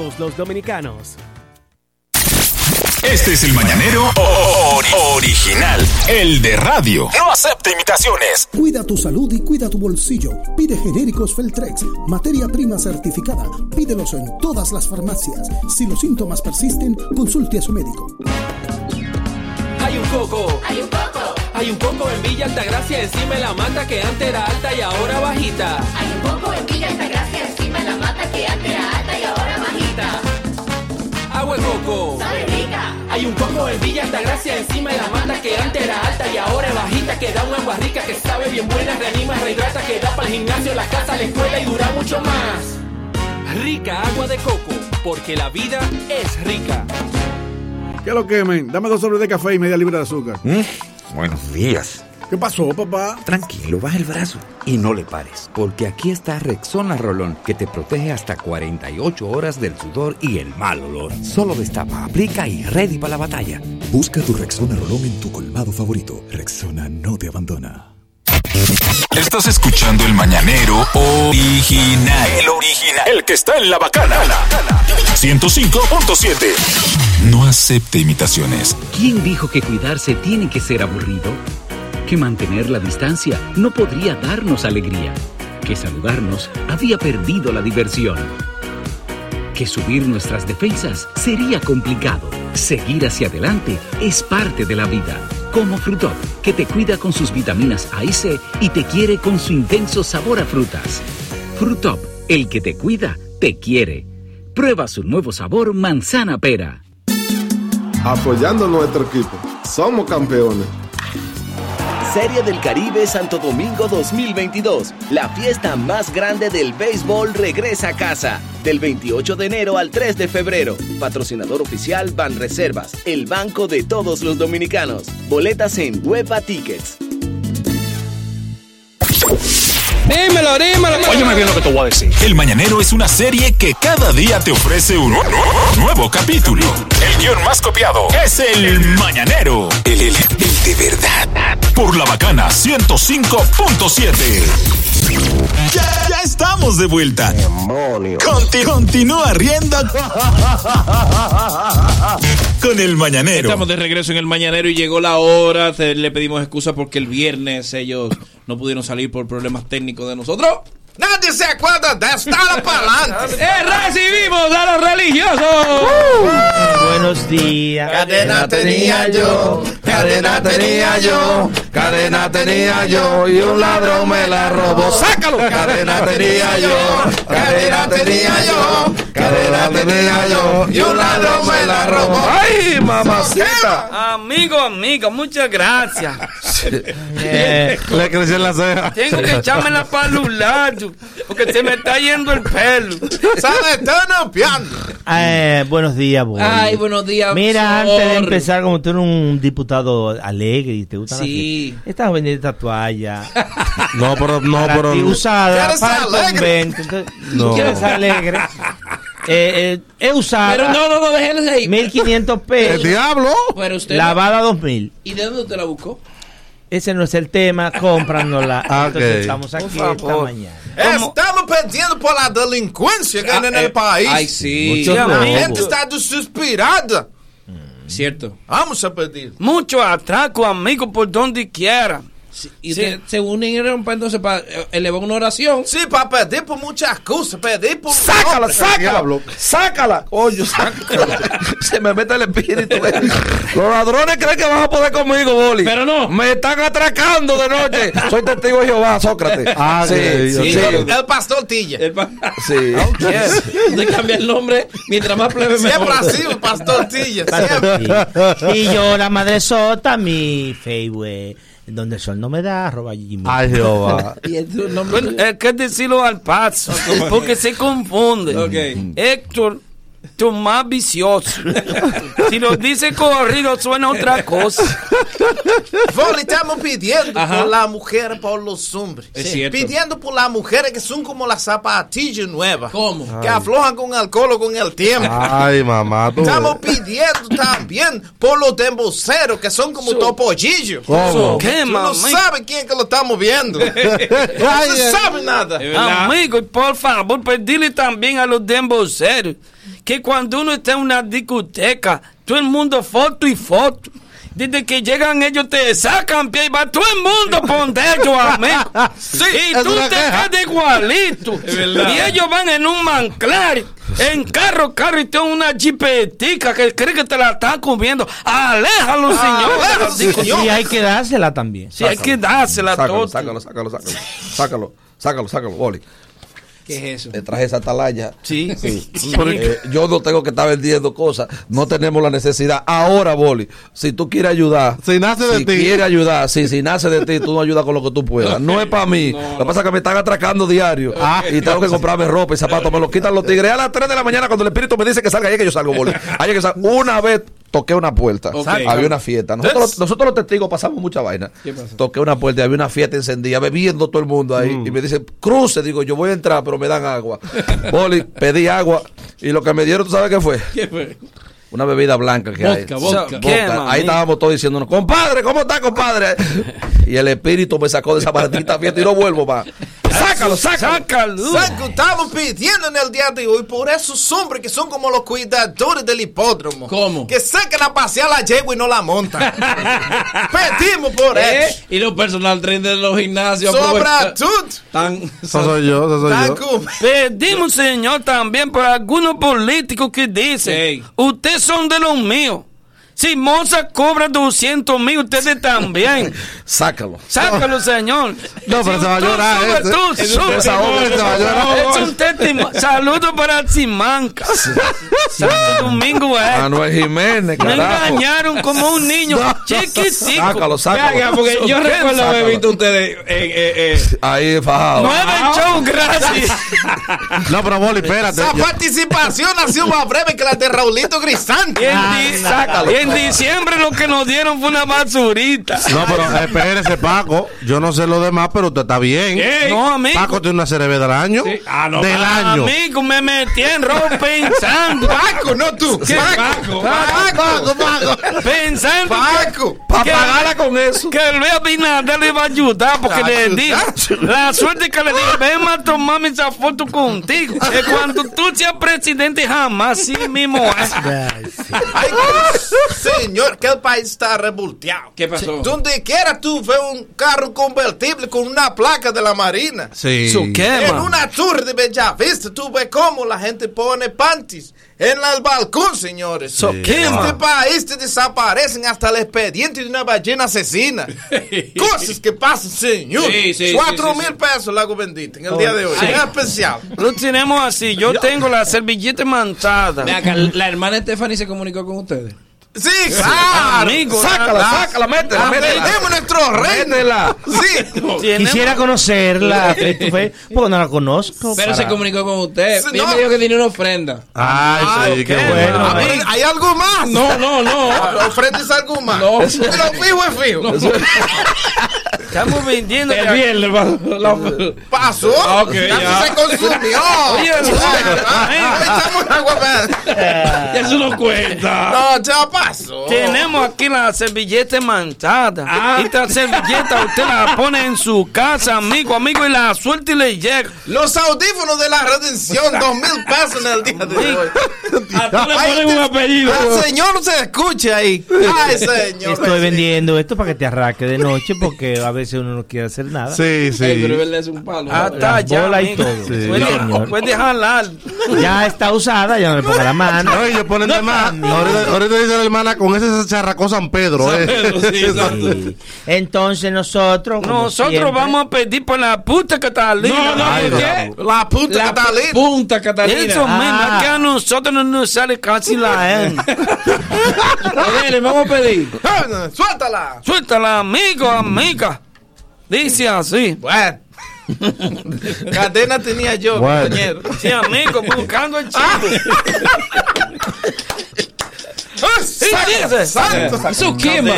todos los dominicanos. Este es el mañanero ori- original, el de radio. No acepta imitaciones. Cuida tu salud y cuida tu bolsillo. Pide genéricos Feltrex, materia prima certificada. Pídelos en todas las farmacias. Si los síntomas persisten, consulte a su médico. Hay un coco. Hay un coco. Hay un coco en Villa Altagracia encima de la mata que antes era alta y ahora bajita. Hay un poco en Villa Altagracia encima de la mata que antes era Agua de coco. Sabe rica. Hay un coco en Villa Altagracia encima de la mata que antes era alta y ahora es bajita. Que da un agua rica que sabe bien buena, reanima, rehidrata, que da para el gimnasio, la casa, la escuela y dura mucho más. Rica agua de coco, porque la vida es rica. ¿Qué lo quemen? Dame dos sobres de café y media libra de azúcar. Buenos días. ¿Qué pasó, papá? Tranquilo, baja el brazo y no le pares, porque aquí está Rexona Rolón, que te protege hasta 48 horas del sudor y el mal olor. Solo destapa, aplica y ready para la batalla. Busca tu Rexona Rolón en tu colmado favorito. Rexona no te abandona. Estás escuchando el mañanero original. El original. El que está en la bacana. 105.7. No acepte imitaciones. ¿Quién dijo que cuidarse tiene que ser aburrido? Que mantener la distancia no podría darnos alegría. Que saludarnos había perdido la diversión. Que subir nuestras defensas sería complicado. Seguir hacia adelante es parte de la vida. Como Frutop, que te cuida con sus vitaminas A y C y te quiere con su intenso sabor a frutas. Frutop, el que te cuida, te quiere. Prueba su nuevo sabor manzana pera. Apoyando nuestro equipo. Somos campeones. Serie del Caribe Santo Domingo 2022. La fiesta más grande del béisbol regresa a casa. Del 28 de enero al 3 de febrero. Patrocinador oficial Banreservas, el banco de todos los dominicanos. Boletas en Huepa Tickets. Dímelo, dímelo. Óyeme bien lo que te voy a decir. El Mañanero es una serie que cada día te ofrece un nu- nu- nuevo capítulo. El guion más copiado es El Mañanero. El, el- el de verdad. Por la bacana 105.7. Ya, ya estamos de vuelta. Conti- continúa riendo con El Mañanero. Estamos de regreso en el mañanero y llegó la hora. Le pedimos excusa porque el viernes ellos no pudieron salir por problemas técnicos de nosotros. Nadie se acuerda de estar para adelante. ¡Eh, recibimos a los religiosos! Buenos días. Cadena tenía yo, cadena tenía yo, cadena tenía yo y un ladrón me la robó. ¡Sácalo! Cadena tenía yo, cadena tenía yo, cadena tenía yo y un ladrón me la robó. ¡Ay, mamacita! Amigo, amigo, muchas gracias. Eh, le creció la ceja. Tengo que echarme la porque se me está yendo el pelo. ¡Sale todo piando! Eh, buenos días, Boli. Ay, buenos días. Mira, Sor. antes de empezar, como tú eres un diputado alegre y te gusta Sí. Estás vendiendo esta toalla. No, pero no, para pero ti usada ¿Quieres para el alegre? convento. Entonces, No. ¿Quieres alegre? Eh, eh, es usada. Pero no, no, no, déjense ahí. 1500 pesos. El diablo. Pero usted. Lavada 2000. ¿Y de dónde usted la buscó? Ese no es el tema, cómpranosla. Ah, Entonces ok. estamos aquí esta mañana. Estamos perdiendo por la delincuencia que hay en Ah, el eh, país. ay, sí. Mucho La robo. gente está desesperada. Cierto. Vamos a pedir. Mucho atraco, amigo, por donde quiera. Y Sí. se, se unieron para entonces para eh, elevar una oración. Sí, para pedir por muchas cosas, pedir por Sácala, nombres. sácala. Sácala. Oye, sácala. Se me mete el espíritu. eh. Los ladrones creen que van a poder conmigo, Boli. Pero no. Me están atracando de noche. Soy testigo de Jehová, Sócrates. Ah, sí, sí. El pastor Tilla. El pa- sí. Usted cambia el nombre mientras más plebe Siempre mejor. así, el pastor Tilla. Siempre. Y yo, la madre sota, mi Facebook, donde el sol no me da, arroba Gmail. Ay, Jehová. Bueno, hay que decirlo al paso, porque se confunde. Ok. Héctor, más vicioso. Si lo dice corrido, suena otra cosa. Vole, estamos pidiendo Ajá. por la mujer, por los hombres. Es cierto. Pidiendo por las mujeres que son como las zapatillas nuevas. ¿Cómo? Que aflojan con alcohol o con el tiempo. Ay, mamá. Tú. Estamos pidiendo también por los demboceros que son como topollillos. ¿Cómo? ¿Qué, Tú no sabes quién que lo estamos viendo. no se sabe nada. Amigo, por favor, pedirle también a los demboceros que cuando uno está en una discoteca, todo el mundo foto y foto. Desde que llegan ellos te sacan pie y va todo el mundo por ellos, amigo. y tú te quedas igualito. Y ellos van en un manclar, en carro, carro, y tienen una jipetica que cree que te la están comiendo. Aléjalo, señor. la discoteca. Y hay que dársela también. Sí, hay que dársela Sácalo, todo. sácalo, sácalo, sácalo. Sácalo, sácalo, sácalo, Boli. ¿Qué es eso? Le traje esa atalaya. Sí. Eh, yo no tengo que estar vendiendo cosas. No tenemos la necesidad. Ahora, Boli, si tú quieres ayudar. Si nace de si ti. quieres ayudar, si, si nace de ti, tú no ayudas con lo que tú puedas. No es para mí. Lo que pasa es que me están atracando diario. y tengo que comprarme ropa y zapatos. Me lo quitan los tigres. A las 3 de la mañana, cuando el espíritu me dice que salga, ahí es que yo salgo, Boli. Ahí es que salgo. Una vez toqué una puerta. Había una fiesta. Nosotros, nosotros los testigos pasamos mucha vaina. Toqué una puerta y había una fiesta encendida, bebiendo todo el mundo ahí. Y me dice, cruce. Digo, yo voy a entrar, pero me dan agua. Boli, pedí agua. Y lo que me dieron, ¿tú sabes qué fue? ¿Qué fue? Una bebida blanca que Vodka, hay. vodka. ¿Qué, Vodka. mami? Ahí estábamos todos diciéndonos, compadre, ¿cómo está, compadre? y el espíritu me sacó de esa maldita fiesta y no vuelvo más. Sácalo, sácalo. Sácalo. ¿Sabes que estamos pidiendo en el día de hoy por esos hombres que son como los cuidadores del hipódromo? ¿Cómo? Que sacan a pasear la yegua y no la montan. Pedimos por ¿Eh? eso. Y los personal trainers de los gimnasios. Sobra. Tan, Eso soy yo, eso soy Tan yo. Pedimos, señor, también por algunos políticos que dicen, Ey. Ustedes son de los míos. Si Moza cobra 200 mil, ustedes también. Sácalo. Sácalo, señor. No, pero se va a llorar sube. desahogo, se va a llorar. Es un testimonio. Saludos para Simanca. Santo Domingo es. Manuel Jiménez, Me engañaron como un niño chiquitico. Sácalo, sácalo. Porque yo ¿Qué? recuerdo haber Sácalo. visto a ustedes eh, eh, eh, Ahí fajado. Nueve show gratis. No, pero Boli, espérate. Esa Yo- participación ha sido más breve que la de Raulito Grisante. en, di- y en diciembre lo que nos dieron fue una basurita. No, pero espérese, Paco. Yo no sé lo demás, pero usted está bien. No, amigo. Paco tiene una CRB del año. Ah, no. Del Amigo, me metí en ropa pensando. Paco, no tú. ¿Qué? Paco. Paco, Paco, Paco. Pensando Paco. Para que- pagarla con eso. que Luis Abinader le iba a ayudar porque le di la suerte que le dije, ven a tomarme esa foto contigo. Que cuando tú seas presidente jamás sí mismo es. Ay, señor, que el país está revolteado. ¿Qué pasó? Donde quiera tú ves un carro convertible con una placa de la Marina. Sí. Su qué, En man? una tour de Bellavista tú ves cómo la gente pone panties en el balcón, señores. So, ¿qué, en man? este país te desaparecen hasta el expediente de una ballena asesina. Cosas que pasan, señor. Sí, sí, Cuatro sí, sí, mil pesos la hago bendita en el día de hoy. Es especial. Lo tenemos así. Yo tengo la servilleta manchada. Ven acá, la hermana Stephanie se comunicó con ustedes. Sí, claro. Amigo, Sácala, la- sácala, métela, métela. Tenemos nuestro. Métela. Sí. Quisiera conocerla face, porque no la conozco. Pero se comunicó con usted. Sí, no. me dijo que tenía una ofrenda. Ay, sí, qué bueno. Ah, pero ¿Hay algo más? No, no, no. Ofreces algo más. No. Pero fijo es fijo. Estamos vendiendo. El viernes va- la- Pasó. Ok, ya, ya. se consumió. Oye, Ah, echamos agua eso no cuenta. No, ya pasó. Tenemos aquí la servilleta manchada. Ah. Y esta servilleta usted la pone en su casa, amigo, amigo, y la suelta y le llega. Los audífonos de la redención, dos mil pesos en el día de hoy. A tú le ponen un apellido. El señor se escucha ahí. Ay, señor. Estoy vendiendo esto para que te arraque de noche, porque a veces uno no quiere hacer nada. Sí, Ey, pero sí. es un palo. Hasta Las allá. bolas y todo. Sí, jalar. Ya está usada, ya no le pongo la mano. No, y yo ponen de más. Ahorita, ahorita dice la hermana con ese se arracó San Pedro. San eh. Pedro, sí, exacto. Sí. Entonces nosotros, Nosotros siempre, vamos a pedir por la puta Catalina. No, no, Ay, ¿qué? La puta La Catalina. punta Catalina. Eso mismo, Ah. es que a nosotros no nos sale casi la ver, le vamos a pedir. Ah, Suéltala. Suéltala, amigo, amiga. Dice así. Bueno. Cadena tenía yo, Bueno. compañero. Sí, amigo, buscando el chivo. Sí, dice. Santo, Eso quema.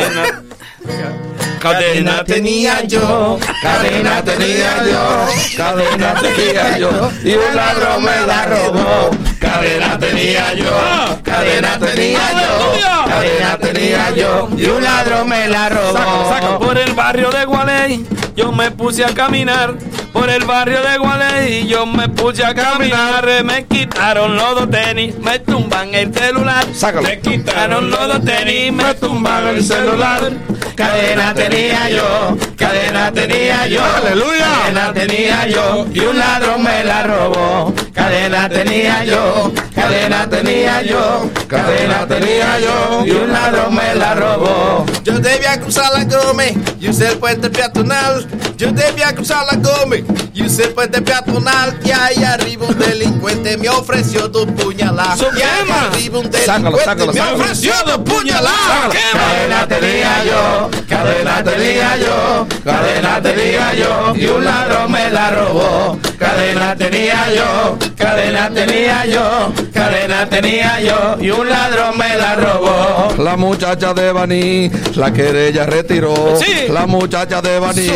Cadena tenía yo, cadena tenía yo, Cadena tenía yo y un ladrón me la robó. Cadena tenía yo, Cadena tenía yo, cadena tenía yo y un ladrón me la robó. Por el barrio de Gualey, yo me puse a caminar. Por el barrio de Gualey, yo me puse a caminar. Me quitaron los dos tenis, me tumban el celular. Sácalo. Me quitaron los dos tenis, me tumban el celular. Cadena tenía yo, cadena tenía yo, Aleluya. cadena tenía yo y un ladrón me la robó. Cadena tenía yo, cadena tenía yo, cadena tenía yo y un ladrón me la robó. Yo debía cruzar la Gómez y usé el puente peatonal. Yo debía cruzar la Gómez y usé el puente peatonal. Y ahí arriba un delincuente me ofreció dos puñaladas. Y ahí arriba un Sácalo, delincuente sácalo, me ofreció dos puñaladas. Cadena tenía yo, cadena tenía yo, cadena tenía yo y un ladrón me la robó. Cadena tenía yo, cadena tenía yo, cadena tenía yo y un ladrón me la robó. La muchacha de Baní, la querella retiró. Sí. La muchacha de Baní,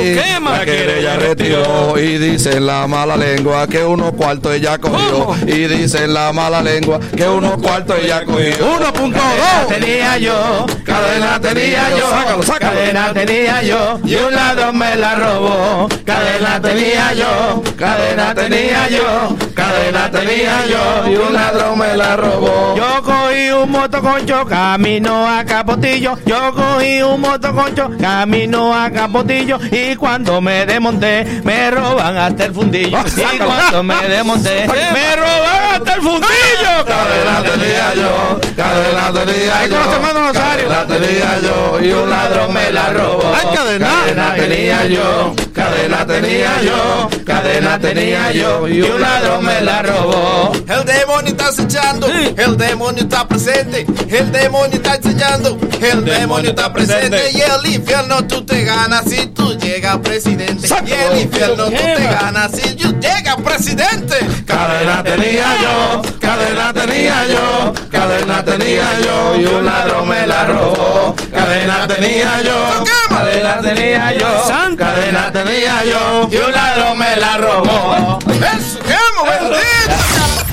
la querella retiró. Y dice en la mala lengua que unos cuartos ella cogió. ¿Cómo? Y dice en la mala lengua que unos cuartos ella cogió. 1.2. Cadena tenía yo, cadena tenía yo, Sácalo, sácalo. cadena tenía yo y un ladrón me la robó. Cadena tenía yo, cadena tenía yo, cadena tenía yo y un ladrón me la robó. Yo cogí un motoconcho, camino a Capotillo. Yo cogí un motoconcho, camino a Capotillo y cuando me desmonté me roban hasta el fundillo. Y cuando me desmonté me roban hasta el fundillo. Cadena tenía yo, cadena tenía yo. Cadena tenía yo y un ladrón me la robó. Cadena. Cadena tenía yo, cadena tenía yo, cadena tenía yo y un ladrón me la robó. El demonio está acechando, el demonio está presente, el demonio está enseñando, el demonio está presente y el infierno tú te ganas si tú llegas presidente. Y el infierno tú te ganas si tú llegas presidente. Cadena tenía yo, cadena tenía yo, cadena tenía yo y un ladrón me la robó. Cadena tenía yo, cadena tenía yo, cadena tenía yo y un ladrón me la robó.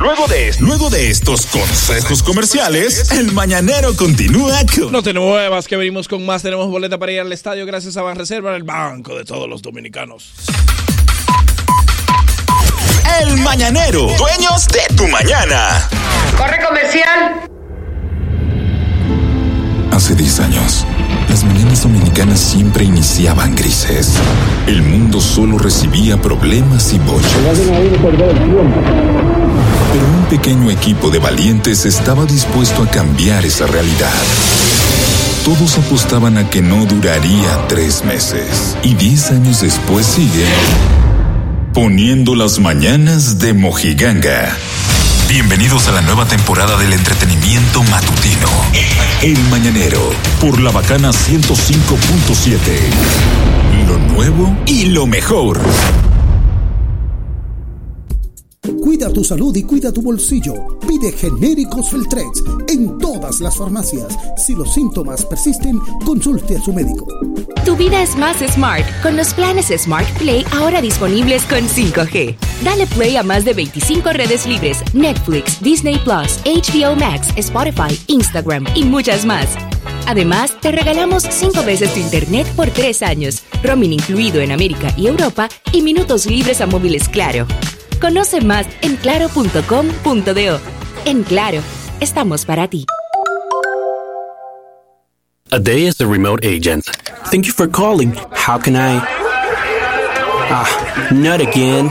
Luego de, luego de estos consejos comerciales, el mañanero continúa con. No te muevas, que venimos con más. Tenemos boleta para ir al estadio gracias a Banreserva, el banco de todos los dominicanos. El mañanero, dueños de tu mañana. Corre comercial. Hace 10 años, dominicanas siempre iniciaban grises. El mundo solo recibía problemas y bochos. Pero un pequeño equipo de valientes estaba dispuesto a cambiar esa realidad. Todos apostaban a que no duraría tres meses. Y diez años después sigue poniendo las mañanas de Mojiganga. Bienvenidos a la nueva temporada del entretenimiento matutino. El Mañanero, por la bacana 105.7. Lo nuevo y lo mejor. Cuida tu salud y cuida tu bolsillo. Pide genéricos Feltrex en todas las farmacias. Si los síntomas persisten, consulte a su médico. Tu vida es más smart con los planes Smart Play ahora disponibles con 5G. Dale play a más de 25 redes libres, Netflix, Disney Plus, HBO Max, Spotify, Instagram y muchas más. Además, te regalamos 5 veces tu internet por 3 años, roaming incluido en América y Europa y minutos libres a móviles Claro. Conoce más en claro.com.do. En Claro, estamos para ti. A day as a remote agent. Thank you for calling. How can I? Ah, not again.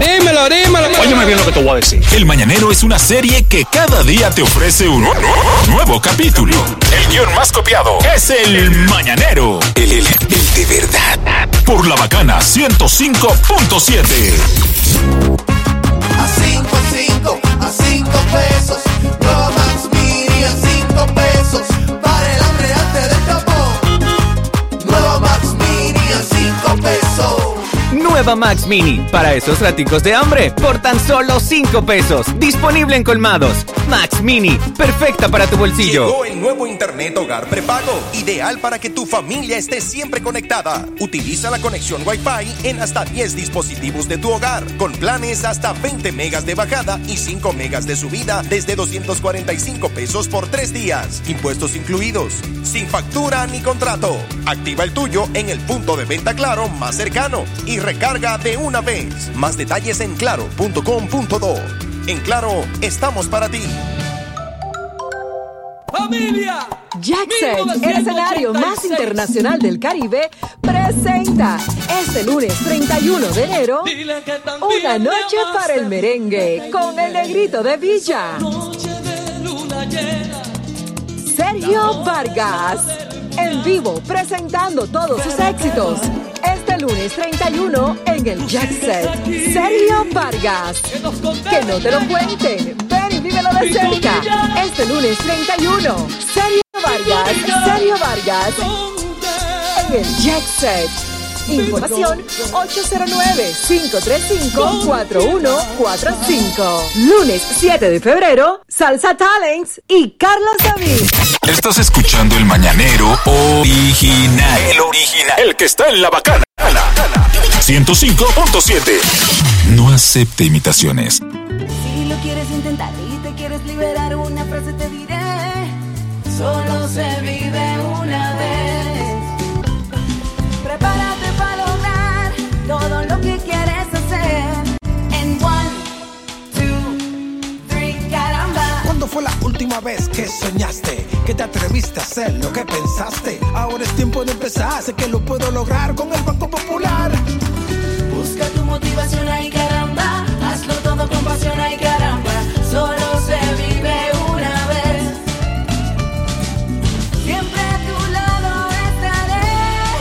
Dímelo, dímelo. Óyeme bien lo que te voy a decir. El Mañanero es una serie que cada día te ofrece un nu- nu- nuevo capítulo. El guion más copiado es El Mañanero. El, el- el de verdad. Por la bacana 105.7. A 5 a 5, a 5 pesos. Mini a 5 pesos. Nueva Max Mini, para esos raticos de hambre, por tan solo 5 pesos. Disponible en colmados. Max Mini, perfecta para tu bolsillo. Llegó el nuevo Internet Hogar Prepago, ideal para que tu familia esté siempre conectada. Utiliza la conexión Wi-Fi en hasta 10 dispositivos de tu hogar, con planes hasta 20 megas de bajada y 5 megas de subida desde 245 pesos por 3 días, impuestos incluidos, sin factura ni contrato. Activa el tuyo en el punto de venta Claro más cercano y recarga de una vez. Más detalles en claro.com.do. En Claro, estamos para ti. ¡Familia! Jackson, el escenario más internacional del Caribe, presenta este lunes 31 de enero una noche para el merengue con el negrito de Villa. Sergio Vargas, en vivo presentando todos sus éxitos. Este lunes 31 en el Jackset. Sergio Vargas. Que no te lo cuenten. Ven y vívelo de cerca. Este lunes 31. Sergio Vargas. Sergio Vargas. En el Jackset. Información 809-535-4145. Lunes 7 de febrero, Salsa Talents y Carlos David. Estás escuchando el Mañanero original. El original. El que está en la bacana. 105.7. No acepte imitaciones. Última vez que soñaste? Que te atreviste a hacer lo que pensaste. Ahora es tiempo de empezar. Sé que lo puedo lograr con el Banco Popular. Busca tu motivación ahí, caramba. Hazlo todo con pasión ahí, caramba. Solo se vive una vez. Siempre a tu lado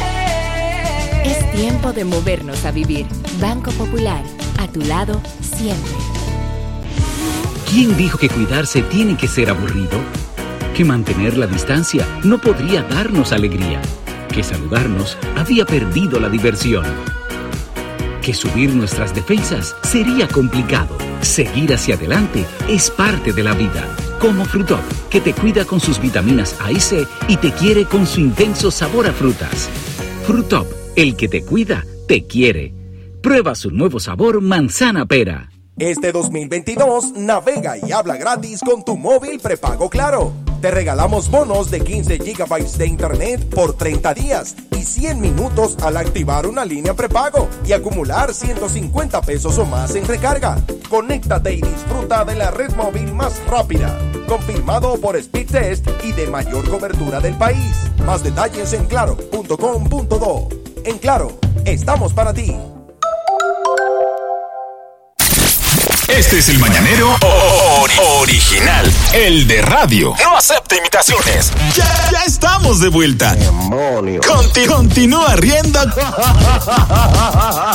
estaré. Es tiempo de movernos a vivir. Banco Popular, a tu lado siempre. ¿Quién dijo que cuidarse tiene que ser aburrido? Que mantener la distancia no podría darnos alegría. Que saludarnos había perdido la diversión. Que subir nuestras defensas sería complicado. Seguir hacia adelante es parte de la vida. Como Frutop, que te cuida con sus vitaminas A y C y te quiere con su intenso sabor a frutas. Frutop, el que te cuida, te quiere. Prueba su nuevo sabor manzana pera. Este 2022 navega y habla gratis con tu móvil prepago Claro. Te regalamos bonos de 15 GB de internet por 30 días y 100 minutos al activar una línea prepago y acumular 150 pesos o más en recarga. Conéctate y disfruta de la red móvil más rápida, confirmado por Speedtest y de mayor cobertura del país. Más detalles en claro.com.do. En Claro, estamos para ti. Este es el mañanero ori- original, el de radio. No acepta imitaciones. Ya, ya estamos de vuelta. Conti- continúa riendo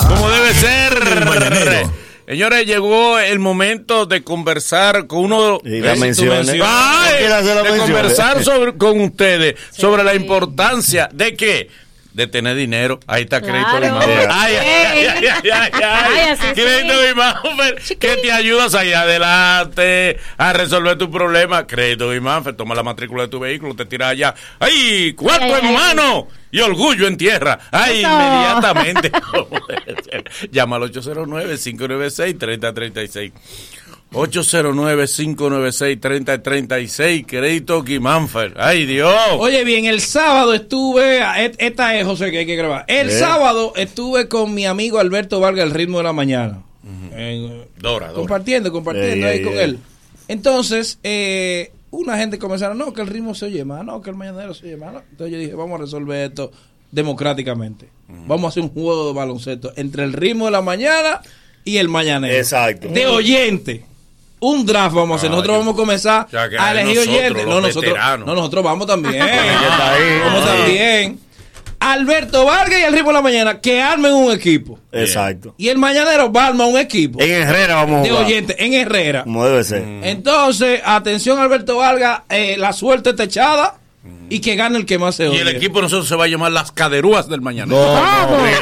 Como debe ser. El mañanero. Señores, llegó el momento de conversar con uno Y la menciones. Ay, la de menciones. conversar sobre, con ustedes sobre la importancia de qué? De tener dinero. Ahí está crédito Claro. Ay, ay, ay, ay, ay. Crédito de Manfer, que te ayudas ahí adelante a resolver tu problema. Crédito de Manfer, toma la matrícula de tu vehículo, te tira allá. ¡Ay! ¡Cuarto Ay, ay, en mano! Y orgullo en tierra. ¡Ay! Eso. Inmediatamente. Llama al 809-596-3036. 809-596-3036. Crédito Guimánfer. ¡Ay, Dios! Oye, bien, el sábado estuve. Esta es José que hay que grabar. El Bien. sábado estuve con mi amigo Alberto Vargas, el ritmo de la mañana. En- Dora, Dora. compartiendo, compartiendo Ey, ahí con él. Entonces, eh, una gente comenzaron, no, que el ritmo se oye más, no, que el mañanero se oye más. no. Entonces yo dije, vamos a resolver esto democráticamente. Vamos a hacer un juego de baloncesto entre el ritmo de la mañana y el mañanero. Exacto. De oyente. Un draft vamos a hacer. Nosotros vamos a comenzar O sea, que a elegir oyentes. No, nosotros, no, nosotros vamos también. Vamos también. Alberto Vargas y el ritmo de la mañana que armen un equipo. Exacto. Y el mañanero va a armar un equipo. En Herrera vamos a de jugar. oyentes, en Herrera. Como debe ser. Entonces, atención Alberto Vargas, eh, la suerte está echada y que gane el que más se Y oye. el equipo de nosotros se va a llamar las caderúas del mañana. No, no. No, oye.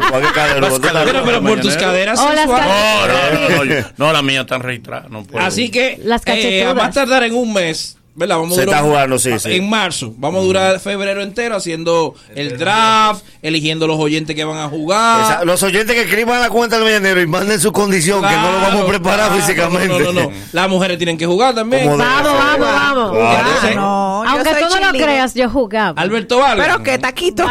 Las Tú estás- caderas pero por tus caderas Oh. No, no, no, no, la mía está registrada. No puedo. Así que Las eh, cachetudas. a tardar en un mes, ¿verdad? Vamos Se durar- está jugando, sí, sí. En marzo. Vamos a durar febrero entero haciendo el draft, eligiendo los oyentes que van a jugar. Esa- Los oyentes que escriban la cuenta del mañanero y manden su condición, que no lo vamos a preparar Claro, físicamente. No, no, no. Las mujeres tienen que jugar también. Vamos, vamos, vamos. Claro. Entonces, Aunque tú no lo creas, yo jugaba. Alberto Vargas. Pero qué taquito.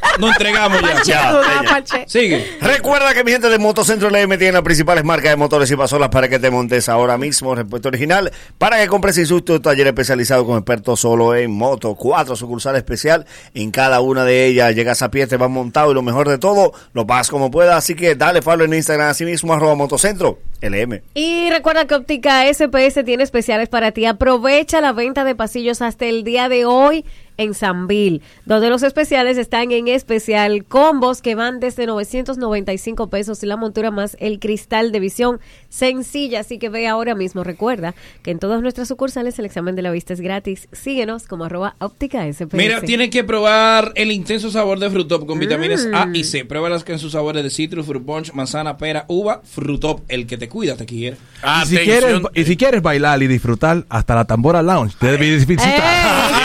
No entregamos ya. Ya, ya. Sigue. Recuerda que mi gente de Motocentro LM tiene las principales marcas de motores y pasolas para que te montes ahora mismo. Repuesto original para que compres sin susto. Taller especializado con expertos solo en moto. Cuatro sucursales especial. En cada una de ellas llegas a pie, te vas montado y lo mejor de todo, lo pagas como puedas. Así que dale follow en Instagram así mismo, arroba Motocentro LM. Y recuerda que Óptica SPS tiene especiales para ti. Aprovecha la venta de pasillos hasta el día de hoy en Sanville, donde los especiales están en especial combos que van desde 995 pesos y la montura más el cristal de visión sencilla. Así que ve ahora mismo. Recuerda que en todas nuestras sucursales el examen de la vista es gratis. Síguenos como arroba óptica SPS. Mira, tienes que probar el intenso sabor de Frutop con vitaminas Mm. A y C. Pruébalas en sus sabores de citrus, fruit punch, manzana, pera, uva, Frutop, el que te cuida, te quiere. Y si, quieres, y si quieres bailar y disfrutar, hasta la Tambora Lounge. Te debes visitar.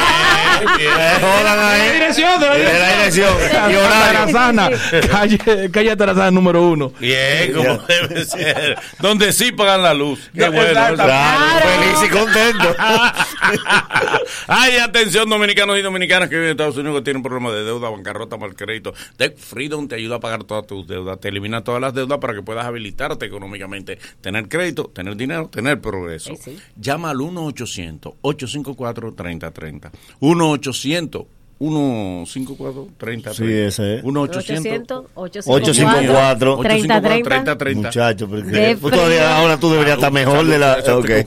Jodan ahí. La dirección, de la De la dirección. Y horario. Tarazana, calle, calle Tarazana número uno. Bien, como debe ser. Donde sí pagan la luz. Qué bueno. Claro, feliz y contento. Ay, atención, dominicanos y dominicanas que viven en Estados Unidos que tienen problemas de deuda, bancarrota, mal crédito. Debt Freedom te ayuda a pagar todas tus deudas, te elimina todas las deudas para que puedas habilitarte económicamente, tener crédito, tener dinero, tener progreso. Llama al 1-800-854-3030. 1-800. 154-3030. Sí, ese es. 1-800. 854 3030. Muchacho, porque De tú todavía frío. ahora tú deberías estar mejor de la.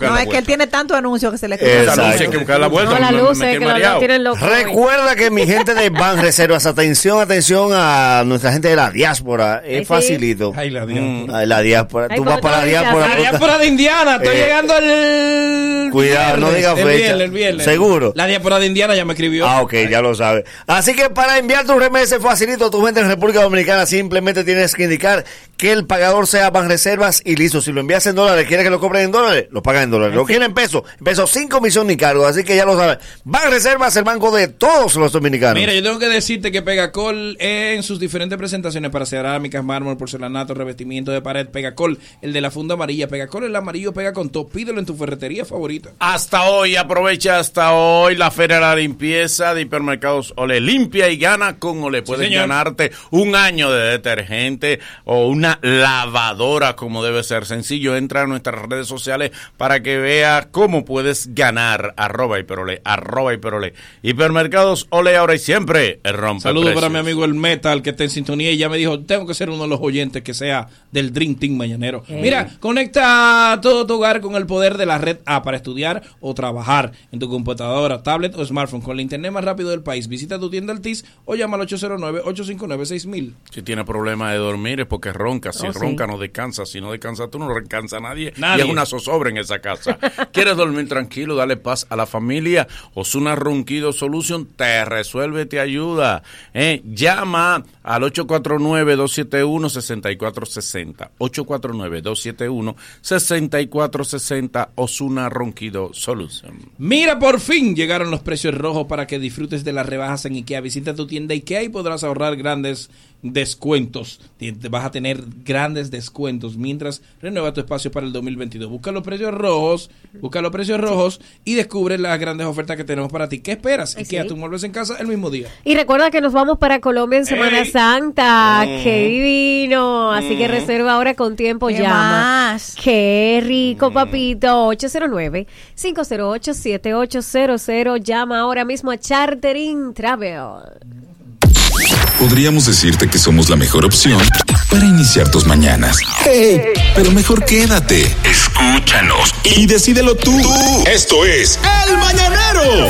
No, es que él tiene tanto anuncio que se le. Hay que buscar la vuelta. No, la me- luz me que tienen loco. Recuerda que mi gente de Ban Reservas, atención, atención a nuestra gente de la diáspora. Ay, sí. Es facilito. Ay, la diáspora. Ay, la diáspora. Ay, Tú ¿cómo vas para la diáspora. La diáspora de Indiana, estoy Eh, llegando el. cuidado, no viernes, diga el fecha. viernes, el viernes. ¿Seguro? La diáspora de Indiana ya me escribió. Ah, ok, ya lo sabes. Así que para enviar tu remesa facilito, tu gente en República Dominicana simplemente tienes que indicar que el pagador sea Banreservas y listo. Si lo envías en dólares, quieres que lo cobren en dólares, lo pagan en dólares. Lo quieren en pesos, en pesos sin comisión ni cargo. Así que ya lo sabes. Banreservas, el banco de todos los dominicanos. Mira, yo tengo que decirte que Pegacol en sus diferentes presentaciones para cerámicas, mármol, porcelanato, revestimiento de pared, Pegacol, el de la funda amarilla, Pegacol el amarillo pega con todo, pídelo en tu ferretería favorita. Hasta hoy, aprovecha hasta hoy la Feria de la Limpieza de Ole. Limpia y gana con Ole. Puedes señor. ganarte un año de detergente o una lavadora como debe ser. Sencillo, entra a nuestras redes sociales para que veas cómo puedes ganar. Arroba Hiperole, arroba Hiperole. Hipermercados Ole ahora y siempre. El rompe Saludos para mi amigo el Metal que está en sintonía y ya me dijo, tengo que ser uno de los oyentes que sea del Dream Team mañanero. Mira, conecta todo tu hogar con el poder de la red A para estudiar o trabajar en tu computadora, tablet o smartphone con el internet más rápido del país. Visita tu tienda Altis o llama al 809-859-6000. Si tiene problemas de dormir es porque ronca. Si Oh, sí. ronca no descansa. Si no descansa tú no descansa nadie. Nadie. Y es una zozobra en esa casa. ¿Quieres dormir tranquilo? Dale paz a la familia. Osuna Ronquido Solution te resuelve, te ayuda. Eh, Llama al 849-271-6460. 849-271-6460. Osuna Ronquido Solution. Mira, por fin llegaron los precios rojos para que disfrutes de las rebajas en IKEA. Visita tu tienda IKEA y podrás ahorrar grandes descuentos. Vas a tener grandes descuentos mientras renueva tu espacio para el 2022. Busca los precios rojos, busca los precios rojos y descubre las grandes ofertas que tenemos para ti. ¿Qué esperas? IKEA, sí. tú mueves en casa el mismo día. Y recuerda que nos vamos para Colombia en Semana Santa. Mm. ¡Qué divino! Así que reserva ahora con tiempo, ¿Qué llama. más? ¡Qué Mm. rico, papito! 809-508-7800. Llama ahora mismo a Chartering Travel. Podríamos decirte que somos la mejor opción para iniciar tus mañanas. Hey, pero mejor quédate. Escúchanos y decídelo tú. Esto es El Mañanero.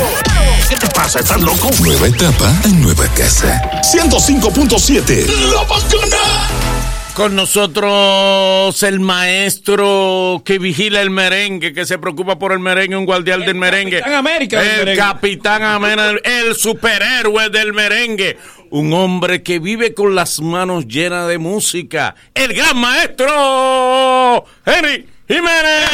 ¿Qué te pasa? ¿Estás loco? Nueva etapa en nueva casa. 105.7. La bacana. Con nosotros el maestro que vigila el merengue, que se preocupa por el merengue, un guardián del merengue. Capitán América del El merengue. capitán América, el superhéroe del merengue. Un hombre que vive con las manos llenas de música. El gran maestro Henry Jiménez.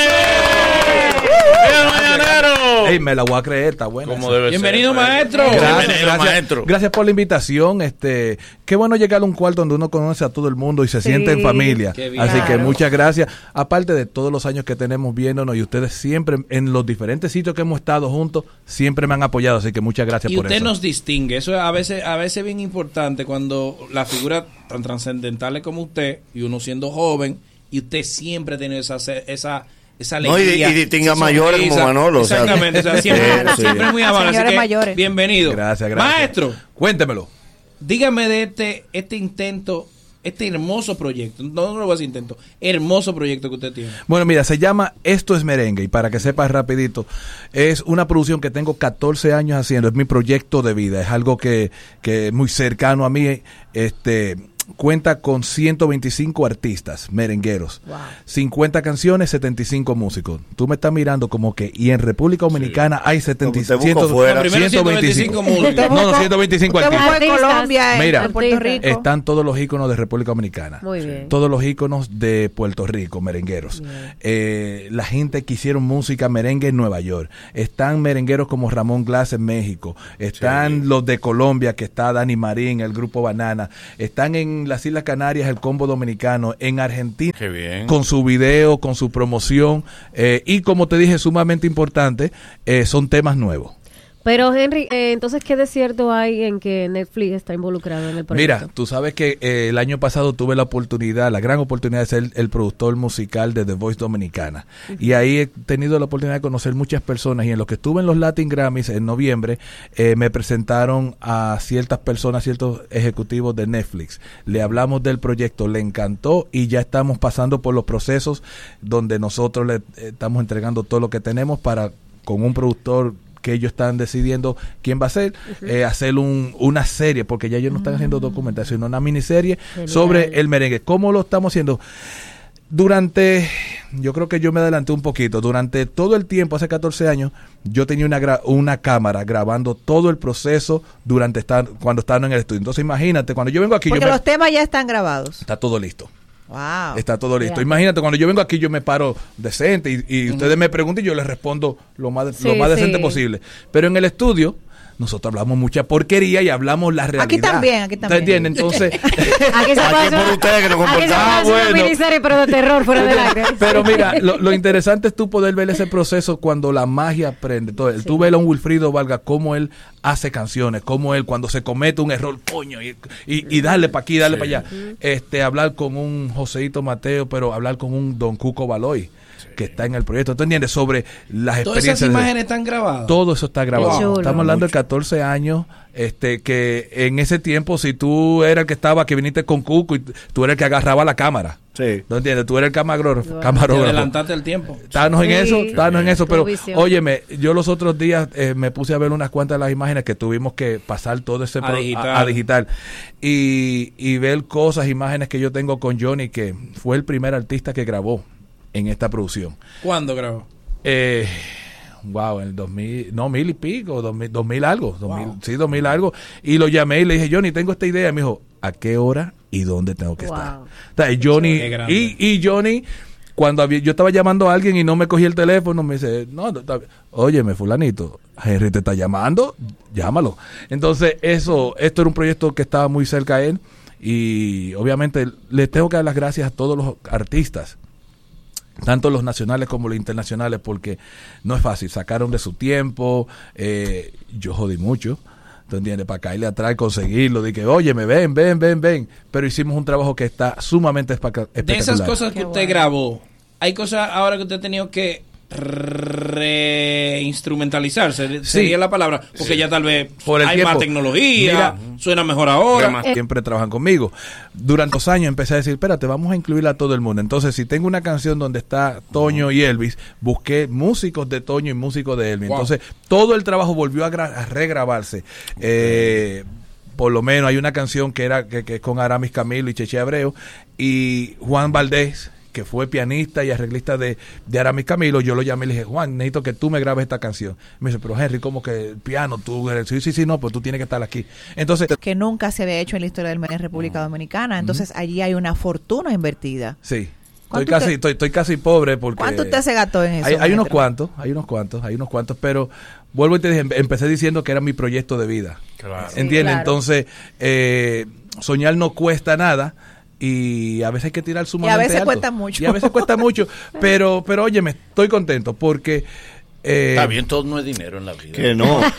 El mañanero. Ey, me la voy a creer, está debe Bienvenido, ser. maestro. Gracias, Bienvenido, gracias, maestro. gracias por la invitación. Este, qué bueno llegar a un cuarto donde uno conoce a todo el mundo y se Sí. siente en familia. Qué bien. Así que muchas gracias. Aparte de todos los años que tenemos viéndonos y ustedes siempre en los diferentes sitios que hemos estado juntos siempre me han apoyado. Así que muchas gracias Y por usted eso. nos distingue. Eso es a veces, a veces bien importante cuando la figura tan trascendental como usted, y uno siendo joven, y usted siempre ha tenido esa, esa, esa No, y- alegría. y distingue a esa mayores como. Manolo. Exactamente. o sea, siempre, Sí, siempre muy amable. Así Señores que, mayores. bienvenido. Gracias, gracias. Maestro, Cuéntemelo. dígame de este, este intento, este hermoso proyecto. No, no lo voy a decir intento. Hermoso proyecto que usted tiene. Bueno, mira, se llama Esto es Merengue y para que sepas rapidito, es una producción que tengo 14 años haciendo, es mi proyecto de vida, es algo que, que es muy cercano a mí. Este, cuenta con 125 artistas merengueros, 50 canciones, 75 músicos. Tú me estás mirando como que, y en República Dominicana hay 75, Te busco fuera. Primero 125 músicos. No, no, 125 Usted artistas. en Colombia, Mira, en Puerto Rico. están todos los íconos de República Dominicana. Muy bien. Todos los íconos de Puerto Rico, merengueros. Eh, la gente que hicieron música merengue en Nueva York. Están merengueros como Ramón Glass en México. Están los de Colombia, que está Dani Marín, el grupo Banana. Están en las Islas Canarias, el combo dominicano. En Argentina, con su video, con su promoción. eh, y como te dije, sumamente importante, eh, son temas nuevos. Pero Henry, eh, entonces, ¿qué desierto hay en que Netflix está involucrado en el proyecto? Mira, tú sabes que eh, el año pasado tuve la oportunidad, la gran oportunidad de ser el productor musical de The Voice Dominicana. Y ahí he tenido la oportunidad de conocer muchas personas. Y en lo que estuve en los Latin Grammys en noviembre, eh, me presentaron a ciertas personas, ciertos ejecutivos de Netflix. Le hablamos del proyecto, le encantó y ya estamos pasando por los procesos donde nosotros le eh, estamos entregando todo lo que tenemos para con un productor que ellos están decidiendo quién va a ser, eh, hacer un, una serie, porque ya ellos no están haciendo documentación, sino una miniserie Genial. sobre el merengue. ¿Cómo lo estamos haciendo? Durante, yo creo que yo me adelanté un poquito, durante todo el tiempo, hace 14 años, yo tenía una, gra- una cámara grabando todo el proceso durante estar, cuando estaban en el estudio. Entonces imagínate, cuando yo vengo aquí, yo Porque me- los temas ya están grabados. está todo listo. Wow. Está todo listo. Imagínate, cuando yo vengo aquí, yo me paro decente y, y ustedes me preguntan y yo les respondo lo más, lo más decente sí. posible. Pero en el estudio, nosotros hablamos mucha porquería y hablamos la realidad. Aquí también, aquí también. ¿Te entiendes? Entonces, Aquí se puede hacer- aquí se puede Ah, bueno. pero de terror, fuera del aire. Pero mira, lo, lo interesante es tú poder ver ese proceso cuando la magia aprende. Entonces, Tú ves a un Wilfrido Vargas, cómo él hace canciones, cómo él cuando se comete un error, coño, y, y, y darle para aquí, darle para allá. Este, hablar con un Joseito Mateo, pero hablar con un Don Cuco Baloy. Que está en el proyecto, ¿tú entiendes? Sobre las Todas experiencias. esas de- imágenes están grabadas. todo eso está grabado. Estamos hablando de 14 años, este, que en ese tiempo, si tú eras el que estaba, que viniste con Cuco, y tú eras el que agarraba la cámara. Sí. ¿No entiendes? Tú eres el camarógrafo. Camarógrafo. adelantaste el tiempo. Estábamos en eso, estábamos en eso, pero visión. óyeme, yo los otros días eh, me puse a ver unas cuantas de las imágenes que tuvimos que pasar todo ese A pro- digital. a- a digital. y, y ver cosas, imágenes que yo tengo con Johnny, que fue el primer artista que grabó en esta producción. ¿Cuándo grabó? Eh, wow, en el 2000, no, mil y pico, 2000, 2000 algo, 2000, sí, 2000 algo. Y lo llamé y le dije, Johnny, tengo esta idea. Y me dijo, ¿a qué hora y dónde tengo que estar? O sea, Johnny, y, y Johnny, cuando había- yo estaba llamando a alguien y no me cogía el teléfono, me dice, no, no, óyeme, fulanito, Henry te está llamando, llámalo. Entonces, eso, esto era un proyecto que estaba muy cerca a él y obviamente le tengo que dar las gracias a todos los artistas tanto los nacionales como los internacionales, porque no es fácil, sacaron de su tiempo, eh, yo jodí mucho, ¿tú entiendes? Para caerle atrás y conseguirlo, de que, oye, me ven, ven, ven, ven, pero hicimos un trabajo que está sumamente espectacular. De esas cosas que usted grabó, hay cosas ahora que usted ha tenido que reinstrumentalizarse, sería la palabra, porque Sí. ya tal vez Por el hay tiempo. más tecnología, Mira, suena mejor ahora. Siempre trabajan conmigo. Durante los años empecé a decir, espérate, vamos a incluir a todo el mundo. Entonces, si tengo una canción donde está Toño y Elvis, busqué músicos de Toño y músicos de Elvis. Wow. Entonces, todo el trabajo volvió a, a regrabarse. Eh, por lo menos hay una canción que era que, que es con Aramis Camilo y Cheche Abreu y Juan Valdés que fue pianista y arreglista de, de Aramis Camilo, yo lo llamé y le dije, Juan, necesito que tú me grabes esta canción. Me dice, pero Henry, ¿cómo que el piano? Tú, eres-". sí, sí, sí, no, pues tú tienes que estar aquí. Entonces, que nunca se había hecho en la historia del en República Dominicana. Entonces allí hay una fortuna invertida. Sí. Estoy ¿Cuánto casi, te- estoy, estoy casi pobre porque... ¿Cuánto usted se gastó en eso? Hay, hay unos cuantos, hay unos cuantos, hay unos cuantos, pero vuelvo y te dije, empe- empecé diciendo que era mi proyecto de vida. Claro. ¿Entiendes? Sí, claro. Entonces, eh, soñar no cuesta nada y a veces hay que tirar sumamente veces alto. cuesta mucho. Y a veces cuesta mucho, pero, pero oye, me estoy contento porque... eh, Está bien, todo no es dinero en la vida. Que no.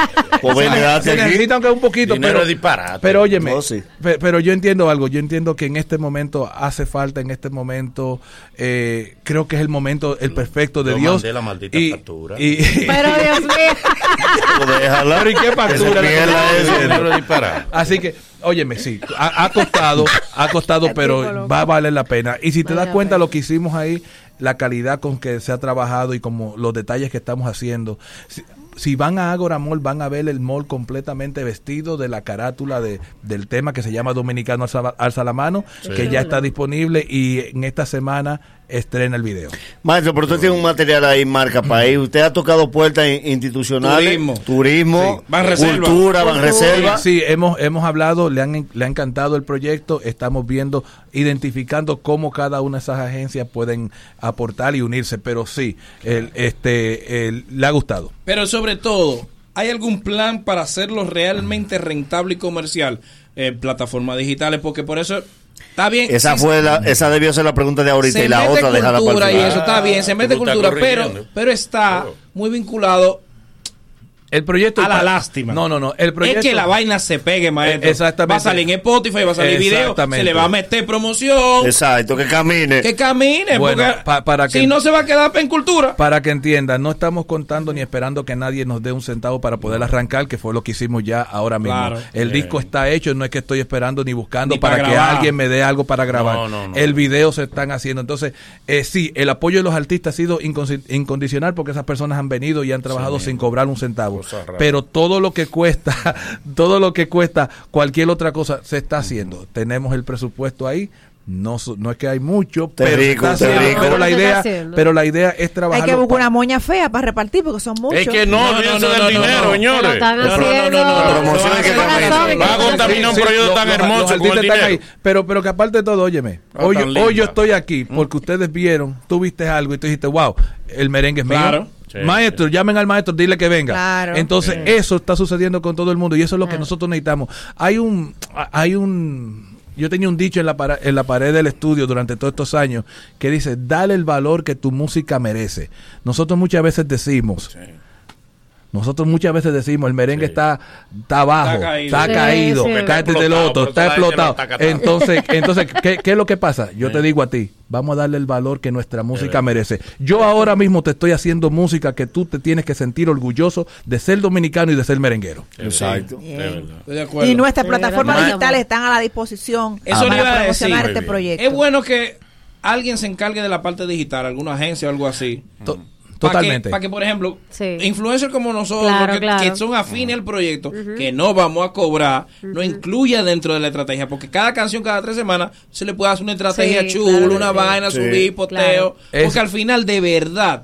Pues se, necesita aunque un poquito, Dinero pero, es disparate. pero óyeme, No, sí. pe- pero yo entiendo algo, yo entiendo que en este momento hace falta, en este momento, eh, creo que es el momento, el perfecto de Yo Dios. mandé la maldita y, factura. y- Pero Dios mío. Déjala. Pero ¿y qué factura? Eso. Así que, óyeme, sí, ha, ha costado, ha costado, pero va a valer la pena. Y si te das cuenta lo que hicimos ahí, la calidad con que se ha trabajado y como los detalles que estamos haciendo. si- si van a Agora Mall, van a ver el mall completamente vestido de la carátula de, del tema que se llama Dominicano Alza, Alza la Mano, Sí. que ya está disponible y en esta semana estrena el video. Maestro, pero usted tiene un material ahí, marca país. Usted ha tocado puertas in- institucionales. Turismo. Turismo. Banreserva. Cultura, Banreserva. Sí, hemos, hemos hablado, le han, le ha encantado el proyecto, estamos viendo, identificando cómo cada una de esas agencias pueden aportar y unirse, pero sí, el, este, el- le ha gustado. Pero sobre todo, ¿hay algún plan para hacerlo realmente rentable y comercial en plataformas digitales? Porque por eso está bien. Esa sí, fue la, esa debió ser la pregunta de ahorita y la otra dejarla para el cultura y final. eso está bien, se mete cultura, pero, pero está muy vinculado El proyecto a la lástima. No, no, no. El proyecto es que la vaina se pegue, maestro. Exactamente. Va a salir en Spotify, va a salir video, Exactamente. se le va a meter promoción. Exacto, que camine. Que camine, Bueno, porque pa- para que- si no se va a quedar en cultura. Para que entiendan, no estamos contando ni esperando que nadie nos dé un centavo para poder arrancar, que fue lo que hicimos ya ahora mismo. Claro. El disco está hecho, no es que estoy esperando ni buscando Ni para, para que alguien me dé algo para grabar. No, no, no. El video se están haciendo. Entonces, eh, sí, el apoyo de los artistas ha sido incondicional porque esas personas han venido y han trabajado sin cobrar un centavo. Rara. Pero todo lo que cuesta, todo lo que cuesta cualquier otra cosa se está haciendo. Tenemos el presupuesto ahí. No, no es que hay mucho, Te pero, se rico, está te haciendo. rico. pero la idea, pero la idea es Hay trabajar. que buscar una moña fea para repartir porque son muchos. Es que no, dinero, señores. No, no, no, haciendo. no, no, no, Promoción no, hay que no, no, cambiar. no, no, Va a contaminar un proyecto tan hermoso dinero. Pero, pero que aparte de todo, óyeme, hoy, hoy yo estoy aquí porque ustedes vieron, tú viste algo y tú dijiste, wow, el merengue es mío. Sí, maestro, llamen al maestro, dile que venga. Claro. Entonces, Sí. eso está sucediendo con todo el mundo y eso es lo que nosotros necesitamos. Hay un, hay un, yo tenía un dicho en la, para- en la pared del estudio durante todos estos años que dice, dale el valor que tu música merece. Nosotros muchas veces decimos, nosotros muchas veces decimos, el merengue está, está abajo, Está caído. está del Explotado, otro, está explotado. Entonces, entonces ¿qué, qué es lo que pasa? Yo te digo a ti, vamos a darle el valor que nuestra música merece. Yo ahora mismo te estoy haciendo música que tú te tienes que sentir orgulloso de ser dominicano y de ser merenguero. Exacto. Estoy de acuerdo. Y nuestras plataformas Ma- digitales están a la disposición Eso para iba a promocionar decir. este proyecto. Es bueno que alguien se encargue de la parte digital, alguna agencia o algo así. Totalmente. Para que, por ejemplo, influencers como nosotros, Claro, que, claro. que son afines al proyecto, que no vamos a cobrar, no incluya dentro de la estrategia. Porque cada canción, cada tres semanas, se le puede hacer una estrategia Sí, chula, claro. una vaina, Sí. subir, poteo. Claro. Porque Es- al final, de verdad,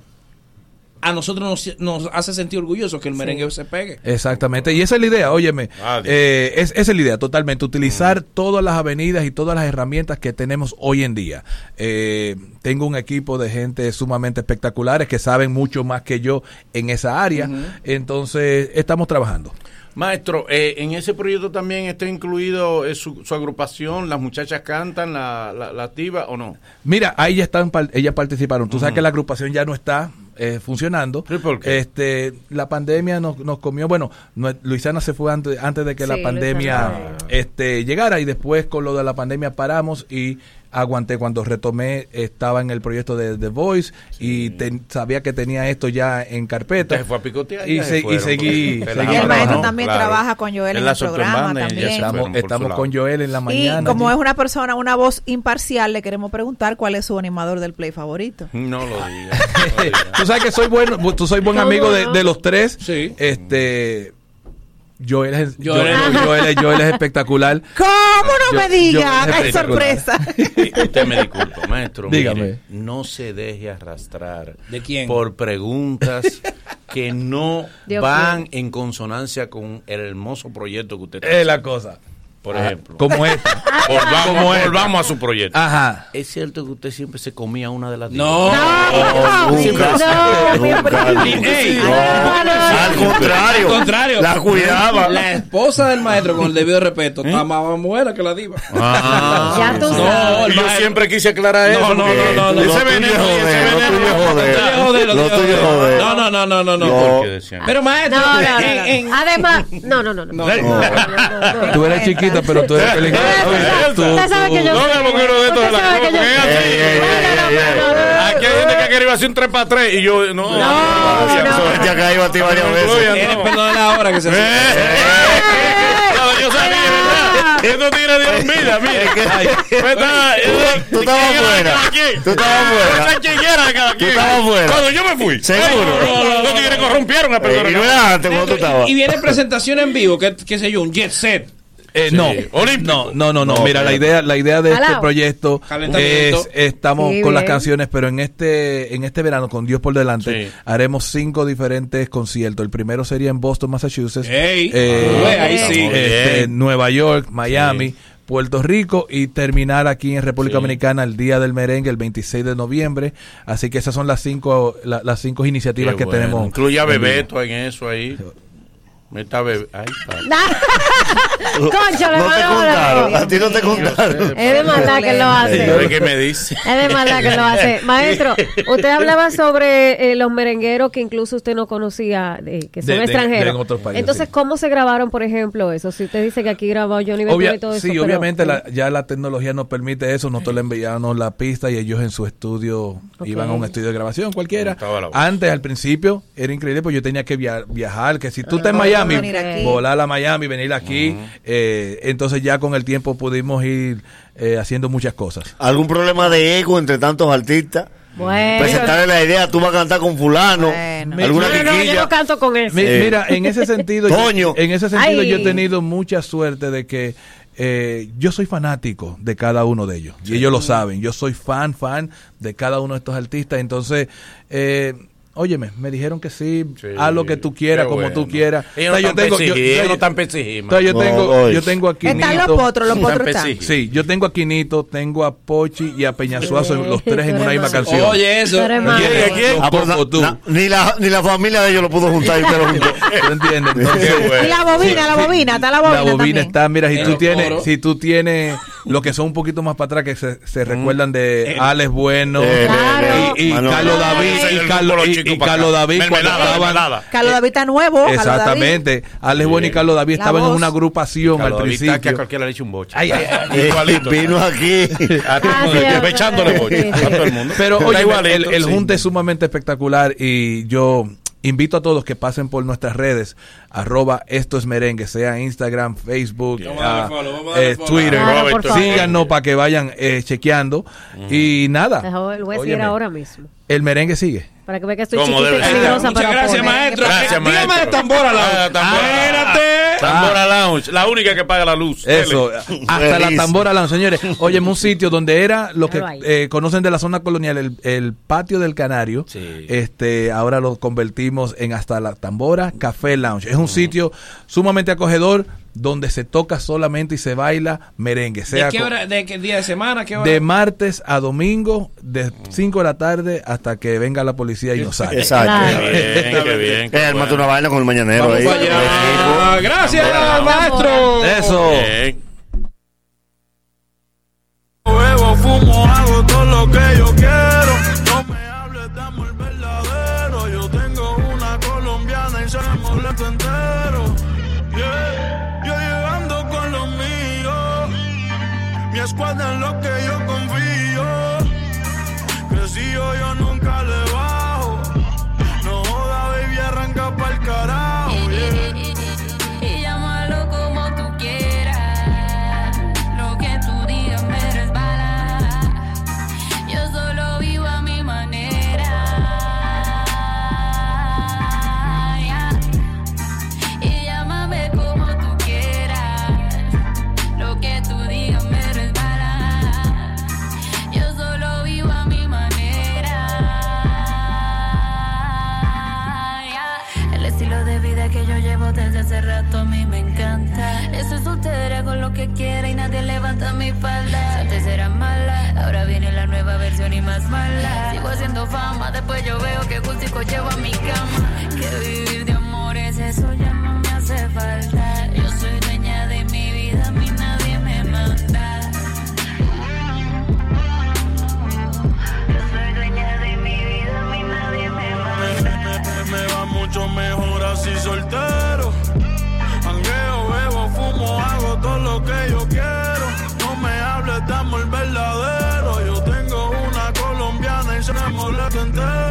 a nosotros nos, nos hace sentir orgullosos que el merengue se pegue. Exactamente, y esa es la idea, óyeme, eh, es, esa es la idea totalmente, utilizar todas las avenidas y todas las herramientas que tenemos hoy en día. Eh, tengo un equipo de gente sumamente espectaculares que saben mucho más que yo en esa área, entonces estamos trabajando. Maestro, eh, en ese proyecto también está incluido eh, su, su agrupación, las muchachas cantan, la, la, la tiba o no. Mira, ahí ya están, par- ellas participaron. Tú sabes que la agrupación ya no está eh, funcionando. Este, la pandemia nos, nos comió. Bueno, no- Luisana se fue antes, antes de que la pandemia Luisana. este, llegara y después con lo de la pandemia paramos y aguanté cuando retomé estaba en el proyecto de The Voice y sabía que tenía esto ya en carpeta fue a picotear, y, se- seguí, Y el maestro también trabaja con Joel en, En la el programa también. estamos, estamos con Joel en la mañana Y como es una persona, una voz imparcial, le queremos preguntar cuál es su animador del play favorito. No lo diga. tú sabes que soy bueno, tú soy buen ¿Cómo amigo de, de los tres. Este Joel es, Joel Joel, es- Joel es- Joel es espectacular. ¿Cómo no Yo- me ¡Hay espectacular. sorpresa! Usted me disculpa, maestro. Dígame. mire, no se deje arrastrar ¿De quién? por preguntas que no Dios van en consonancia con el hermoso proyecto que usted Es la cosa. Por Ah, ejemplo. como esta. Volvamos, Como esta. volvamos a su proyecto. Ajá. ¿Es cierto que usted siempre se comía una de las No. No, nunca. Al contrario. Al contrario. La cuidaba. La esposa del maestro, con el debido respeto, está más buena que la diva. Ah. Ya tú No, yo siempre quise aclarar No, eso. no, no, no, no. ese veneno, ese lo tuyo joder. No, no, no, no, no, no. Pero maestro, No, no, no, en- no. en- Además, no, no, no. no. No, No, no, no, no. Tú eres chiquita, pero tú eres peligrosa. Tú- Usted sabe que yo No, sé. no, porque uno de estos de la. Aquí hay gente que quiere hacer un 3 para 3 y yo no. Eso ya caído a ti varias veces. Tiene perdón la hora que se Eh, eh, eh, eh, Yo sabía, tigres dieron vida, mira. Pues estaba- Tú estabas ¿quién era fuera. Tú estabas fuera. De Tú estabas. Cuando yo me fui. Seguro. No, no, Los tigres corrompieron a Pedro Eh, y no era antes cuando tú estabas. Y viene presentación en vivo, qué sé yo, un jet set. Eh, no, no, no, no, no. No, Mira, la idea, la idea de este proyecto es estamos Sí, con las canciones, pero en este en este verano con Dios por delante Sí. haremos cinco diferentes conciertos. El primero sería en Boston, Massachusetts, Ey. eh, Ah, ahí sí. este. Nueva York, Miami. Puerto Rico y terminar aquí en República Dominicana el Día del Merengue el 26 de noviembre. Así que esas son las cinco la- las cinco iniciativas Qué que bueno. tenemos. Incluye a. Bebeto en eso ahí. Meta bebé. Ay, padre. Concho, le No te contaron, la- a ti no te contaron. Es de maldad que lo hace. ¿Qué me dice? Es de maldad que lo hace. Maestro, usted hablaba sobre eh, los merengueros que incluso usted no conocía, eh, que son De- de- extranjeros. de en otros países, Entonces, ¿cómo se grabaron, por ejemplo, eso? Si usted dice que aquí grabó Johnny Ventura Obvia- y todo eso. sí, pero- obviamente la- ya la tecnología nos permite eso. Nosotros le enviamos la pista y ellos en su estudio iban a un estudio de grabación cualquiera. Antes, al principio, era increíble, pues yo tenía que via- viajar. Que si tú estás en no, Miami, venir aquí. volar a Miami, venir aquí. eh, entonces ya con el tiempo pudimos ir eh, haciendo muchas cosas. ¿Algún problema de ego entre tantos artistas? Bueno. Presentarle la idea, tú vas a cantar con fulano. ¿Alguna No, no, yo no canto con eso. Mi- Mira, en ese sentido, yo- Toño. en ese sentido Ay. yo he tenido mucha suerte de que eh, yo soy fanático de cada uno de ellos y ellos lo saben. Yo soy fan, fan de cada uno de estos artistas. Entonces, eh, óyeme, me dijeron que sí, haz lo que tú quieras, como bueno. tú quieras. Ellos no O sea, están pesigis, ellos o sea, no están pesigis, o sea, yo tengo, No, yo tengo a Están Quinito. los potros, los potros están. Sí, yo tengo a Quinito, tengo a Pochi y a Peñasuazo, los tres en una misma canción. Oye, eso. Ah, ni, la, ni la familia de ellos lo pudo juntar y usted lo juntó. ¿Tú entiendes? Entonces, Y la bobina, la bobina, está la bobina. la bobina está, mira, si tú tienes, si tú tienes lo que son un poquito más para atrás que se, se recuerdan de Alex Bueno Eh, y, y Carlos David y el Carlos, y- los. David cuando Mermelada, estaban mermelada. Carlos David está nuevo. Exactamente Alex Bueno y Carlos David estaban en una agrupación Carlos al David está que a principio cualquiera le echa un boche. Ay, ay, ay. Eh, Igualito. vino aquí. A todo Ah, el ya- echándole boche a todo el mundo. Pero oye, el, el sí. junte es sumamente espectacular y yo invito a todos que pasen por nuestras redes, arroba esto es merengue, sea Instagram, Facebook, ah, follow, eh. Twitter, Claro, síganos para que vayan eh, chequeando y nada. Lo voy a decir ahora mismo. el merengue sigue. Para que vea que estoy Como chiquita y debe ser. peligrosa Muchas para gracias, poner. maestro. Gracias, Dígame de tambora la Ah, tambora. Espérate. Tambora Lounge, la única que paga la luz. Eso, hasta la tambora Lounge, señores. Oye, un sitio donde era lo que eh, conocen de la zona colonial, el, el patio del Canario. Sí. Este, ahora lo convertimos en hasta la tambora Café Lounge. Es un sitio sumamente acogedor donde se toca solamente y se baila merengue. ¿De qué hora? ¿De qué día de semana? ¿Qué hora? de martes a domingo, de 5 de la tarde hasta que venga la policía y nos saque. Exacto. Claro. Qué bien, qué bien. Eh, qué armate bueno. una vaina con el mañanero Vamos ahí. allá. Gracias, maestro. Eso. Bien. Bebo, fumo, hago todo lo que yo quiero. Escuadra en lo que yo confío. Si yo, yo nunca con lo que quiera y nadie levanta mi falda. Antes era mala, ahora viene la nueva versión y más mala. Sigo haciendo fama, después yo veo que gustico llevo a mi cama. Que vivir de amores, eso ya no me hace falta. Yo soy dueña de mi vida, a mí nadie me manda. Yo soy dueña de mi vida, a mí nadie me manda. Me va mucho mejor tengo